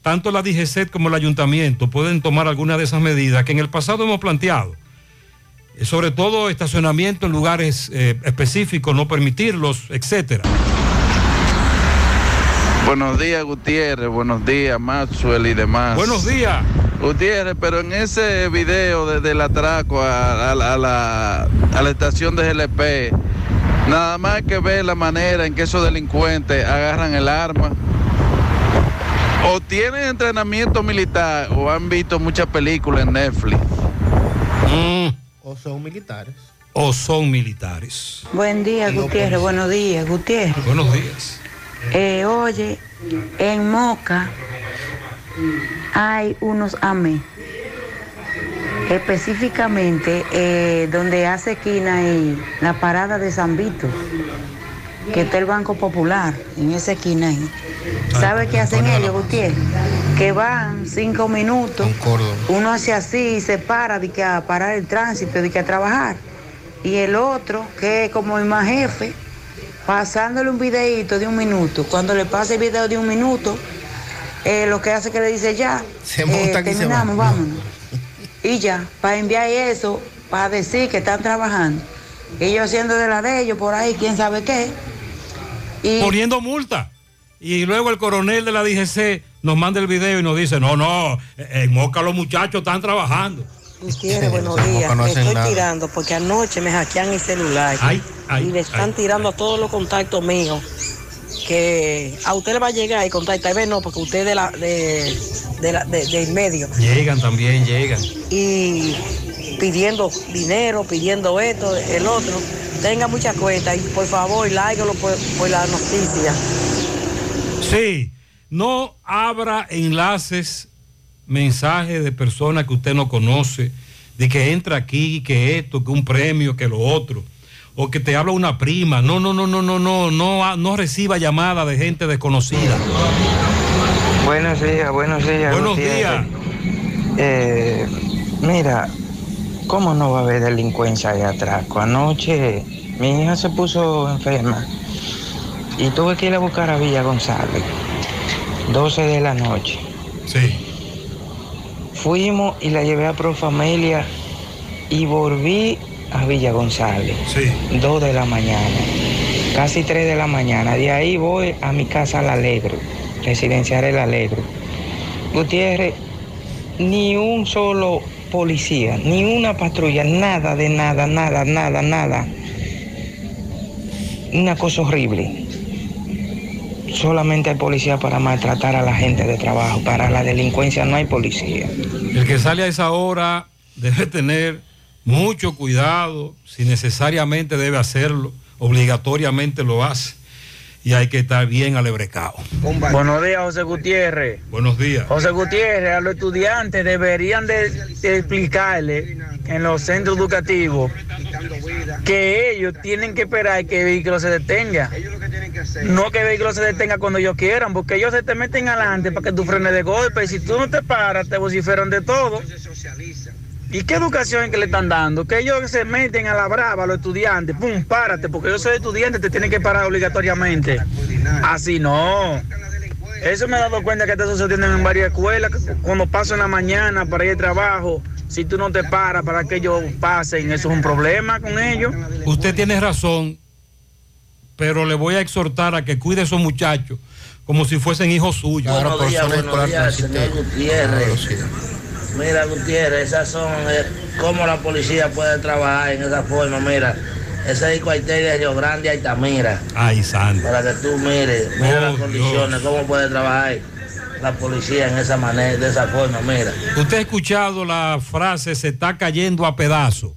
tanto la DGC como el ayuntamiento pueden tomar algunas de esas medidas que en el pasado hemos planteado. Eh, Sobre todo estacionamiento en lugares eh, específicos, no permitirlos, etcétera. Buenos días, Gutiérrez. Buenos días, Maxwell y demás. Buenos días. Gutiérrez, pero en ese video desde el atraco a, a la, a la- a la estación de GLP, nada más hay que ver la manera en que esos delincuentes agarran el arma. O tienen entrenamiento militar o han visto muchas películas en Netflix. O son militares. o son militares. Buen día, Gutiérrez. Buenos días, Gutiérrez. Buenos días. Eh, oye, en Moca hay unos AME. Específicamente eh, donde hace esquina y la parada de San Vito, que está el Banco Popular, en esa esquina ahí. ¿Sabe qué hacen ellos, Gutiérrez? Que van cinco minutos, uno hace así y se para de que a parar el tránsito, de que a trabajar. Y el otro, que es como el más jefe, pasándole un videito de un minuto. Cuando le pasa el video de un minuto, eh, lo que hace es que le dice ya, Se monta se terminamos, va. vámonos. Y ya, para enviar eso, para decir que están trabajando. Ellos haciendo de la de ellos por ahí, quién sabe qué. Y Poniendo multa. Y luego el coronel de la DGC nos manda el video y nos dice, no, no, en Moca los muchachos están trabajando. Gutiérrez, buenos días. no Me estoy nada. tirando porque anoche me hackean el celular. Ay, ay, y le están ay, tirando a todos los contactos míos. Que a usted le va a llegar y contacta. Y ve, no, porque usted es de la, de, de la- de- del medio. Llegan también, llegan. Y pidiendo dinero, pidiendo esto, el otro. Tenga mucha cuenta y por favor, láigalo por, por la noticia. Sí, no abra enlaces, mensajes de personas que usted no conoce, de que entra aquí, que esto, que un premio, que lo otro, o que te habla una prima. No, no, no, no, no, no, no, no reciba llamadas de gente desconocida. Buenos días, buenos días. Buenos Gutiérrez. Eh, mira, ¿cómo no va a haber delincuencia de atraco? Anoche mi hija se puso enferma y tuve que ir a buscar a Villa González, 12 de la noche. Sí. Fuimos y la llevé a Profamilia y volví a Villa González, sí. 2 de la mañana, casi 3 de la mañana. De ahí voy a mi casa al Alegro, residencial El Alegro. Gutiérrez, ni un solo policía, ni una patrulla, nada de nada, nada, nada, nada. Una cosa horrible. Solamente hay policía para maltratar a la gente de trabajo. Para la delincuencia no hay policía. El que sale a esa hora debe tener mucho cuidado, si necesariamente debe hacerlo, obligatoriamente lo hace. Y hay que estar bien alebrecado. Buenos días, José Gutiérrez. Buenos días. José Gutiérrez, a los estudiantes deberían de, de explicarle en los centros educativos que ellos tienen que esperar que el vehículo se detenga. No que el vehículo se detenga cuando ellos quieran, porque ellos se te meten adelante para que tú frenes de golpe y si tú no te paras te vociferan de todo. ¿Y qué educación es que le están dando? Que ellos se meten a la brava a los estudiantes. Pum, párate, porque yo soy estudiante, te tienen que parar obligatoriamente. Así no. Eso me he dado cuenta que está sucediendo en varias escuelas. Cuando paso en la mañana para ir al trabajo, si tú no te paras para que ellos pasen, eso es un problema con ellos. Usted tiene razón, pero le voy a exhortar a que cuide a esos muchachos como si fuesen hijos suyos. Buenos días, buenos días, señor Gutiérrez. Mira, Gutiérrez, esas son eh, cómo la policía puede trabajar en esa forma. Mira, ese es el cuartel de Río Grande y Altamira. Ay, santo. Para que tú mires, mira Oh, las condiciones, cómo puede trabajar la policía en esa manera, de esa forma. Mira, Usted ha escuchado la frase se está cayendo a pedazos.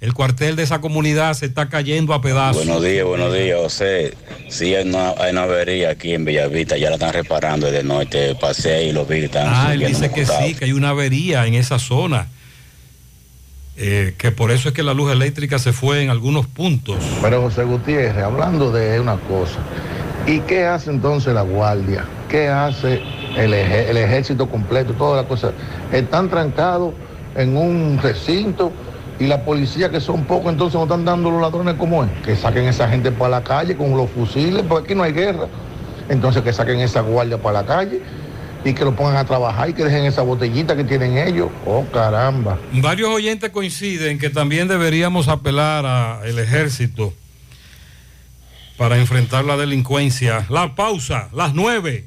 El cuartel de esa comunidad se está cayendo a pedazos. Buenos días, buenos días, José. Sí, hay una, hay una avería aquí en Bellavista, ya la están reparando desde el norte, pasé y lo vi, están Ah, él dice que sí, que hay una avería en esa zona. Eh, que por eso es que la luz eléctrica se fue en algunos puntos. Pero José Gutiérrez, hablando de una cosa, ¿y qué hace entonces la guardia? ¿Qué hace el, el ejército completo? Todas las cosas. Están trancados en un recinto y la policía, que son pocos, entonces no están dando los ladrones como es. Que saquen esa gente para la calle con los fusiles, porque aquí no hay guerra. Entonces que saquen esa guardia para la calle y que lo pongan a trabajar y que dejen esa botellita que tienen ellos. Oh, caramba. Varios oyentes coinciden que también deberíamos apelar al ejército para enfrentar la delincuencia. La pausa, las nueve.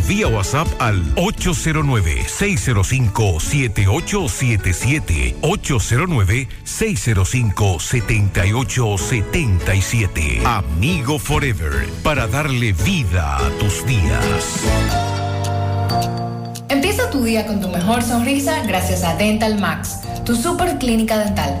vía WhatsApp al 809-605-7877. 809-605-7877. Amigo Forever, para darle vida a tus días. Empieza tu día con tu mejor sonrisa gracias a Dental Max, tu super clínica dental.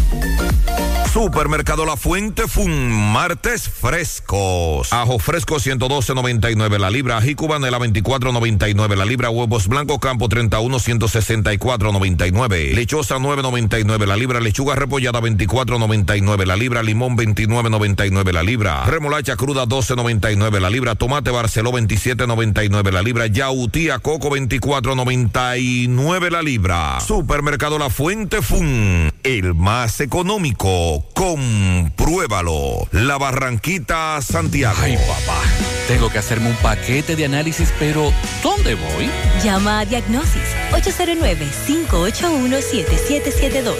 Supermercado La Fuente Fun, martes frescos. Ajo fresco 112.99 la libra, ají cubanela 24.99 la libra, huevos blancos campo 31 164.99, lechosa 9.99 la libra, lechuga repollada 24.99 la libra, limón 29.99 la libra, remolacha cruda 12.99 la libra, tomate barceló 27.99 la libra, yautía coco 24.99 la libra. Supermercado La Fuente Fun, el más económico. Compruébalo. La Barranquita, Santiago. Ay, papá. Tengo que hacerme un paquete de análisis, pero ¿dónde voy? Llama a Diagnosis 809-581-7772.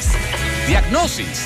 Diagnosis.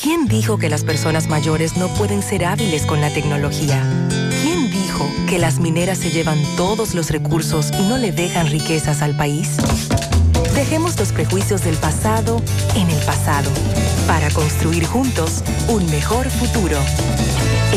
¿Quién dijo que las personas mayores no pueden ser hábiles con la tecnología? ¿Quién dijo que las mineras se llevan todos los recursos y no le dejan riquezas al país? Dejemos los prejuicios del pasado en el pasado para construir juntos un mejor futuro.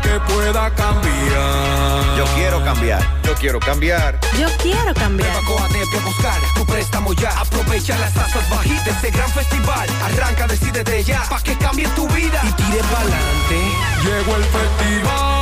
que pueda cambiar. Yo quiero cambiar. Yo quiero cambiar. Yo quiero cambiar. Coatete a buscar tu préstamo ya. Aprovecha las tasas bajitas de este gran festival. Arranca, decídete ya, pa' que cambie tu vida y tire pa'lante. Llegó el festival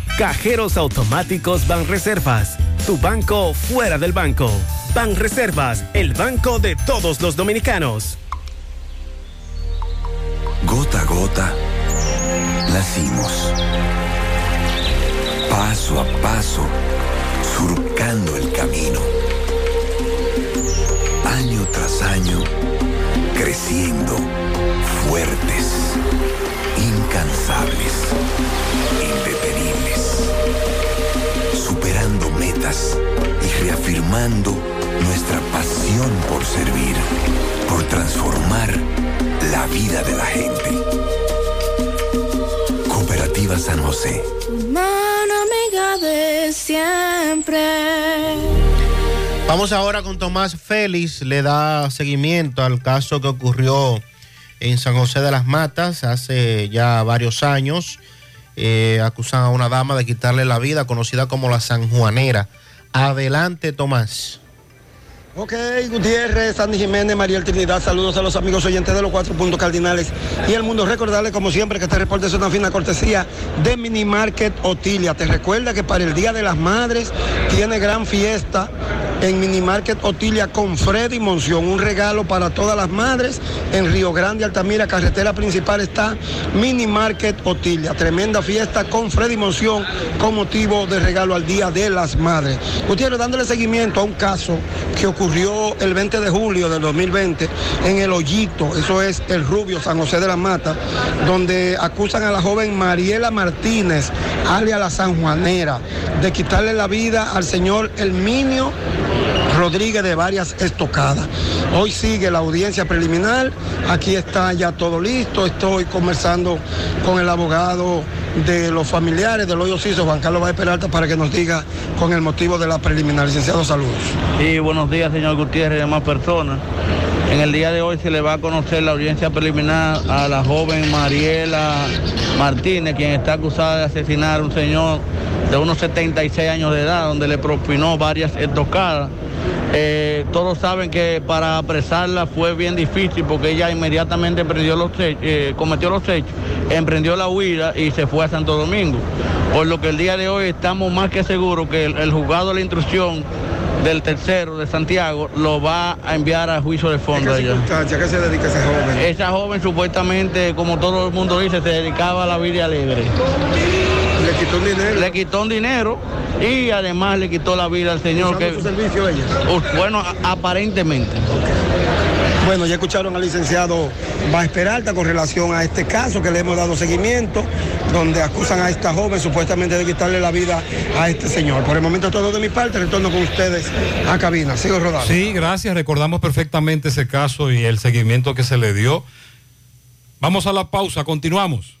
Cajeros automáticos Banreservas. Tu banco fuera del banco. Banreservas, el banco de todos los dominicanos. Gota a gota, nacimos. Paso a paso, surcando el camino. Año tras año, creciendo, fuertes, incansables, indetenibles, superando metas y reafirmando nuestra pasión por servir, por transformar la vida de la gente. Cooperativa San José. Mano amiga de siempre. Vamos ahora con Tomás Félix, le da seguimiento al caso que ocurrió en San José de las Matas hace ya varios años. Eh, acusan a una dama de quitarle la vida, conocida como la Sanjuanera. Adelante, Tomás. Ok, Gutiérrez, Sandy Jiménez, Mariel Trinidad, saludos a los amigos oyentes de los cuatro puntos cardinales y el mundo. Recordarles, como siempre, que este reporte es una fina cortesía de Mini Market Otilia. Te recuerda que para el Día de las Madres tiene gran fiesta en Mini Market Otilia con Freddy Monción. Un regalo para todas las madres en Río Grande, Altamira, carretera principal está Mini Market Otilia. Tremenda fiesta con Freddy Monción con motivo de regalo al Día de las Madres. Gutiérrez, dándole seguimiento a un caso que ocurrió el 20 de julio del 2020 en el Hoyito, eso es el Rubio, San José de la Mata, donde acusan a la joven Mariela Martínez, alias la Sanjuanera, de quitarle la vida al señor Elminio Rodríguez de varias estocadas. Hoy sigue la audiencia preliminar, aquí está ya todo listo, estoy conversando con el abogado de los familiares del hoyo Ciso, Juan Carlos Báez Peralta, para que nos diga con el motivo de la preliminar. Licenciado, saludos. Sí, buenos días, señor Gutiérrez y demás personas. En el día de hoy se le va a conocer la audiencia preliminar a la joven Mariela Martínez, quien está acusada de asesinar a un señor de unos 76 años de edad, donde le propinó varias estocadas. Eh, todos saben que para apresarla fue bien difícil porque ella inmediatamente emprendió los hechos, eh, cometió los hechos, emprendió la huida y se fue a Santo Domingo. Por lo que el día de hoy estamos más que seguros que el, el juzgado de la instrucción del tercero de Santiago lo va a enviar a juicio de fondo. ¿A qué se dedica esa joven? Esa joven supuestamente, como todo el mundo dice, se dedicaba a la vida alegre. ¿Le quitó un dinero? Le quitó un dinero y además le quitó la vida al señor. ¿Usando que, su servicio ella? Bueno, aparentemente. Bueno, ya escucharon al licenciado Báez Peralta con relación a este caso que le hemos dado seguimiento, donde acusan a esta joven supuestamente de quitarle la vida a este señor. Por el momento todo de mi parte, retorno con ustedes a cabina. Sigo rodando. Sí, gracias. Recordamos perfectamente ese caso y el seguimiento que se le dio. Vamos a la pausa, continuamos.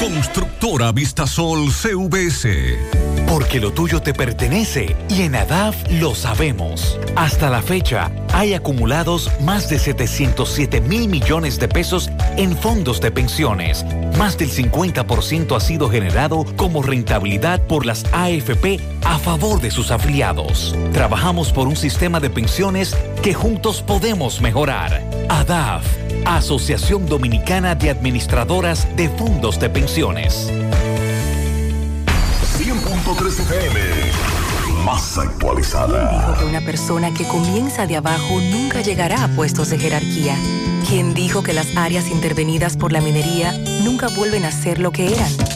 Constructora Vistasol CVS. Porque lo tuyo te pertenece y en ADAF lo sabemos. Hasta la fecha, hay acumulados más de 707 mil millones de pesos en fondos de pensiones. Más del 50% ha sido generado como rentabilidad por las AFP a favor de sus afiliados. Trabajamos por un sistema de pensiones que juntos podemos mejorar. ADAF, Asociación Dominicana de Administradoras de Fondos de Pensiones. 100.3 FM. Más actualizada. Dijo que una persona que comienza de abajo nunca llegará a puestos de jerarquía. ¿Quién dijo que las áreas intervenidas por la minería nunca vuelven a ser lo que eran?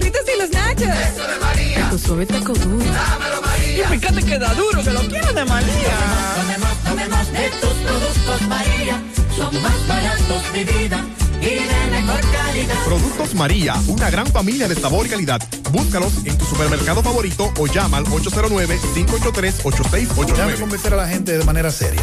Burritos y los nachos. Eso de María. Tu suave taco duro. Dámelo, María. Y fíjate que da duro, que lo quiero de María. Tomemos, tomemos de tus productos, María. Son más baratos de vida y de mejor calidad. Productos María, una gran familia de sabor y calidad. Búscalos en tu supermercado favorito o llama al 809-583-8689. Déjame convencer a la gente de manera seria.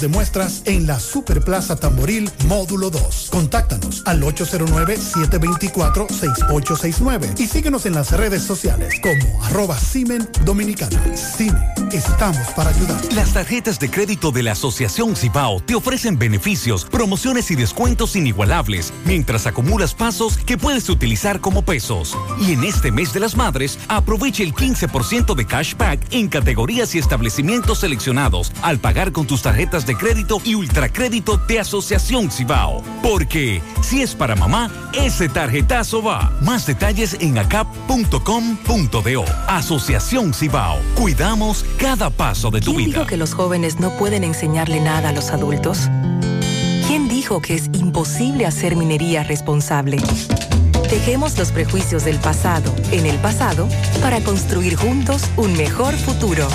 de muestras en la Superplaza Tamboril Módulo 2. Contáctanos al 809-724-6869 y síguenos en las redes sociales como arroba Simen Dominicana. Simen, estamos para ayudar. Las tarjetas de crédito de la Asociación Cibao te ofrecen beneficios, promociones y descuentos inigualables mientras acumulas pasos que puedes utilizar como pesos. Y en este mes de las madres, aprovecha el 15% de cashback en categorías y establecimientos seleccionados al pagar con tus tarjetas de crédito y ultracrédito de Asociación Cibao. Porque si es para mamá, ese tarjetazo va. Más detalles en acap.com.do. Asociación Cibao. Cuidamos cada paso de tu ¿Quién vida. dijo que los jóvenes no pueden enseñarle nada a los adultos? ¿Quién dijo que es imposible hacer minería responsable? Dejemos los prejuicios del pasado en el pasado para construir juntos un mejor futuro.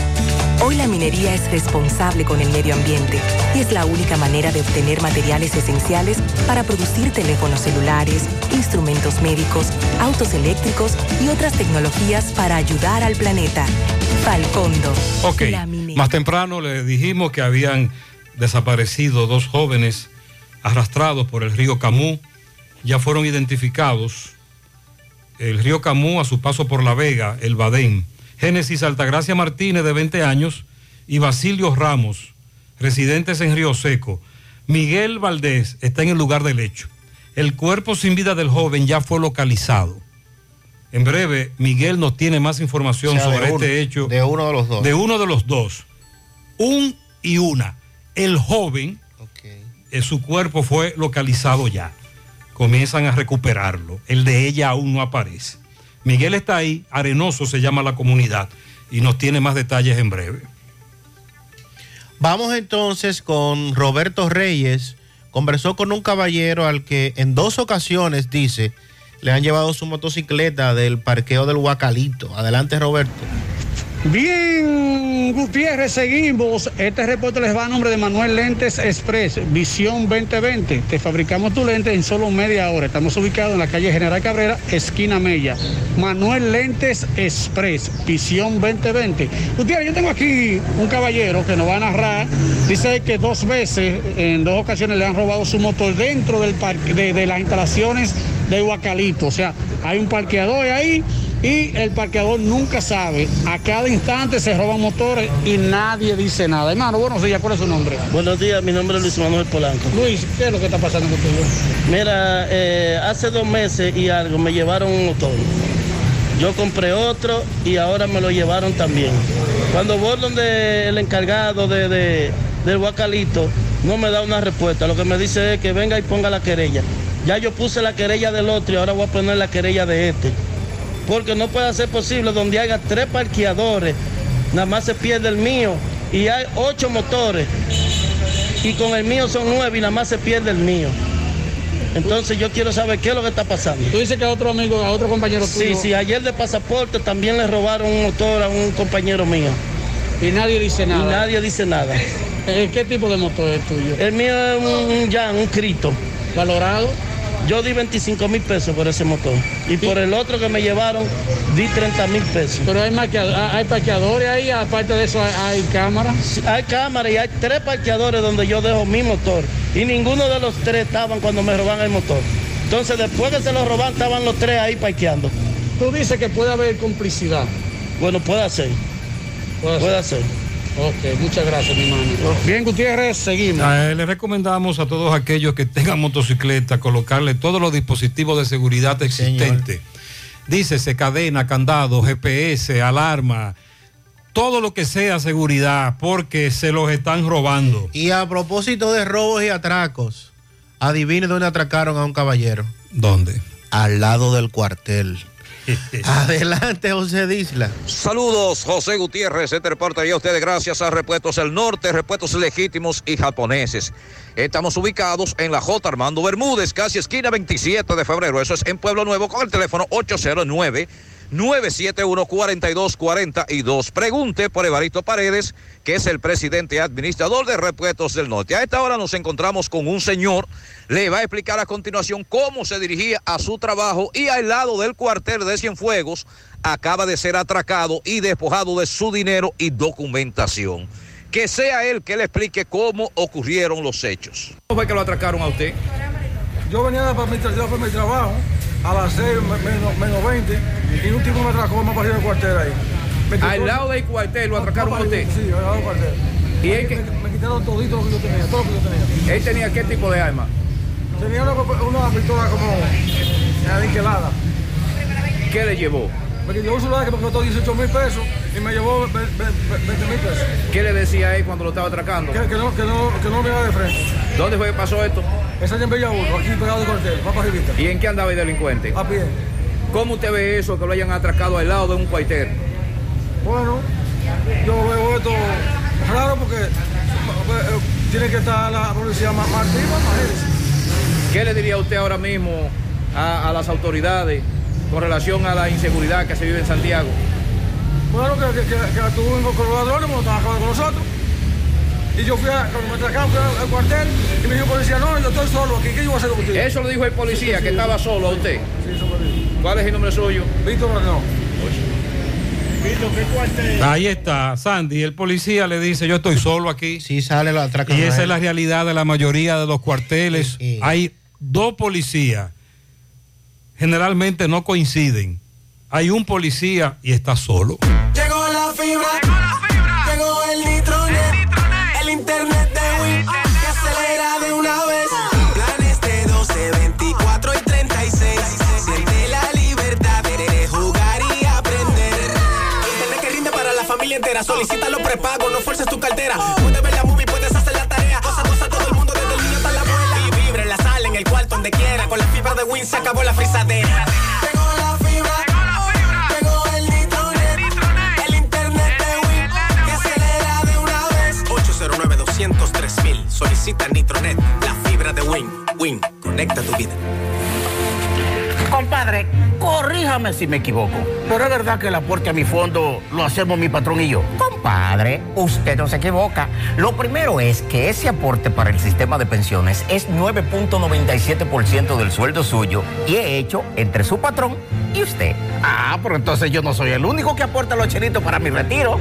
Hoy la minería es responsable con el medio ambiente y es la única manera de obtener materiales esenciales para producir teléfonos celulares, instrumentos médicos, autos eléctricos y otras tecnologías para ayudar al planeta. Falcondo. Ok, más temprano le dijimos que habían desaparecido dos jóvenes arrastrados por el río Camú. Ya fueron identificados. El río Camú a su paso por La Vega, el Badén. Génesis Altagracia Martínez, de 20 años, y Basilio Ramos, residentes en Río Seco. Miguel Valdés está en el lugar del hecho. El cuerpo sin vida del joven ya fue localizado. En breve, Miguel nos tiene más información O sea, de sobre uno- este hecho. de uno de los dos. De uno de los dos. Un y una. El joven, eh, su cuerpo fue localizado ya. Comienzan a recuperarlo. El de ella aún no aparece. Miguel está ahí, Arenoso se llama la comunidad, y nos tiene más detalles en breve. Vamos entonces con Roberto Reyes. Conversó con un caballero al que en dos ocasiones, dice, le han llevado su motocicleta del parqueo del Huacalito. Adelante, Roberto. Bien, Gutiérrez, seguimos. Este reporte les va a nombre de Manuel Lentes Express, Visión 2020. Te fabricamos tu lente en solo media hora. Estamos ubicados en la calle General Cabrera, esquina Mella. Manuel Lentes Express, Visión 2020. Gutiérrez, yo tengo aquí un caballero que nos va a narrar. Dice que dos veces, en dos ocasiones, le han robado su motor dentro del de, de las instalaciones de Huacalito. O sea, hay un parqueador ahí Y el parqueador nunca sabe. A cada instante se roban motores y nadie dice nada. Hermano, buenos días, ¿cuál es su nombre? Buenos días, mi nombre es Luis Manuel Polanco. Luis, ¿qué es lo que está pasando contigo? Mira, eh, hace dos meses y algo me llevaron un motor. Yo compré otro y ahora me lo llevaron también. Cuando voy donde el encargado de, de- del guacalito, no me da una respuesta. Lo que me dice es que venga y ponga la querella. Ya yo puse la querella del otro y ahora voy a poner la querella de este. Porque no puede ser posible donde haya tres parqueadores, nada más se pierde el mío y hay ocho motores y con el mío son nueve y nada más se pierde el mío. Entonces yo quiero saber qué es lo que está pasando. Tú dices que a otro amigo, a otro compañero Sí, tuyo. sí, ayer de pasaporte también le robaron un motor a un compañero mío. Y nadie dice nada. Y nadie dice nada. Eh, ¿Qué tipo de motor es tuyo? El mío es un, un Jan, un Crito. ¿Valorado? Yo di 25 mil pesos por ese motor. Y por el otro que me llevaron, di 30 mil pesos. Pero hay, marqueado- hay parqueadores ahí, aparte de eso hay, cámaras. Sí, Hay cámaras y hay tres parqueadores donde yo dejo mi motor. Y ninguno de los tres estaban cuando me roban el motor. Entonces después que se lo roban, estaban los tres ahí parqueando. Tú dices que puede haber complicidad. Bueno, puede ser. Puede ser. Ok, muchas gracias, mi hermano. Bien, Gutiérrez, seguimos. Eh, le recomendamos a todos aquellos que tengan motocicleta colocarle todos los dispositivos de seguridad existentes. Dícese cadena, candado, GPS, alarma, todo lo que sea seguridad, porque se los están robando. Y a propósito de robos y atracos, adivine dónde atracaron a un caballero. ¿Dónde? Al lado del cuartel. Adelante, José Disla. Saludos, José Gutiérrez. Este reporte a ustedes gracias a Repuestos del Norte, Repuestos Legítimos y Japoneses. Estamos ubicados en la J. Armando Bermúdez, casi esquina 27 de febrero. Eso es en Pueblo Nuevo con el teléfono 809. 971-4242. Pregunte por Evaristo Paredes, que es el presidente administrador de Repuestos del Norte. A esta hora nos encontramos con un señor. Le va a explicar a continuación cómo se dirigía a su trabajo y al lado del cuartel de Cienfuegos acaba de ser atracado y despojado de su dinero y documentación. Que sea él que le explique cómo ocurrieron los hechos. ¿Cómo fue que lo atracaron a usted? Yo venía para mi, para mi trabajo a las 6 menos, menos 20 y un tipo me atracó más para arriba del cuartel ahí. Al lado del cuartel lo atracaron a usted. Sí, al lado del cuartel. ¿Y él qué? Me, me quitaron todito lo que yo tenía, todo lo que yo tenía. ¿Él tenía qué tipo de arma? Tenía una, una pistola como aniquilada. ¿Qué le llevó? Me quitó un celular que me costó 18 mil pesos y me llevó 20 mil pesos. ¿Qué le decía a él cuando lo estaba atracando? Que, que no, que, no, que no me iba de frente. ¿Dónde fue que pasó esto? Esa es en Bella aquí pegado del cuartel, más para arribita. ¿Y en qué andaba el delincuente? A pie. ¿Cómo usted ve eso, que lo hayan atracado al lado de un cuartel? Bueno, yo veo esto raro porque eh, tiene que estar la policía más, más activa, imagínese. ¿Qué le diría usted ahora mismo a, a las autoridades con relación a la inseguridad que se vive en Santiago? Bueno, que, que, que, que tuvo con los ladrones, como acabando con nosotros. Y yo fui a, cuando me atracaron, fui al, al cuartel y me dijo el policía, no, yo estoy solo aquí, ¿qué yo voy a hacer contigo? Eso lo dijo el policía, que estaba solo a usted. Sí, eso me. ¿Cuál es el nombre suyo? Víctor ¿qué cuartel? Ahí está, Sandy. El policía le dice, yo estoy solo aquí. Sí, sale la atracan. Y esa es la realidad de la mayoría de los cuarteles. Hay dos policías. Generalmente no coinciden. Hay un policía y está solo. Llegó la fibra. No fuerces tu cartera. Puedes ver la movie, puedes hacer la tarea. Cosa, cosa, todo el mundo, desde el niño hasta la abuela. Y vibra en la sala, en el cuarto, donde quiera. Con la fibra de Win se acabó la frisadera. Llegó la fibra. Llegó el nitronet. El internet de Win. Que acelera de una vez. 809 203 mil. Solicita Nitronet. La fibra de Win. Win. Conecta tu vida. Compadre, corríjame si me equivoco, pero es verdad que el aporte a mi fondo lo hacemos mi patrón y yo. Compadre, usted no se equivoca. Lo primero es que ese aporte para el sistema de pensiones es 9.97% del sueldo suyo y he hecho entre su patrón y usted. Ah, pero entonces yo no soy el único que aporta los chelitos para mi retiro.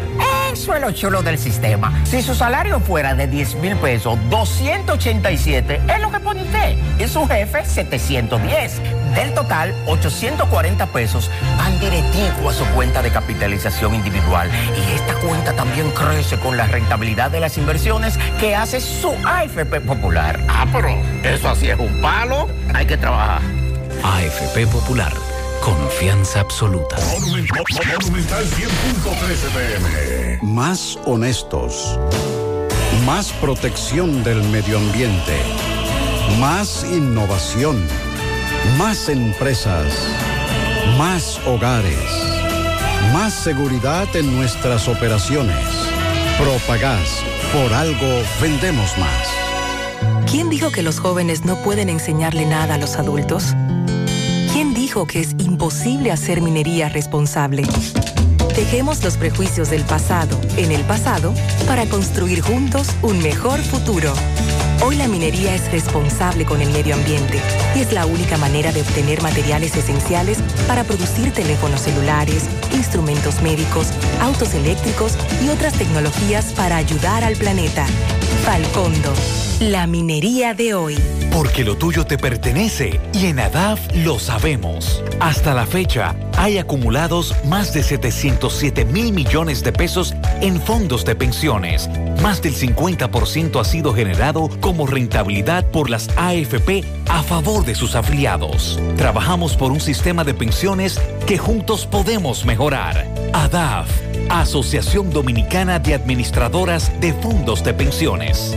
Eso es lo chulo del sistema. Si su salario fuera de 10 mil pesos, 287 es lo que pone usted. Y su jefe, 710. Del total, 840 pesos van directivo a su cuenta de capitalización individual. Y esta cuenta también crece con la rentabilidad de las inversiones que hace su AFP Popular. Ah, pero eso así es un palo. Hay que trabajar. AFP Popular, confianza absoluta. Monumental 100.13 pm. Más honestos. Más protección del medio ambiente. Más innovación. Más empresas. Más hogares. Más seguridad en nuestras operaciones. Propagás. Por algo vendemos más. ¿Quién dijo que los jóvenes no pueden enseñarle nada a los adultos? ¿Quién dijo que es imposible hacer minería responsable? Dejemos los prejuicios del pasado en el pasado para construir juntos un mejor futuro. Hoy la minería es responsable con el medio ambiente y es la única manera de obtener materiales esenciales para producir teléfonos celulares, instrumentos médicos, autos eléctricos y otras tecnologías para ayudar al planeta. Falcondo, la minería de hoy. Porque lo tuyo te pertenece y en ADAF lo sabemos. Hasta la fecha, hay acumulados más de 707 mil millones de pesos en fondos de pensiones. Más del 50% ha sido generado como rentabilidad por las AFP a favor de sus afiliados. Trabajamos por un sistema de pensiones que juntos podemos mejorar. ADAF, Asociación Dominicana de Administradoras de Fondos de Pensiones.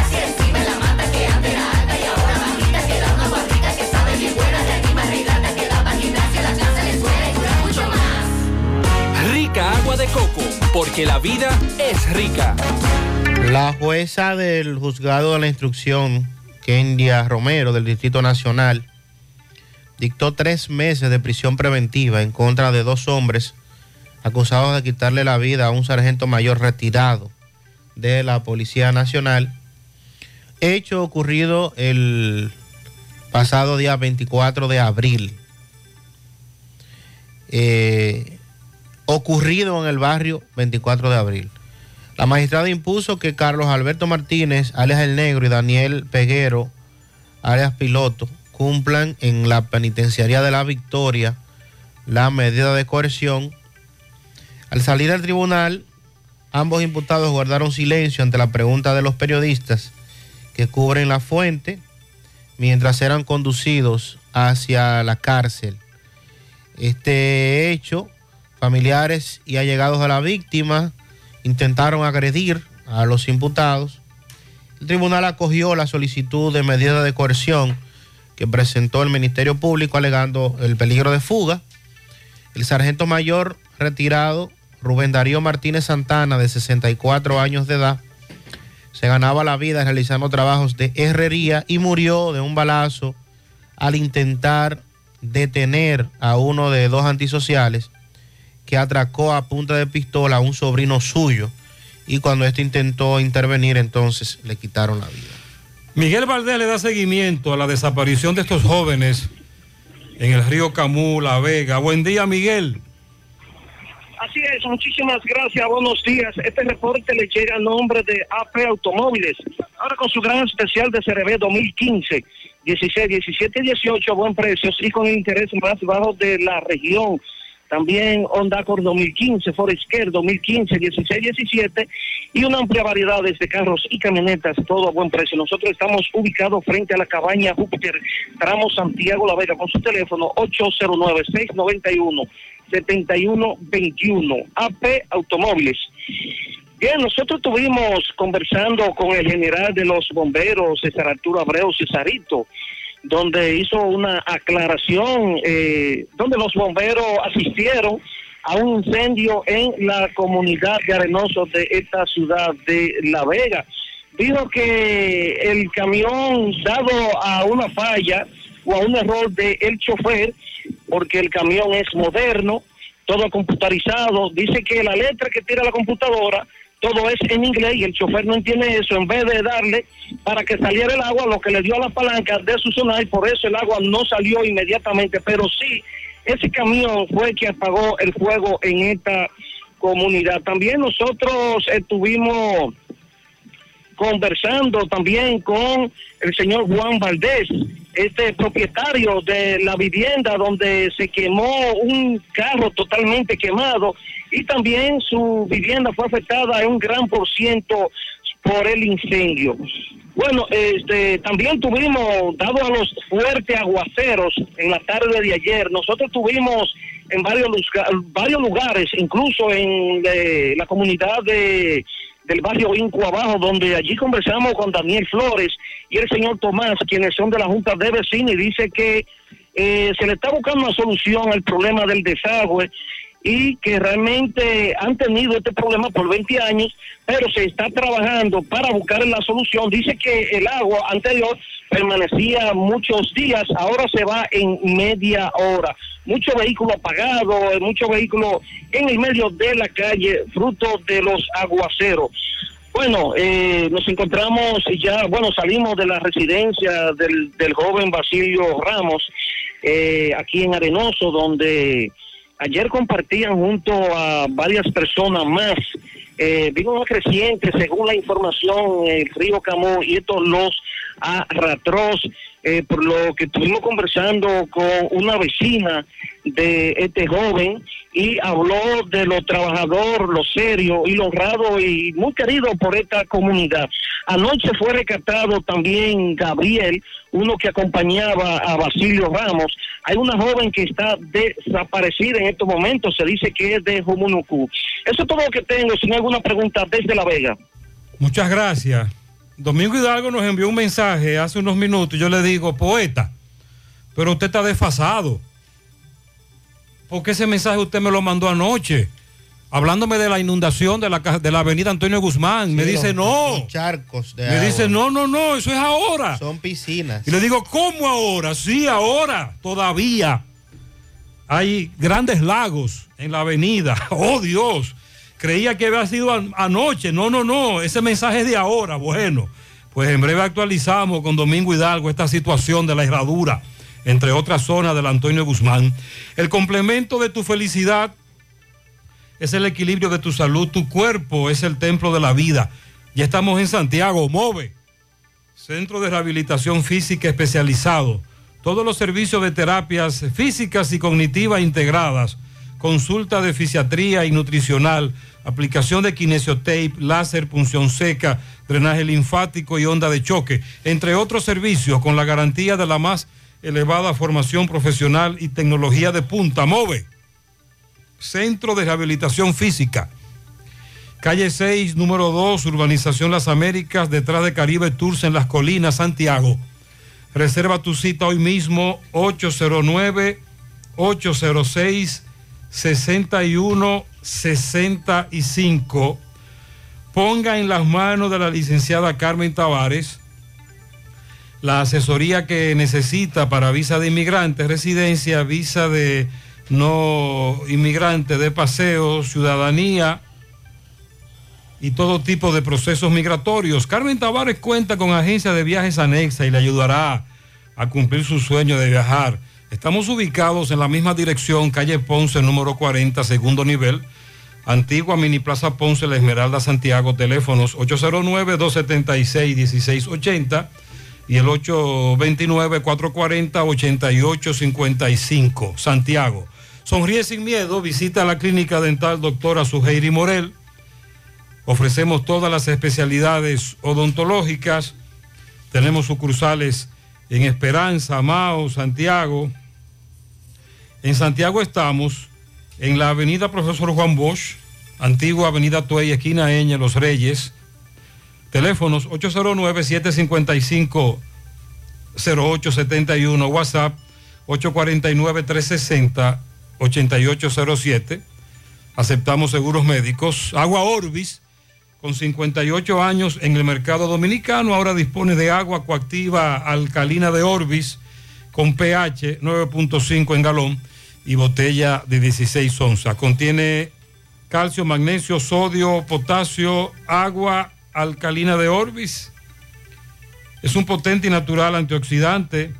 de coco, porque la vida es rica. La jueza del juzgado de la instrucción, Kendia Romero, del Distrito Nacional, dictó tres meses de prisión preventiva en contra de dos hombres acusados de quitarle la vida a un sargento mayor retirado de la Policía Nacional. Hecho ocurrido el pasado día 24 de abril. Eh, ocurrido en el barrio 24 de abril. La magistrada impuso que Carlos Alberto Martínez, alias El Negro, y Daniel Peguero, alias Piloto, cumplan en la penitenciaría de la Victoria la medida de coerción. Al salir del tribunal, ambos imputados guardaron silencio ante la pregunta de los periodistas que cubren la fuente mientras eran conducidos hacia la cárcel. Este hecho, familiares y allegados de la víctima intentaron agredir a los imputados. El tribunal acogió la solicitud de medida de coerción que presentó el Ministerio Público alegando el peligro de fuga. El sargento mayor retirado, Rubén Darío Martínez Santana, de 64 años de edad, se ganaba la vida realizando trabajos de herrería y murió de un balazo al intentar detener a uno de dos antisociales que atracó a punta de pistola a un sobrino suyo y cuando este intentó intervenir entonces le quitaron la vida. Miguel Valdés le da seguimiento a la desaparición de estos jóvenes en el río Camú, La Vega. Buen día, Miguel. Así es, muchísimas gracias, buenos días. Este reporte le llega a nombre de AP Automóviles. Ahora con su gran especial de CRB 2015, 16, 17 y 18 a buen precios y con el interés más bajo de la región. También Honda Accord 2015, Forester 2015, 16, 17 y una amplia variedad de carros y camionetas, todo a buen precio. Nosotros estamos ubicados frente a la cabaña Júpiter, tramo Santiago La Vega, con su teléfono 809-691-7121, AP Automóviles. Bien, nosotros estuvimos conversando con el general de los bomberos, César Arturo Abreu Cesarito, donde hizo una aclaración, eh, donde los bomberos asistieron a un incendio en la comunidad de Arenoso de esta ciudad de La Vega. Dijo que el camión, dado a una falla, o a un error del el chofer, porque el camión es moderno, todo computarizado. Dice que la letra que tira la computadora, todo es en inglés y el chofer no entiende eso. En vez de darle para que saliera el agua, lo que le dio a la palanca de su sonar y por eso el agua no salió inmediatamente. Pero sí, ese camión fue que apagó el fuego en esta comunidad. También nosotros estuvimos conversando también con el señor Juan Valdés, este propietario de la vivienda donde se quemó un carro totalmente quemado y también su vivienda fue afectada en un gran por ciento por el incendio. Bueno, este, también tuvimos, dado a los fuertes aguaceros en la tarde de ayer, nosotros tuvimos en varios, varios lugares, incluso en eh, la comunidad de del barrio Inco Abajo, donde allí conversamos con Daniel Flores y el señor Tomás, quienes son de la Junta de Vecinos, y dice que eh, se le está buscando una solución al problema del desagüe y que realmente han tenido este problema por 20 años, pero se está trabajando para buscar la solución. Dice que el agua anterior permanecía muchos días, ahora se va en media hora. Muchos vehículos apagados, muchos vehículos en el medio de la calle, fruto de los aguaceros. Bueno, eh, nos encontramos ya, bueno, salimos de la residencia del, del joven Basilio Ramos, eh, aquí en Arenoso, donde ayer compartían junto a varias personas más. Eh, vino una creciente, según la información, el río Camó y esto los arrastros, eh, por lo que estuvimos conversando con una vecina de este joven y habló de lo trabajador, lo serio y lo honrado y muy querido por esta comunidad. Anoche fue rescatado también Gabriel, uno que acompañaba a Basilio Ramos. Hay una joven que está desaparecida en estos momentos, se dice que es de Jumunucú. Eso es todo lo que tengo, sin alguna pregunta desde La Vega. Muchas gracias. Domingo Hidalgo nos envió un mensaje hace unos minutos yo le digo, poeta, pero usted está desfasado. porque ese mensaje usted me lo mandó anoche? Hablándome de la inundación de la, de la avenida Antonio Guzmán. me dice, no. los charcos de Me agua. dice, no, no, no, eso es ahora. Son piscinas. Y le digo, ¿cómo ahora? Sí, ahora, todavía. Hay grandes lagos en la avenida. Oh Dios, creía que había sido an- anoche. No, no, no, ese mensaje es de ahora. Bueno, pues en breve actualizamos con Domingo Hidalgo esta situación de la herradura, entre otras zonas del Antonio Guzmán. El complemento de tu felicidad es el equilibrio de tu salud. Tu cuerpo es el templo de la vida. Ya estamos en Santiago, MOVE. Centro de Rehabilitación Física Especializado. Todos los servicios de terapias físicas y cognitivas integradas. Consulta de fisiatría y nutricional. Aplicación de kinesiotape, láser, punción seca, drenaje linfático y onda de choque. Entre otros servicios con la garantía de la más elevada formación profesional y tecnología de punta. MOVE. Centro de Rehabilitación Física. Calle 6, número 2, Urbanización Las Américas, detrás de Caribe Tours en Las Colinas, Santiago. Reserva tu cita hoy mismo, 809-806-6165. Ponga en las manos de la licenciada Carmen Tavares la asesoría que necesita para visa de inmigrante, residencia, visa de no inmigrante, de paseo, ciudadanía y todo tipo de procesos migratorios. Carmen Tavares cuenta con agencia de viajes anexa y le ayudará a cumplir su sueño de viajar. Estamos ubicados en la misma dirección, calle Ponce, número 40, segundo nivel, antigua Mini Plaza Ponce, La Esmeralda, Santiago, teléfonos 809-276-1680 y el 829-440-8855, Santiago. Sonríe sin miedo, visita la clínica dental doctora Suheiri Morel. Ofrecemos todas las especialidades odontológicas. Tenemos sucursales en Esperanza, Mao, Santiago. En Santiago estamos en la avenida Profesor Juan Bosch, antigua avenida Tuey, esquina Eña, Los Reyes. Teléfonos 809-755-0871, WhatsApp 849-360-8807. Aceptamos seguros médicos. Agua Orbis, con 58 años en el mercado dominicano, ahora dispone de agua coactiva alcalina de Orbis, con pH 9.5 en galón y botella de 16 onzas. Contiene calcio, magnesio, sodio, potasio, agua alcalina de Orbis. Es un potente y natural antioxidante.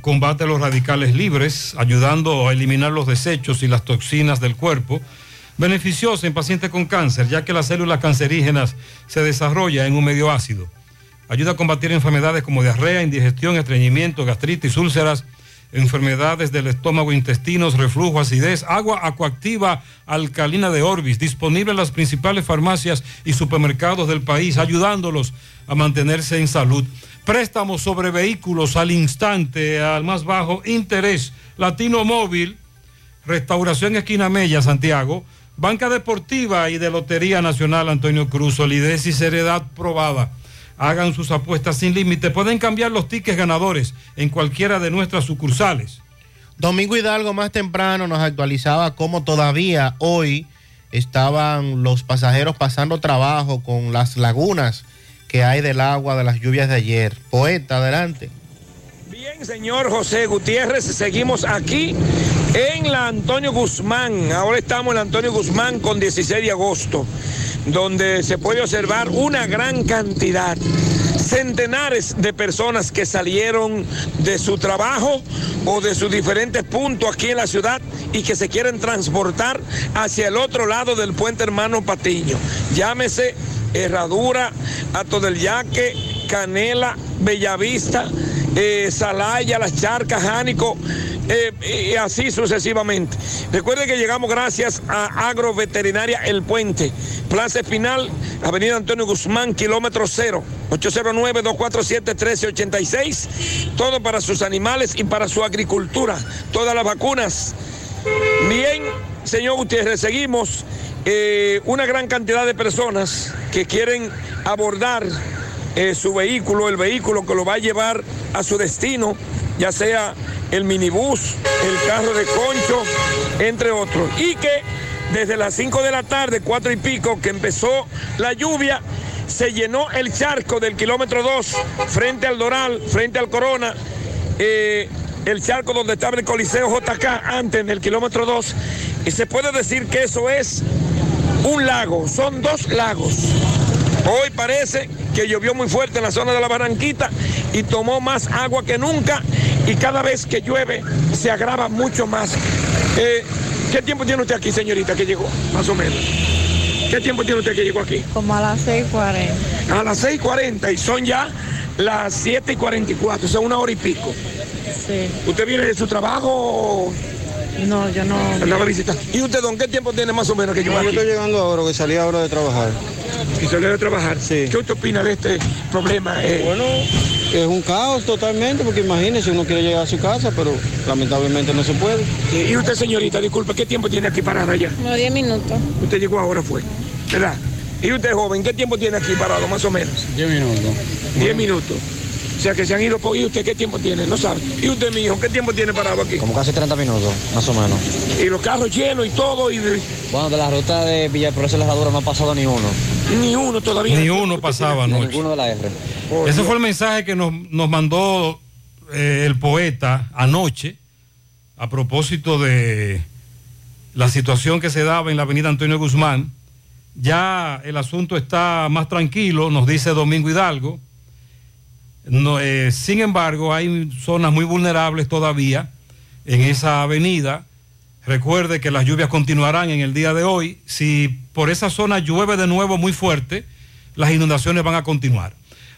Combate los radicales libres, ayudando a eliminar los desechos y las toxinas del cuerpo. Beneficioso en pacientes con cáncer, ya que las células cancerígenas se desarrollan en un medio ácido. Ayuda a combatir enfermedades como diarrea, indigestión, estreñimiento, gastritis, úlceras, enfermedades del estómago, intestinos, reflujo, acidez, agua acuactiva alcalina de Orbis, disponible en las principales farmacias y supermercados del país, ayudándolos a mantenerse en salud. Préstamos sobre vehículos al instante, al más bajo interés. Latino Móvil, Restauración Esquina Mella, Santiago, Banca Deportiva y de Lotería Nacional Antonio Cruz, solidez y seriedad probada. Hagan sus apuestas sin límite. Pueden cambiar los tickets ganadores en cualquiera de nuestras sucursales. Domingo Hidalgo más temprano nos actualizaba cómo todavía hoy estaban los pasajeros pasando trabajo con las lagunas que hay del agua de las lluvias de ayer. Poeta, adelante. Bien, señor José Gutiérrez, seguimos aquí en la Antonio Guzmán. Ahora estamos en la Antonio Guzmán con 16 de agosto, donde se puede observar una gran cantidad centenares de personas que salieron de su trabajo o de sus diferentes puntos aquí en la ciudad y que se quieren transportar hacia el otro lado del puente hermano Patiño. Llámese Herradura, Ato del Yaque, Canela, Bellavista, eh, Salaya, Las Charcas, Jánico, eh, y así sucesivamente. Recuerden que llegamos gracias a Agroveterinaria El Puente, Plaza Espinal, Avenida Antonio Guzmán, kilómetro cero, 809-247-1386. Todo para sus animales y para su agricultura. Todas las vacunas. Bien, señor Gutiérrez, seguimos. Eh, una gran cantidad de personas que quieren abordar eh, su vehículo, el vehículo que lo va a llevar a su destino, ya sea el minibús, el carro de concho, entre otros. Y que desde las 5 de la tarde, cuatro y pico, que empezó la lluvia, se llenó el charco del kilómetro 2 frente al Doral, frente al Corona, eh, el charco donde estaba el Coliseo JK antes del kilómetro 2. Y se puede decir que eso es un lago, son dos lagos. Hoy parece que llovió muy fuerte en la zona de la Barranquita y tomó más agua que nunca y cada vez que llueve se agrava mucho más. Eh, ¿Qué tiempo tiene usted aquí, señorita, que llegó? Más o menos. ¿Qué tiempo tiene usted que llegó aquí? Como a las 6.40. A las 6.40 y son ya las 7.44, o sea, una hora y pico. Sí. ¿Usted viene de su trabajo? No, yo no. Andaba visitando. ¿Y usted, don, qué tiempo tiene más o menos que yo aquí? estoy llegando ahora, que salí ahora de trabajar. ¿Y salió de trabajar? Sí. ¿Qué usted opina de este problema? Eh, Bueno, es un caos totalmente, porque imagínese, uno quiere llegar a su casa, pero lamentablemente no se puede. Y usted, señorita, disculpe, ¿qué tiempo tiene aquí parada ya? Como 10 minutos. Usted llegó ahora, fue, ¿verdad? ¿Y usted, joven, qué tiempo tiene aquí parado, más o menos? 10 minutos. 10 minutos. O sea, que se han ido por... ¿Y usted qué tiempo tiene? No sabe. ¿Y usted, mi hijo, qué tiempo tiene parado aquí? Como casi 30 minutos, más o menos. Y los carros llenos y todo, y de- Bueno, de la ruta de Villa Progreso y Lejadura no ha pasado ni uno. ni uno todavía. Ni uno pasaba Ni anoche. ninguno de la R. Ese fue el mensaje que nos, nos mandó eh, el poeta anoche a propósito de la situación que se daba en la avenida Antonio Guzmán. Ya el asunto está más tranquilo, nos dice Domingo Hidalgo. Eh, sin embargo, hay zonas muy vulnerables todavía en esa avenida. Recuerde que las lluvias continuarán en el día de hoy. Si por esa zona llueve de nuevo muy fuerte, las inundaciones van a continuar.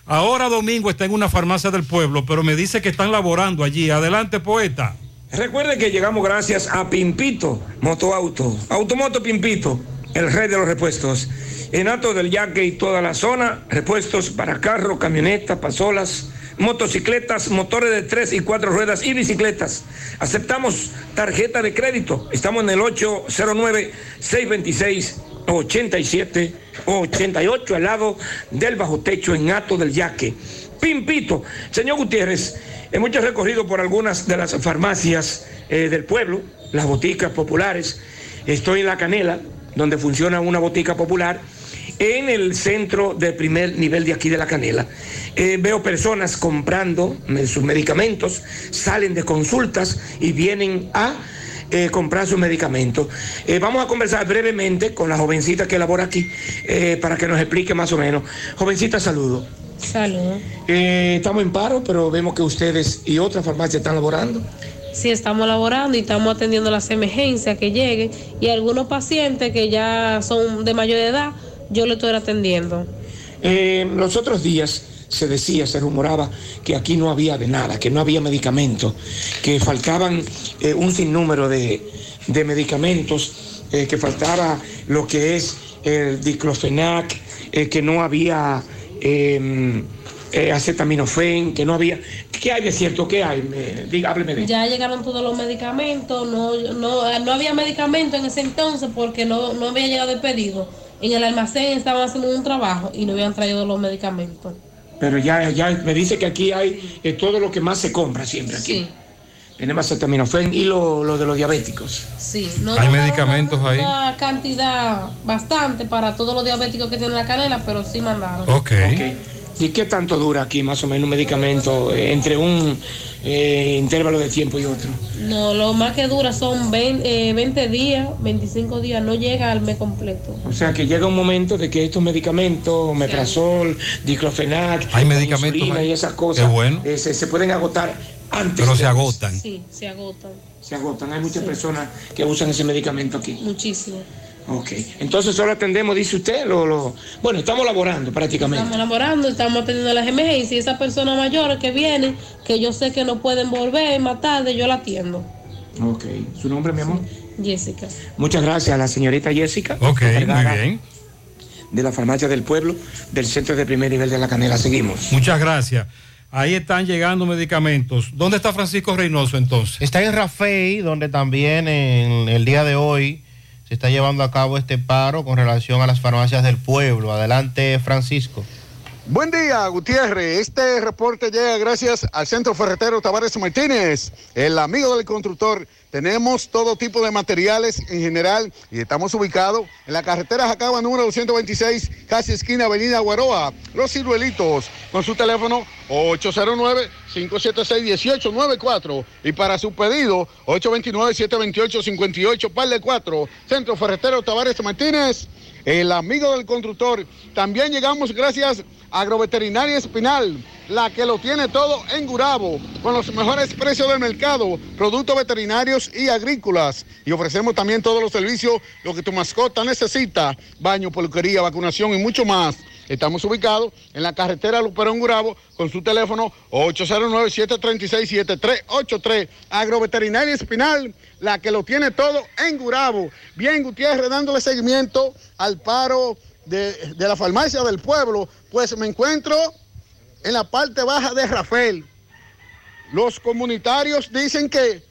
Ahora Domingo está en una farmacia del pueblo, pero me dice que están laborando allí. Adelante, poeta. Recuerde que llegamos gracias a Pimpito Motoauto. Automoto Pimpito, el rey de los repuestos. En Alto del Yaque y toda la zona, repuestos para carro, camioneta, pasolas, motocicletas, motores de tres y cuatro ruedas y bicicletas. Aceptamos tarjeta de crédito. Estamos en el 809-626-8788 al lado del bajo techo en Alto del Yaque. Pimpito. Señor Gutiérrez, hemos recorrido por algunas de las farmacias eh, del pueblo, las boticas populares. Estoy en La Canela, donde funciona una botica popular. en el centro de primer nivel de aquí de la Canela. Eh, veo personas comprando sus medicamentos, salen de consultas y vienen a eh, comprar sus medicamentos. Eh, vamos a conversar brevemente con la jovencita que labora aquí para que nos explique más o menos. Jovencita, saludo. Saludos. Eh, estamos en paro, pero vemos que ustedes y otras farmacias están laborando. Sí, estamos laborando y estamos atendiendo las emergencias que lleguen y algunos pacientes que ya son de mayor edad, yo le estoy atendiendo. Eh, los otros días se decía, se rumoraba que aquí no había de nada, que no había medicamentos, que faltaban eh, un sinnúmero de, de medicamentos, eh, que faltaba lo que es el diclofenac, que no había eh, acetaminofén, que no había... ¿Qué hay de cierto? ¿Qué hay? Me- diga, hábleme de. Ya llegaron todos los medicamentos, no, no, no había medicamento en ese entonces porque no, no había llegado el pedido. En el almacén estaban haciendo un trabajo y no habían traído los medicamentos. Pero ya, ya me dice que aquí hay eh, todo lo que más se compra siempre aquí. Tenemos acetaminofén y lo, lo de los diabéticos. Sí, no Hay medicamentos una, ahí. Una cantidad bastante para todos los diabéticos que tienen la canela, pero sí mandaron. Ok. ¿Y qué tanto dura aquí más o menos un medicamento eh, entre un eh, intervalo de tiempo y otro? No, lo más que dura son 20, eh, 20 días, 25 días, no llega al mes completo. O sea que llega un momento de que estos medicamentos, omeprazol, diclofenac, Hay medicamentos y esas cosas, bueno. eh, se, se pueden agotar antes. Pero de- se agotan. Sí, se agotan. Se agotan. Hay muchas personas que usan ese medicamento aquí. Muchísimo. Ok. Entonces solo atendemos, dice usted, lo, lo... bueno, estamos laborando prácticamente. Estamos elaborando, estamos atendiendo las emergencias y esas personas mayores que vienen, que yo sé que no pueden volver más tarde, yo la atiendo. Ok. ¿Su nombre, mi amor? Jessica. Muchas gracias a la señorita Jessica. Ok, muy bien. De la farmacia del pueblo, del centro de primer nivel de la canela. Seguimos. Muchas gracias. Ahí están llegando medicamentos. ¿Dónde está Francisco Reynoso entonces? Está en Rafey, donde también en el día de hoy se está llevando a cabo este paro con relación a las farmacias del pueblo. Adelante, Francisco. Buen día, Gutiérrez. Este reporte llega gracias al Centro Ferretero Tavares Martínez, el amigo del constructor. Tenemos todo tipo de materiales en general y estamos ubicados en la carretera Jacaba número 226, casi esquina Avenida Guaroa, Los Ciruelitos, con su teléfono 809-576-1894 y para su pedido 829-728-58, par de 4, Centro Ferretero Tavares Martínez el amigo del constructor. También llegamos gracias a Agroveterinaria Espinal, la que lo tiene todo en Gurabo, con los mejores precios del mercado, productos veterinarios y agrícolas. Y ofrecemos también todos los servicios, lo que tu mascota necesita, baño, peluquería, vacunación y mucho más. Estamos ubicados en la carretera Luperón Gurabo con su teléfono 809-736-7383. Agroveterinaria Espinal, la que lo tiene todo en Gurabo. Bien, Gutiérrez, dándole seguimiento al paro de, de la farmacia del pueblo, pues me encuentro en la parte baja de Rafael. Los comunitarios dicen que,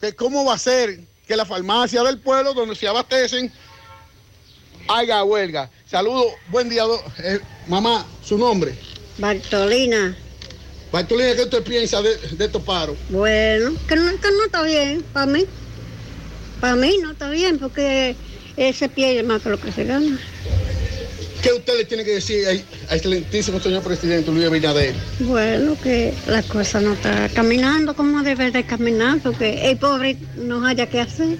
que cómo va a ser que la farmacia del pueblo, donde se abastecen, haga huelga. Saludos, buen día, eh, mamá, su nombre. Bartolina. Bartolina, ¿qué usted piensa de, de estos paros? Bueno, que no, que no está bien para mí. Para mí no está bien porque ese pierde más que lo que se gana. ¿Qué usted le tiene que decir al al excelentísimo señor presidente Luis Abinader? Bueno, que la cosa no está caminando como debe de caminar porque el pobre no haya que hacer.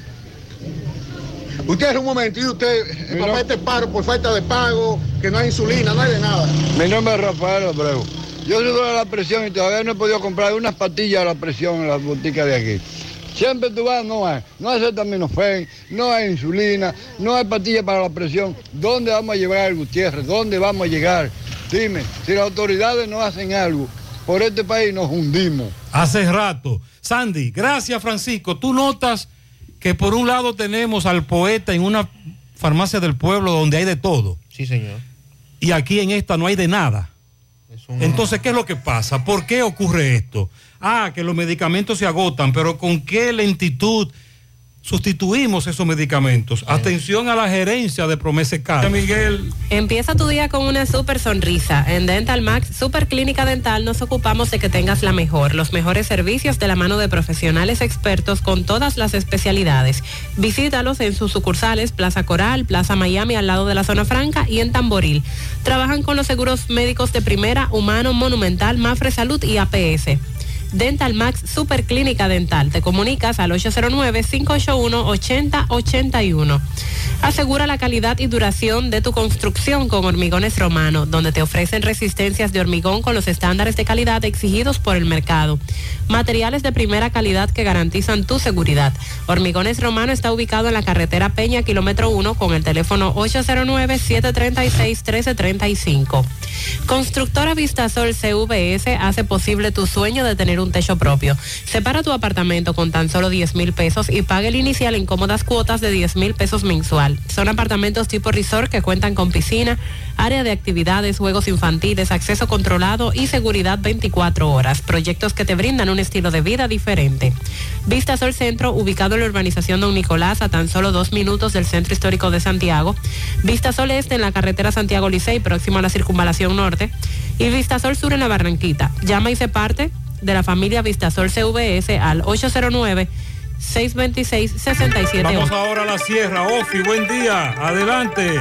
Usted, un momento, y usted, eh, papá, este paro por falta de pago, que no hay insulina, no hay de nada. Mi nombre es Rafael Abreu. Yo sufro de la presión y todavía no he podido comprar unas pastillas de la presión en las boticas de aquí. Siempre tú vas, no hay. No hay acetaminofén, no hay insulina, no hay pastillas para la presión. ¿Dónde vamos a llegar, Gutiérrez? ¿Dónde vamos a llegar? Dime, si las autoridades no hacen algo, por este país nos hundimos. Hace rato. Sandy, gracias Francisco. Tú notas que por un lado tenemos al poeta en una farmacia del pueblo donde hay de todo. Sí, señor. Y aquí en esta no hay de nada. Entonces, ¿qué es lo que pasa? ¿Por qué ocurre esto? Ah, que los medicamentos se agotan, pero ¿con qué lentitud sustituimos esos medicamentos. Atención a la gerencia de Promese Car. Miguel. Empieza tu día con una super sonrisa. En Dental Max, Super Clínica Dental, nos ocupamos de que tengas la mejor, los mejores servicios de la mano de profesionales expertos con todas las especialidades. Visítalos en sus sucursales Plaza Coral, Plaza Miami al lado de la zona franca y en Tamboril. Trabajan con los seguros médicos de primera, Humano, Monumental, Mafre Salud y APS. Dental Max Super Clínica Dental. Te comunicas al 809-581-8081. Asegura la calidad y duración de tu construcción con Hormigones Romano, donde te ofrecen resistencias de hormigón con los estándares de calidad exigidos por el mercado. Materiales de primera calidad que garantizan tu seguridad. Hormigones Romano está ubicado en la carretera Peña, kilómetro 1, con el teléfono 809-736-1335. Constructora Vistasol CVS hace posible tu sueño de tener un techo propio. Separa tu apartamento con tan solo 10 mil pesos y paga el inicial en cómodas cuotas de 10 mil pesos mensual. Son apartamentos tipo resort que cuentan con piscina, área de actividades, juegos infantiles, acceso controlado y seguridad 24 horas. Proyectos que te brindan un estilo de vida diferente. Vista Sol Centro, ubicado en la urbanización Don Nicolás, a tan solo dos minutos del Centro Histórico de Santiago. Vista Sol Este en la carretera Santiago Licey, próximo a la Circunvalación Norte. Y Vista Sol Sur en la Barranquita. Llama y se parte de la familia Vistasol CVS al 809 626 Vamos ahora a la sierra. Ofi, buen día. Adelante.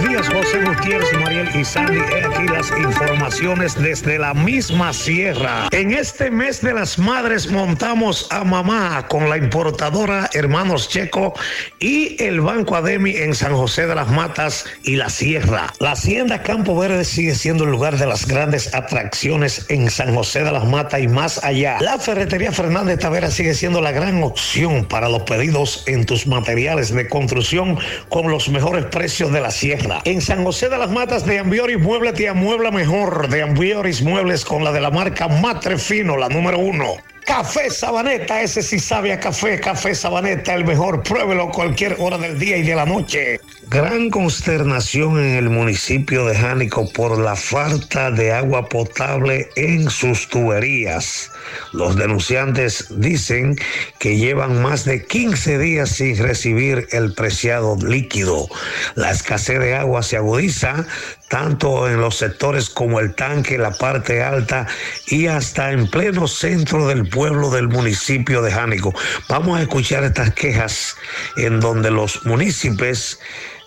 Buenos días, José Gutiérrez, Mariel y Sandy. He aquí las informaciones desde la misma sierra. En este mes de las madres montamos a mamá con la importadora Hermanos Checo y el Banco Ademi en San José de las Matas y la Sierra. La Hacienda Campo Verde sigue siendo el lugar de las grandes atracciones en San José de las Matas y más allá. La Ferretería Fernández Tavera sigue siendo la gran opción para los pedidos en tus materiales de construcción con los mejores precios de la sierra. En San José de las Matas de Ambioris Mueble te amuebla mejor. De Ambioris Muebles con la de la marca Matre Fino, la número uno. Café Sabaneta, ese sí sabe a café. Café Sabaneta, el mejor. Pruébelo cualquier hora del día y de la noche. Gran consternación en el municipio de Jánico por la falta de agua potable en sus tuberías. Los denunciantes dicen que llevan más de 15 días sin recibir el preciado líquido. La escasez de agua se agudiza tanto en los sectores como el tanque, la parte alta y hasta en pleno centro del pueblo del municipio de Jánico. Vamos a escuchar estas quejas en donde los municipios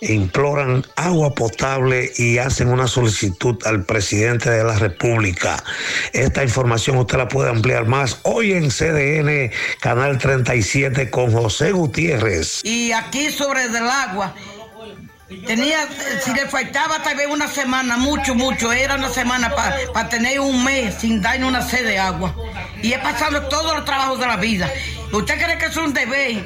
imploran agua potable y hacen una solicitud al presidente de la República. Esta información usted la puede ampliar más hoy en CDN, Canal 37, con José Gutiérrez. Y aquí sobre el agua, tenía, si le faltaba tal vez una semana, mucho, mucho, era una semana para tener un mes sin darnos una sed de agua. Y he pasado todos los trabajos de la vida. ¿Usted cree que es un deber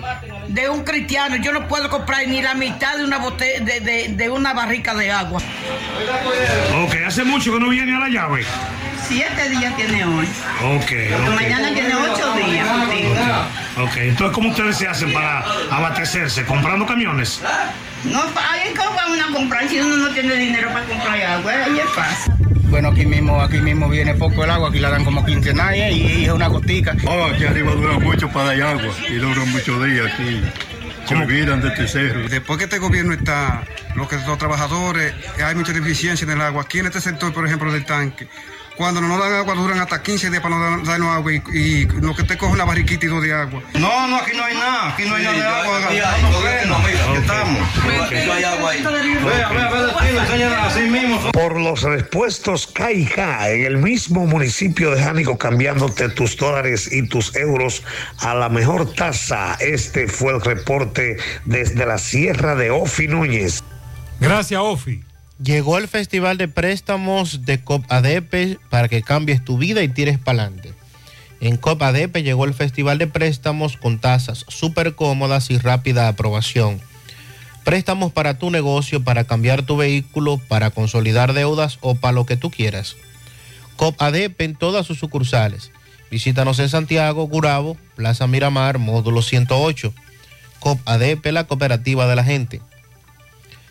de un cristiano? Yo no puedo comprar ni la mitad de una botella, de, de- de una barrica de agua. Ok, hace mucho que no viene a la llave. Siete días tiene hoy. Ok, ok. Mañana tiene ocho días. Ok, entonces, ¿cómo ustedes se hacen para abastecerse? ¿Comprando camiones? No, ahí cómo van a comprar si uno no tiene dinero para comprar agua. Ahí es fácil. Bueno, aquí mismo, aquí mismo viene poco el agua, aquí la dan como quincenal y es una gotica. Oh, aquí arriba dura mucho para dar agua y duran muchos días aquí. Se olvidan de este cerro. Después que este gobierno está, los, que, los trabajadores, hay mucha deficiencia en el agua. Aquí en este sector, por ejemplo, del tanque, cuando no nos dan agua duran hasta 15 días para no dar- darnos agua y, y lo que te coge una barriquita y dos de agua. No, no, aquí no hay nada, aquí no hay nada de agua. No, problema, aquí estamos. No hay agua ahí. Vea, vea, vea, así mismo. Por los repuestos Caica en el mismo municipio de Jánico, cambiándote tus dólares y tus euros a la mejor tasa. Este fue el reporte desde la Sierra de Ofi Núñez. Gracias, Ofi. Llegó el Festival de Préstamos de COP ADP para que cambies tu vida y tires para adelante. En COP ADP llegó el Festival de Préstamos con tasas súper cómodas y rápida aprobación. Préstamos para tu negocio, para cambiar tu vehículo, para consolidar deudas o para lo que tú quieras. COP ADP en todas sus sucursales. Visítanos en Santiago, Gurabo, Plaza Miramar, módulo 108. COP ADP, la cooperativa de la gente.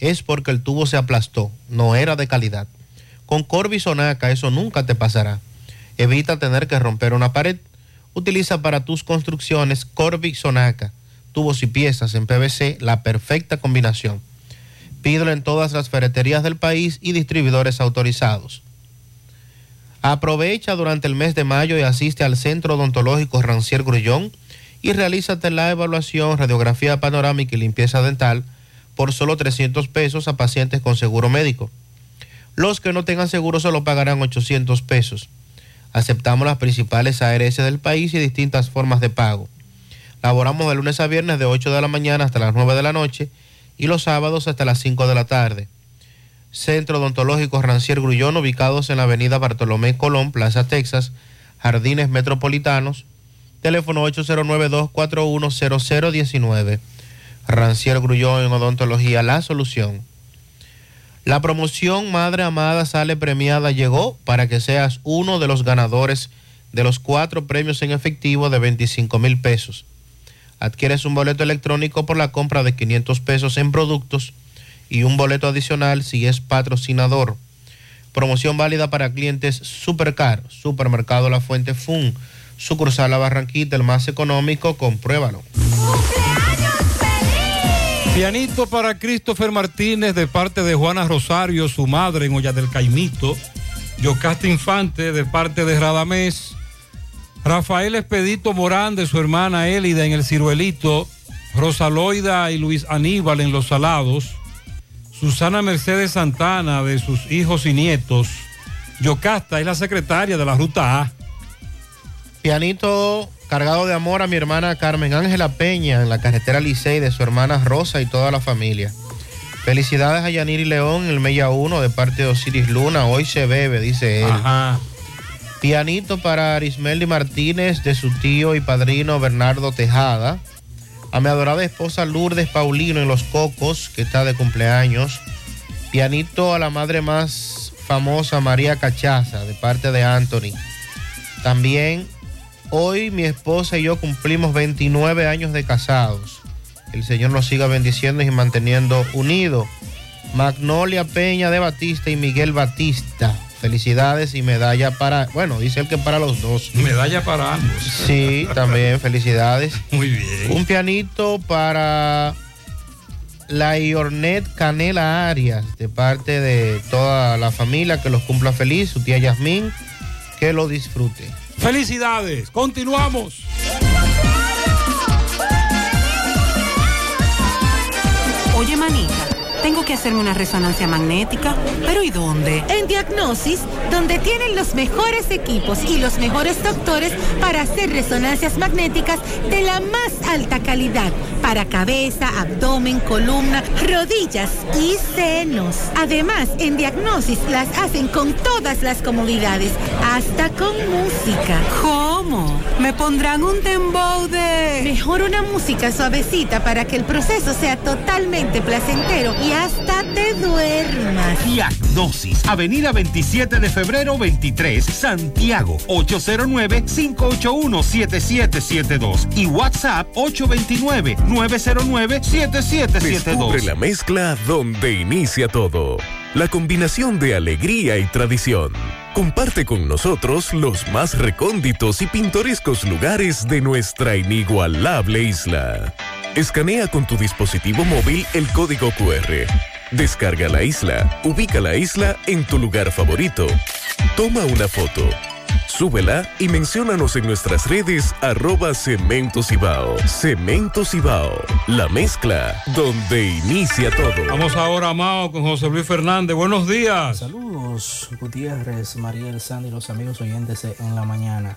es porque el tubo se aplastó, no era de calidad. Con Corby Sonaca eso nunca te pasará. Evita tener que romper una pared. Utiliza para tus construcciones Corby Sonaca, tubos y piezas en PVC, la perfecta combinación. Pídelo en todas las ferreterías del país y distribuidores autorizados. Aprovecha durante el mes de mayo y asiste al Centro Odontológico Rancier Grullón y realízate la evaluación, radiografía panorámica y limpieza dental por solo 300 pesos a pacientes con seguro médico. Los que no tengan seguro solo pagarán 800 pesos. Aceptamos las principales ARS del país y distintas formas de pago. Laboramos de lunes a viernes de 8 de la mañana hasta las 9 de la noche y los sábados hasta las 5 de la tarde. Centro Odontológico Rancier Grullón, ubicados en la avenida Bartolomé Colón, Plaza Texas, Jardines Metropolitanos, teléfono 809-241-0019. Rancier Grullón en Odontología, la solución. La promoción Madre Amada sale premiada llegó para que seas uno de los ganadores de los cuatro premios en efectivo de 25 mil pesos. Adquieres un boleto electrónico por la compra de 500 pesos en productos y un boleto adicional si es patrocinador. Promoción válida para clientes Supercar, Supermercado La Fuente Fun, sucursal La Barranquita, el más económico, compruébalo. Pianito para Christopher Martínez de parte de Juana Rosario, su madre en Olla del Caimito. Yocasta Infante de parte de Radamés. Rafael Expedito Morán de su hermana Élida en el Ciruelito. Rosaloida y Luis Aníbal en Los Salados. Susana Mercedes Santana de sus hijos y nietos. Yocasta es la secretaria de la Ruta A. Pianito cargado de amor a mi hermana Carmen Ángela Peña en la carretera Licey de su hermana Rosa y toda la familia. Felicidades a Yaniri León en el Mella 1 de parte de Osiris Luna. Hoy se bebe, dice él. Pianito para Arismeldi Martínez de su tío y padrino Bernardo Tejada. A mi adorada esposa Lourdes Paulino en Los Cocos, que está de cumpleaños. Pianito a la madre más famosa María Cachaza de parte de Anthony. También Hoy mi esposa y yo cumplimos 29 años de casados. El Señor nos siga bendiciendo y manteniendo unidos. Magnolia Peña de Batista y Miguel Batista. Felicidades y medalla para, bueno, dice el que para los dos. Medalla para ambos. Sí, también felicidades. Muy bien. Un pianito para la Iornet Canela Arias, de parte de toda la familia, que los cumpla feliz, su tía Yasmín, que lo disfrute. Felicidades, continuamos. Oye, manita, tengo que hacerme una resonancia magnética, pero ¿y dónde? En Diagnosis, donde tienen los mejores equipos y los mejores doctores para hacer resonancias magnéticas de la más alta calidad para cabeza, abdomen, columna, rodillas y senos. Además, en Diagnosis las hacen con todas las comodidades, hasta con música. ¿Cómo? ¿Me pondrán un dembow de...? Mejor una música suavecita para que el proceso sea totalmente placentero y hasta te duermas. Diagnosis, Avenida 27 de febrero 23, Santiago, 809-581-7772 y WhatsApp 829-909-7772. Descubre la mezcla donde inicia todo. La combinación de alegría y tradición. Comparte con nosotros los más recónditos y pintorescos lugares de nuestra inigualable isla. Escanea con tu dispositivo móvil el código QR. Descarga la isla, ubica la isla en tu lugar favorito. Toma una foto. Súbela y menciónanos en nuestras redes arroba Cemento Cibao. Cemento Cibao, la mezcla donde inicia todo. Vamos ahora, Mao, con José Luis Fernández. Buenos días. Saludos, Gutiérrez, Mariel, Sandy y los amigos oyentes en la mañana.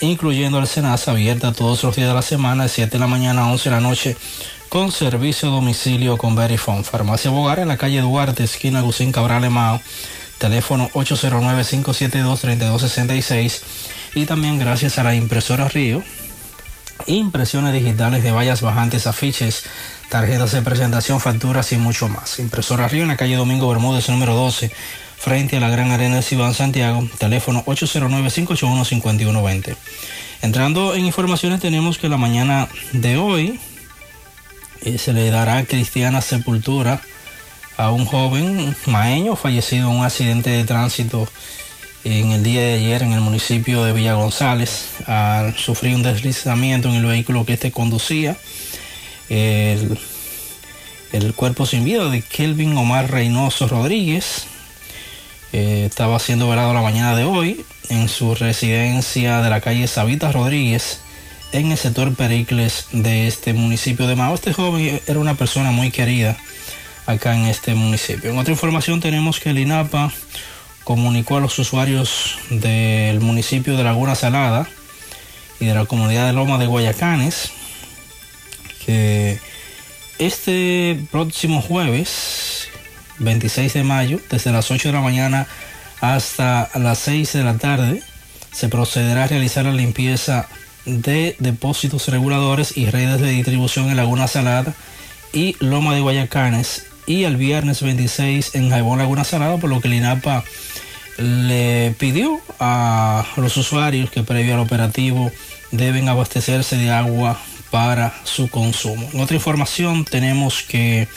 incluyendo el Senasa, abierta todos los días de la semana, de 7 de la mañana a 11 de la noche, con servicio a domicilio con Verifone. Farmacia Bogar en la calle Duarte, esquina Gusín Cabral Emao, teléfono 809-572-3266. Y también gracias a la impresora Río, impresiones digitales de vallas bajantes, afiches, tarjetas de presentación, facturas y mucho más. Impresora Río en la calle Domingo Bermúdez, número 12, frente a la Gran Arena de Cibán, Santiago, teléfono 809-581-5120. Entrando en informaciones, tenemos que la mañana de hoy eh, se le dará cristiana sepultura a un joven maeño fallecido en un accidente de tránsito en el día de ayer en el municipio de Villa González al sufrir un deslizamiento en el vehículo que este conducía. El, el cuerpo sin vida de Kelvin Omar Reynoso Rodríguez eh, estaba siendo velado la mañana de hoy en su residencia de la calle Sabita Rodríguez en el sector Pericles de este municipio de Mao. Este joven era una persona muy querida acá en este municipio. En otra información tenemos que el INAPA comunicó a los usuarios del municipio de Laguna Salada y de la comunidad de Loma de Guayacanes que este próximo jueves 26 de mayo desde las 8 de la mañana hasta las 6 de la tarde se procederá a realizar la limpieza de depósitos reguladores y redes de distribución en Laguna Salada y Loma de Guayacanes y el viernes 26 en Jaibón Laguna Salada, por lo que el INAPA le pidió a los usuarios que previo al operativo deben abastecerse de agua para su consumo. Otra información tenemos que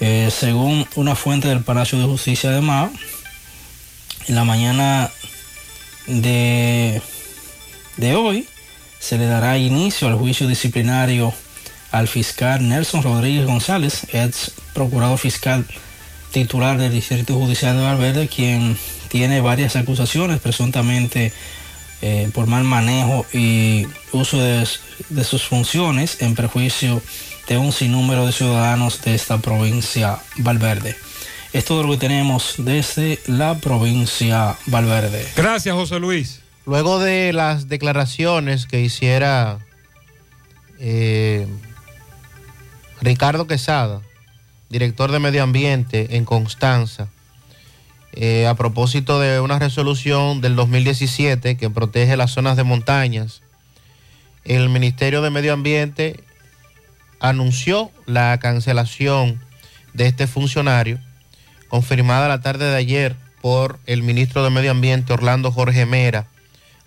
eh, según una fuente del Palacio de Justicia de Mao, en la mañana de, de hoy se le dará inicio al juicio disciplinario al fiscal Nelson Rodríguez González, ex procurador fiscal titular del Distrito Judicial de Valverde, quien tiene varias acusaciones presuntamente eh, por mal manejo y uso de, sus funciones en perjuicio de un sinnúmero de ciudadanos de esta provincia Valverde. Es todo lo que tenemos desde la provincia Valverde. Gracias, José Luis. Luego de las declaraciones que hiciera eh, Ricardo Quesada, director de Medio Ambiente en Constanza, eh, a propósito de una resolución del 2017 que protege las zonas de montañas, el Ministerio de Medio Ambiente anunció la cancelación de este funcionario, confirmada la tarde de ayer por el ministro de Medio Ambiente, Orlando Jorge Mera,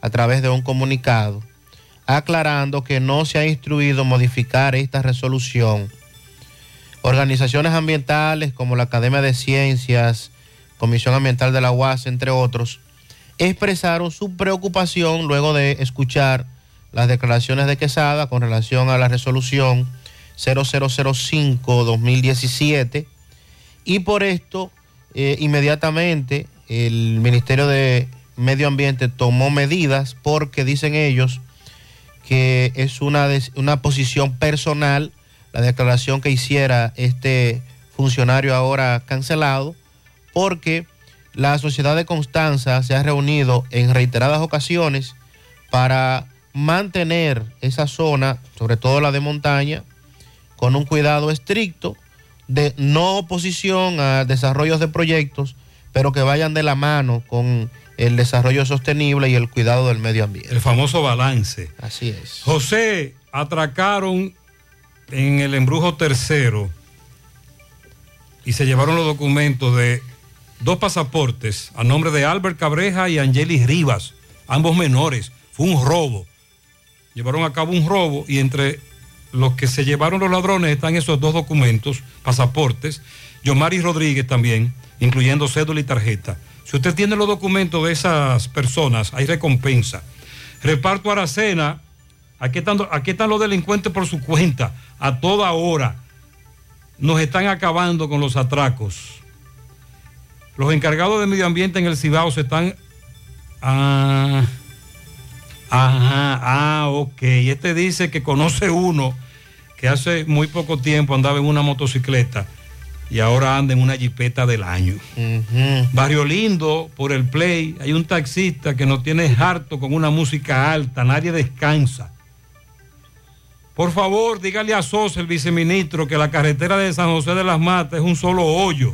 a través de un comunicado, aclarando que no se ha instruido modificar esta resolución. Organizaciones ambientales como la Academia de Ciencias, Comisión Ambiental de la UAS, entre otros, expresaron su preocupación luego de escuchar las declaraciones de Quesada con relación a la resolución 0005-2017 y por esto eh, inmediatamente el Ministerio de Medio Ambiente tomó medidas porque dicen ellos que es una, una posición personal la declaración que hiciera este funcionario ahora cancelado, porque la sociedad de Constanza se ha reunido en reiteradas ocasiones para mantener esa zona, sobre todo la de montaña, con un cuidado estricto de no oposición a desarrollos de proyectos, pero que vayan de la mano con el desarrollo sostenible y el cuidado del medio ambiente. El famoso balance. Así es. José, atracaron en el embrujo tercero y se llevaron los documentos de dos pasaportes a nombre de Albert Cabreja y Angelis Rivas, ambos menores. Fue un robo. Llevaron a cabo un robo y entre los que se llevaron los ladrones están esos dos documentos, pasaportes, Yomari Rodríguez también, incluyendo cédula y tarjeta. Si usted tiene los documentos de esas personas, hay recompensa. Reparto Aracena, aquí están, aquí están los delincuentes por su cuenta a toda hora. Nos están acabando con los atracos. Los encargados de medio ambiente en el Cibao se están... Ah, ajá, ah, ok. Este dice que conoce uno que hace muy poco tiempo andaba en una motocicleta y ahora anda en una jipeta del año. Barrio Lindo, por el play, hay un taxista que nos tiene harto con una música alta, nadie descansa. Por favor, dígale a Sosa, el viceministro, que la carretera de San José de las Matas es un solo hoyo.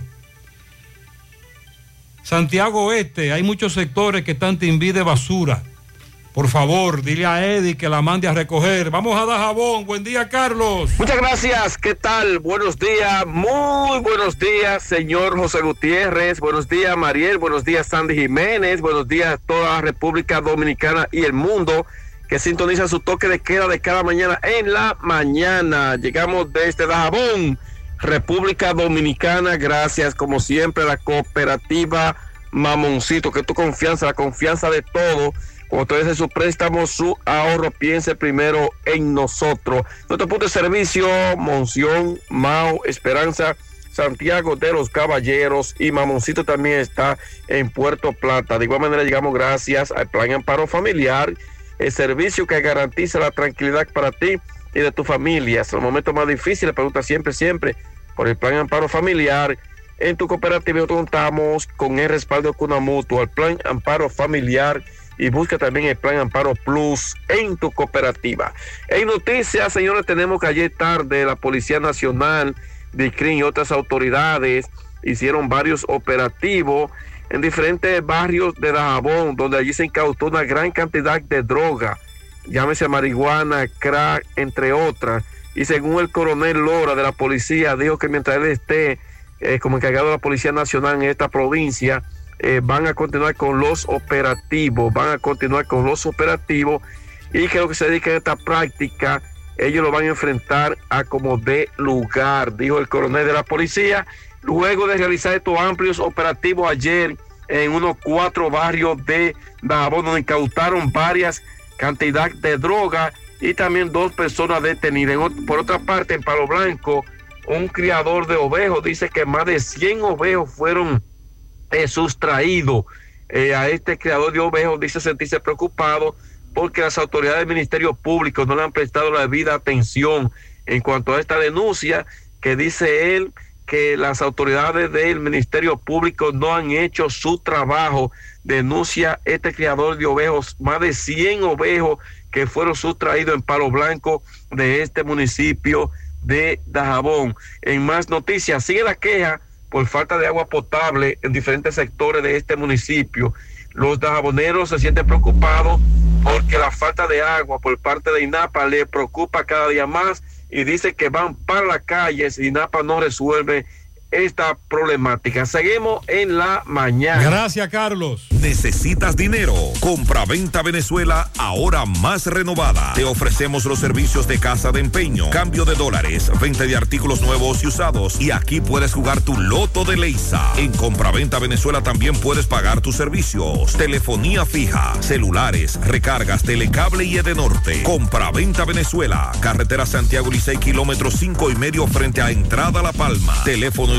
Santiago Oeste, hay muchos sectores que están timbi de basura. Por favor, dile a Eddie que la mande a recoger. Vamos a dar jabón. Buen día, Carlos. Muchas gracias. ¿Qué tal? Buenos días. Muy buenos días, señor José Gutiérrez. Buenos días, Mariel. Buenos días, Sandy Jiménez. Buenos días a toda la República Dominicana y el mundo que sintoniza su toque de queda de cada mañana en la mañana. Llegamos desde Dajabón, República Dominicana. Gracias, como siempre, a la cooperativa Mamoncito, que tu confianza, la confianza de todo. Hace su préstamo, su ahorro, piense primero en nosotros. Nuestro punto de servicio, Monción, Mao, Esperanza, Santiago de los Caballeros y Mamoncito también está en Puerto Plata. De igual manera llegamos gracias al Plan Amparo Familiar, el servicio que garantiza la tranquilidad para ti y de tu familia. Es el momento más difícil, pregunta siempre, siempre por el Plan Amparo Familiar. En tu cooperativa contamos con el respaldo con una mutua, el Plan Amparo Familiar y busca también el Plan Amparo Plus en tu cooperativa. En noticias, señores, tenemos que ayer tarde la Policía Nacional, DICRIN y otras autoridades hicieron varios operativos en diferentes barrios de Dajabón, donde allí se incautó una gran cantidad de droga, llámese marihuana, crack, entre otras. Y según el coronel Lora de la policía, dijo que mientras él esté eh, como encargado de la Policía Nacional en esta provincia, eh, van a continuar con los operativos, van a continuar con los operativos y que lo que se dedica a esta práctica, ellos lo van a enfrentar a como de lugar, dijo el coronel de la policía, luego de realizar estos amplios operativos ayer en unos cuatro barrios de Dajabón, donde incautaron varias cantidades de droga y también dos personas detenidas. Por otra parte, en Palo Blanco, un criador de ovejos dice que más de 100 ovejos fueron eh, sustraído a este creador de ovejos, dice sentirse preocupado porque las autoridades del Ministerio Público no le han prestado la debida atención en cuanto a esta denuncia que dice él que las autoridades del Ministerio Público no han hecho su trabajo. Denuncia este criador de ovejos, más de 100 ovejos que fueron sustraídos en Palo Blanco de este municipio de Dajabón. En más noticias, sigue la queja por falta de agua potable en diferentes sectores de este municipio. Los dajaboneros se sienten preocupados porque la falta de agua por parte de INAPA les preocupa cada día más y dice que van para la calle si INAPA no resuelve esta problemática. Seguimos en la mañana. Gracias, Carlos. ¿Necesitas dinero? Compra-venta Venezuela, ahora más renovada. Te ofrecemos los servicios de casa de empeño, cambio de dólares, venta de artículos nuevos y usados. Y aquí puedes jugar tu loto de Leisa. En Compra-venta Venezuela también puedes pagar tus servicios. Telefonía fija, celulares, recargas, telecable y Edenorte. Compra-venta Venezuela, carretera Santiago Licey, kilómetro cinco y medio frente a Entrada La Palma. Teléfono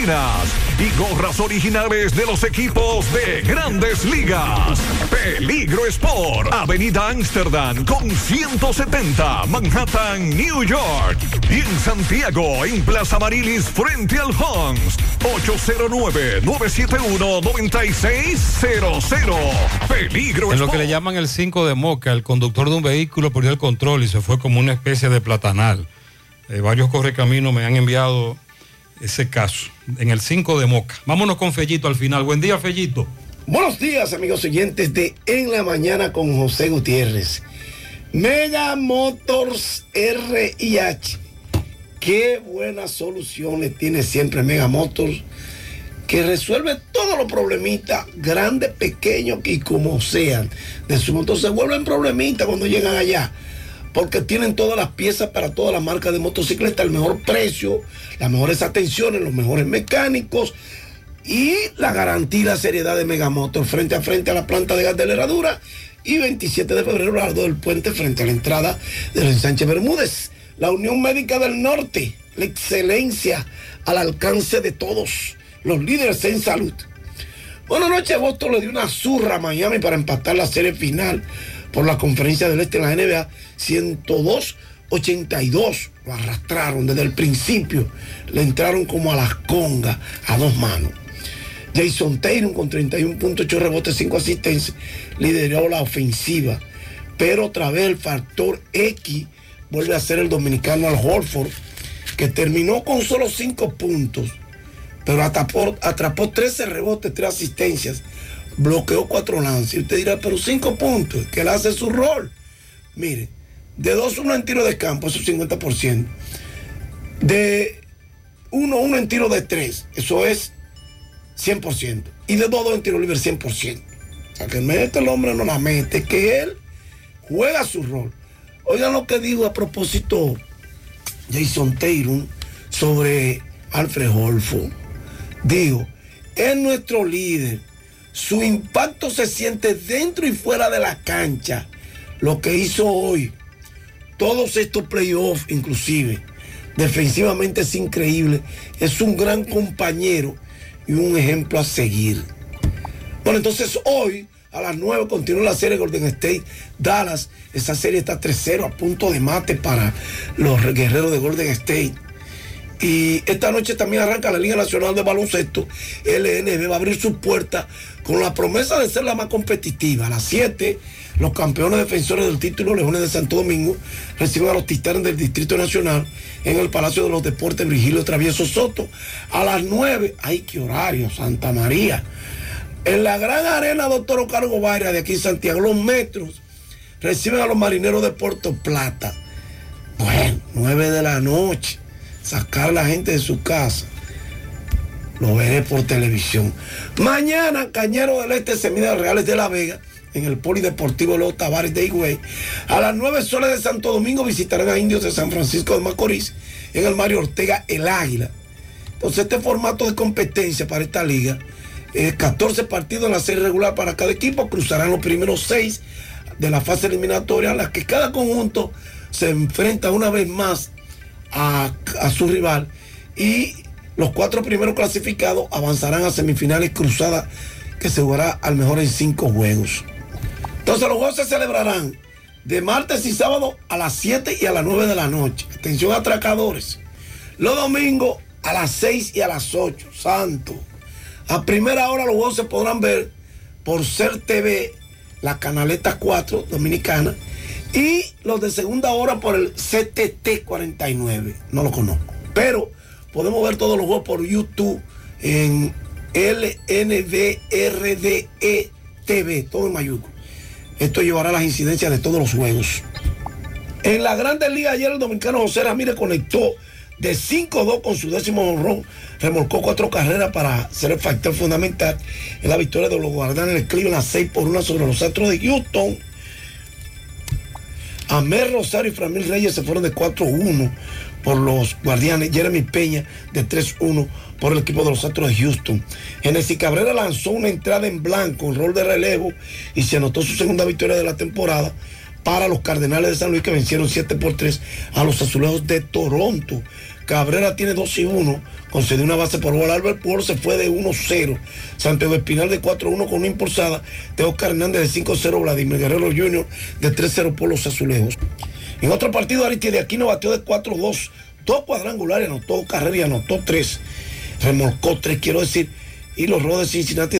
y gorras originales de los equipos de grandes ligas. Peligro Sport, Avenida Amsterdam con 170, Manhattan, New York. Y en Santiago, en Plaza Marilis, frente al Hans, 809-971-9600. Peligro En lo que Sport. le llaman el 5 de Moca, el conductor de un vehículo perdió el control y se fue como una especie de platanal. Eh, varios correcaminos me han enviado ese caso en el 5 de Moca. Vámonos con Fellito al final. Buen día, Fellito. Buenos días, amigos oyentes de En la Mañana con José Gutiérrez. Mega Motors RIH. Qué buenas soluciones tiene siempre Mega Motors, que resuelve todos los problemitas, grandes, pequeños y como sean. De su motor se vuelven problemitas cuando llegan allá, porque tienen todas las piezas para todas las marcas de motocicleta, el mejor precio, las mejores atenciones, los mejores mecánicos y la garantía la seriedad de Megamotor frente a frente a la planta de gas de la herradura y 27 de febrero al lado del puente frente a la entrada del ensanche Bermúdez. La Unión Médica del Norte, la excelencia al alcance de todos, los líderes en salud. Bueno, anoche Boston le dio una zurra a Miami para empatar la serie final por la conferencia del Este en la NBA 102-82. Lo arrastraron desde el principio. Le entraron como a las congas, a dos manos. Jason Tatum con 31.8 rebotes, 5 asistencias, lideró la ofensiva. Pero otra vez el factor X vuelve a ser el dominicano Al Horford, que terminó con solo 5 puntos, pero atrapó, atrapó 13 rebotes, 3 asistencias, bloqueó 4 lances. Y usted dirá, pero 5 puntos, que él hace su rol. Mire, de 2-1 en tiro de campo, eso es 50%. De 1-1 en tiro de 3, eso es 100%. Y de 2-2 en tiro libre, 100%. O sea, que mete el hombre no la mete, que él juega su rol. Oigan lo que dijo a propósito Jason Tatum sobre Alfred Holford. Dijo, es nuestro líder. Su impacto se siente dentro y fuera de la cancha. Lo que hizo hoy, todos estos playoffs inclusive, defensivamente es increíble. Es un gran compañero y un ejemplo a seguir. Bueno, entonces hoy a las 9 continúa la serie Golden State Dallas. Esa serie está 3-0 a punto de mate para los guerreros de Golden State. Y esta noche también arranca la Liga Nacional de Baloncesto. LNB va a abrir sus puertas con la promesa de ser la más competitiva. A las 7, los campeones defensores del título, Leones de Santo Domingo, reciben a los Titanes del Distrito Nacional en el Palacio de los Deportes Virgilio Travieso Soto. A las 9, ¡ay qué horario! Santa María. En la gran arena Doctor Cargo Varia de aquí en Santiago, los metros reciben a los marineros de Puerto Plata. Bueno, 9 de la noche. Sacar a la gente de su casa. Lo veré por televisión. Mañana, Cañero del Este se mide a Reales de la Vega en el Polideportivo Los Tavares de Higüey. A las 9 soles de Santo Domingo visitarán a Indios de San Francisco de Macorís en el Mario Ortega El Águila. Entonces, este formato de competencia para esta liga, eh, 14 partidos en la serie regular para cada equipo, cruzarán los primeros 6 de la fase eliminatoria, en las que cada conjunto se enfrenta una vez más a, su rival y los cuatro primeros clasificados avanzarán a semifinales cruzadas que se jugará al mejor en cinco juegos. Entonces los juegos se celebrarán de martes y sábado a las 7 y a las 9 de la noche. Atención atracadores. Los domingos a las 6 y a las 8. Santo. A primera hora los juegos se podrán ver por Ser TV, la canaleta 4 dominicana, y los de segunda hora por el CTT 49. No lo conozco. Pero podemos ver todos los juegos por YouTube en LNDRDE TV, todo en mayúsculo. Esto llevará las incidencias de todos los juegos. En la Grande Liga ayer el dominicano José Ramírez conectó de 5-2 con su décimo honrón. Remolcó cuatro carreras para ser el factor fundamental en la victoria de los guardianes del Cleveland 6 por 1 sobre los Astros de Houston. Amer Rosario y Framil Reyes se fueron de 4-1 por los guardianes. Jeremy Peña de 3-1 por el equipo de los Astros de Houston. Genesis Cabrera lanzó una entrada en blanco, en rol de relevo, y se anotó su segunda victoria de la temporada para los Cardenales de San Luis que vencieron 7 por 3 a los Azulejos de Toronto. Cabrera tiene 2 y 1, concedió una base por bola. Albert Pujols se fue de 1-0. Santiago Espinal de 4-1 con una impulsada. Oscar Hernández de 5-0. Vladimir Guerrero Jr. de 3-0 por los azulejos. En otro partido, Aristides de Aquino batió de 4-2. Dos cuadrangulares, anotó carrera y anotó 3. Remolcó 3, quiero decir. Y los Rojos de Cincinnati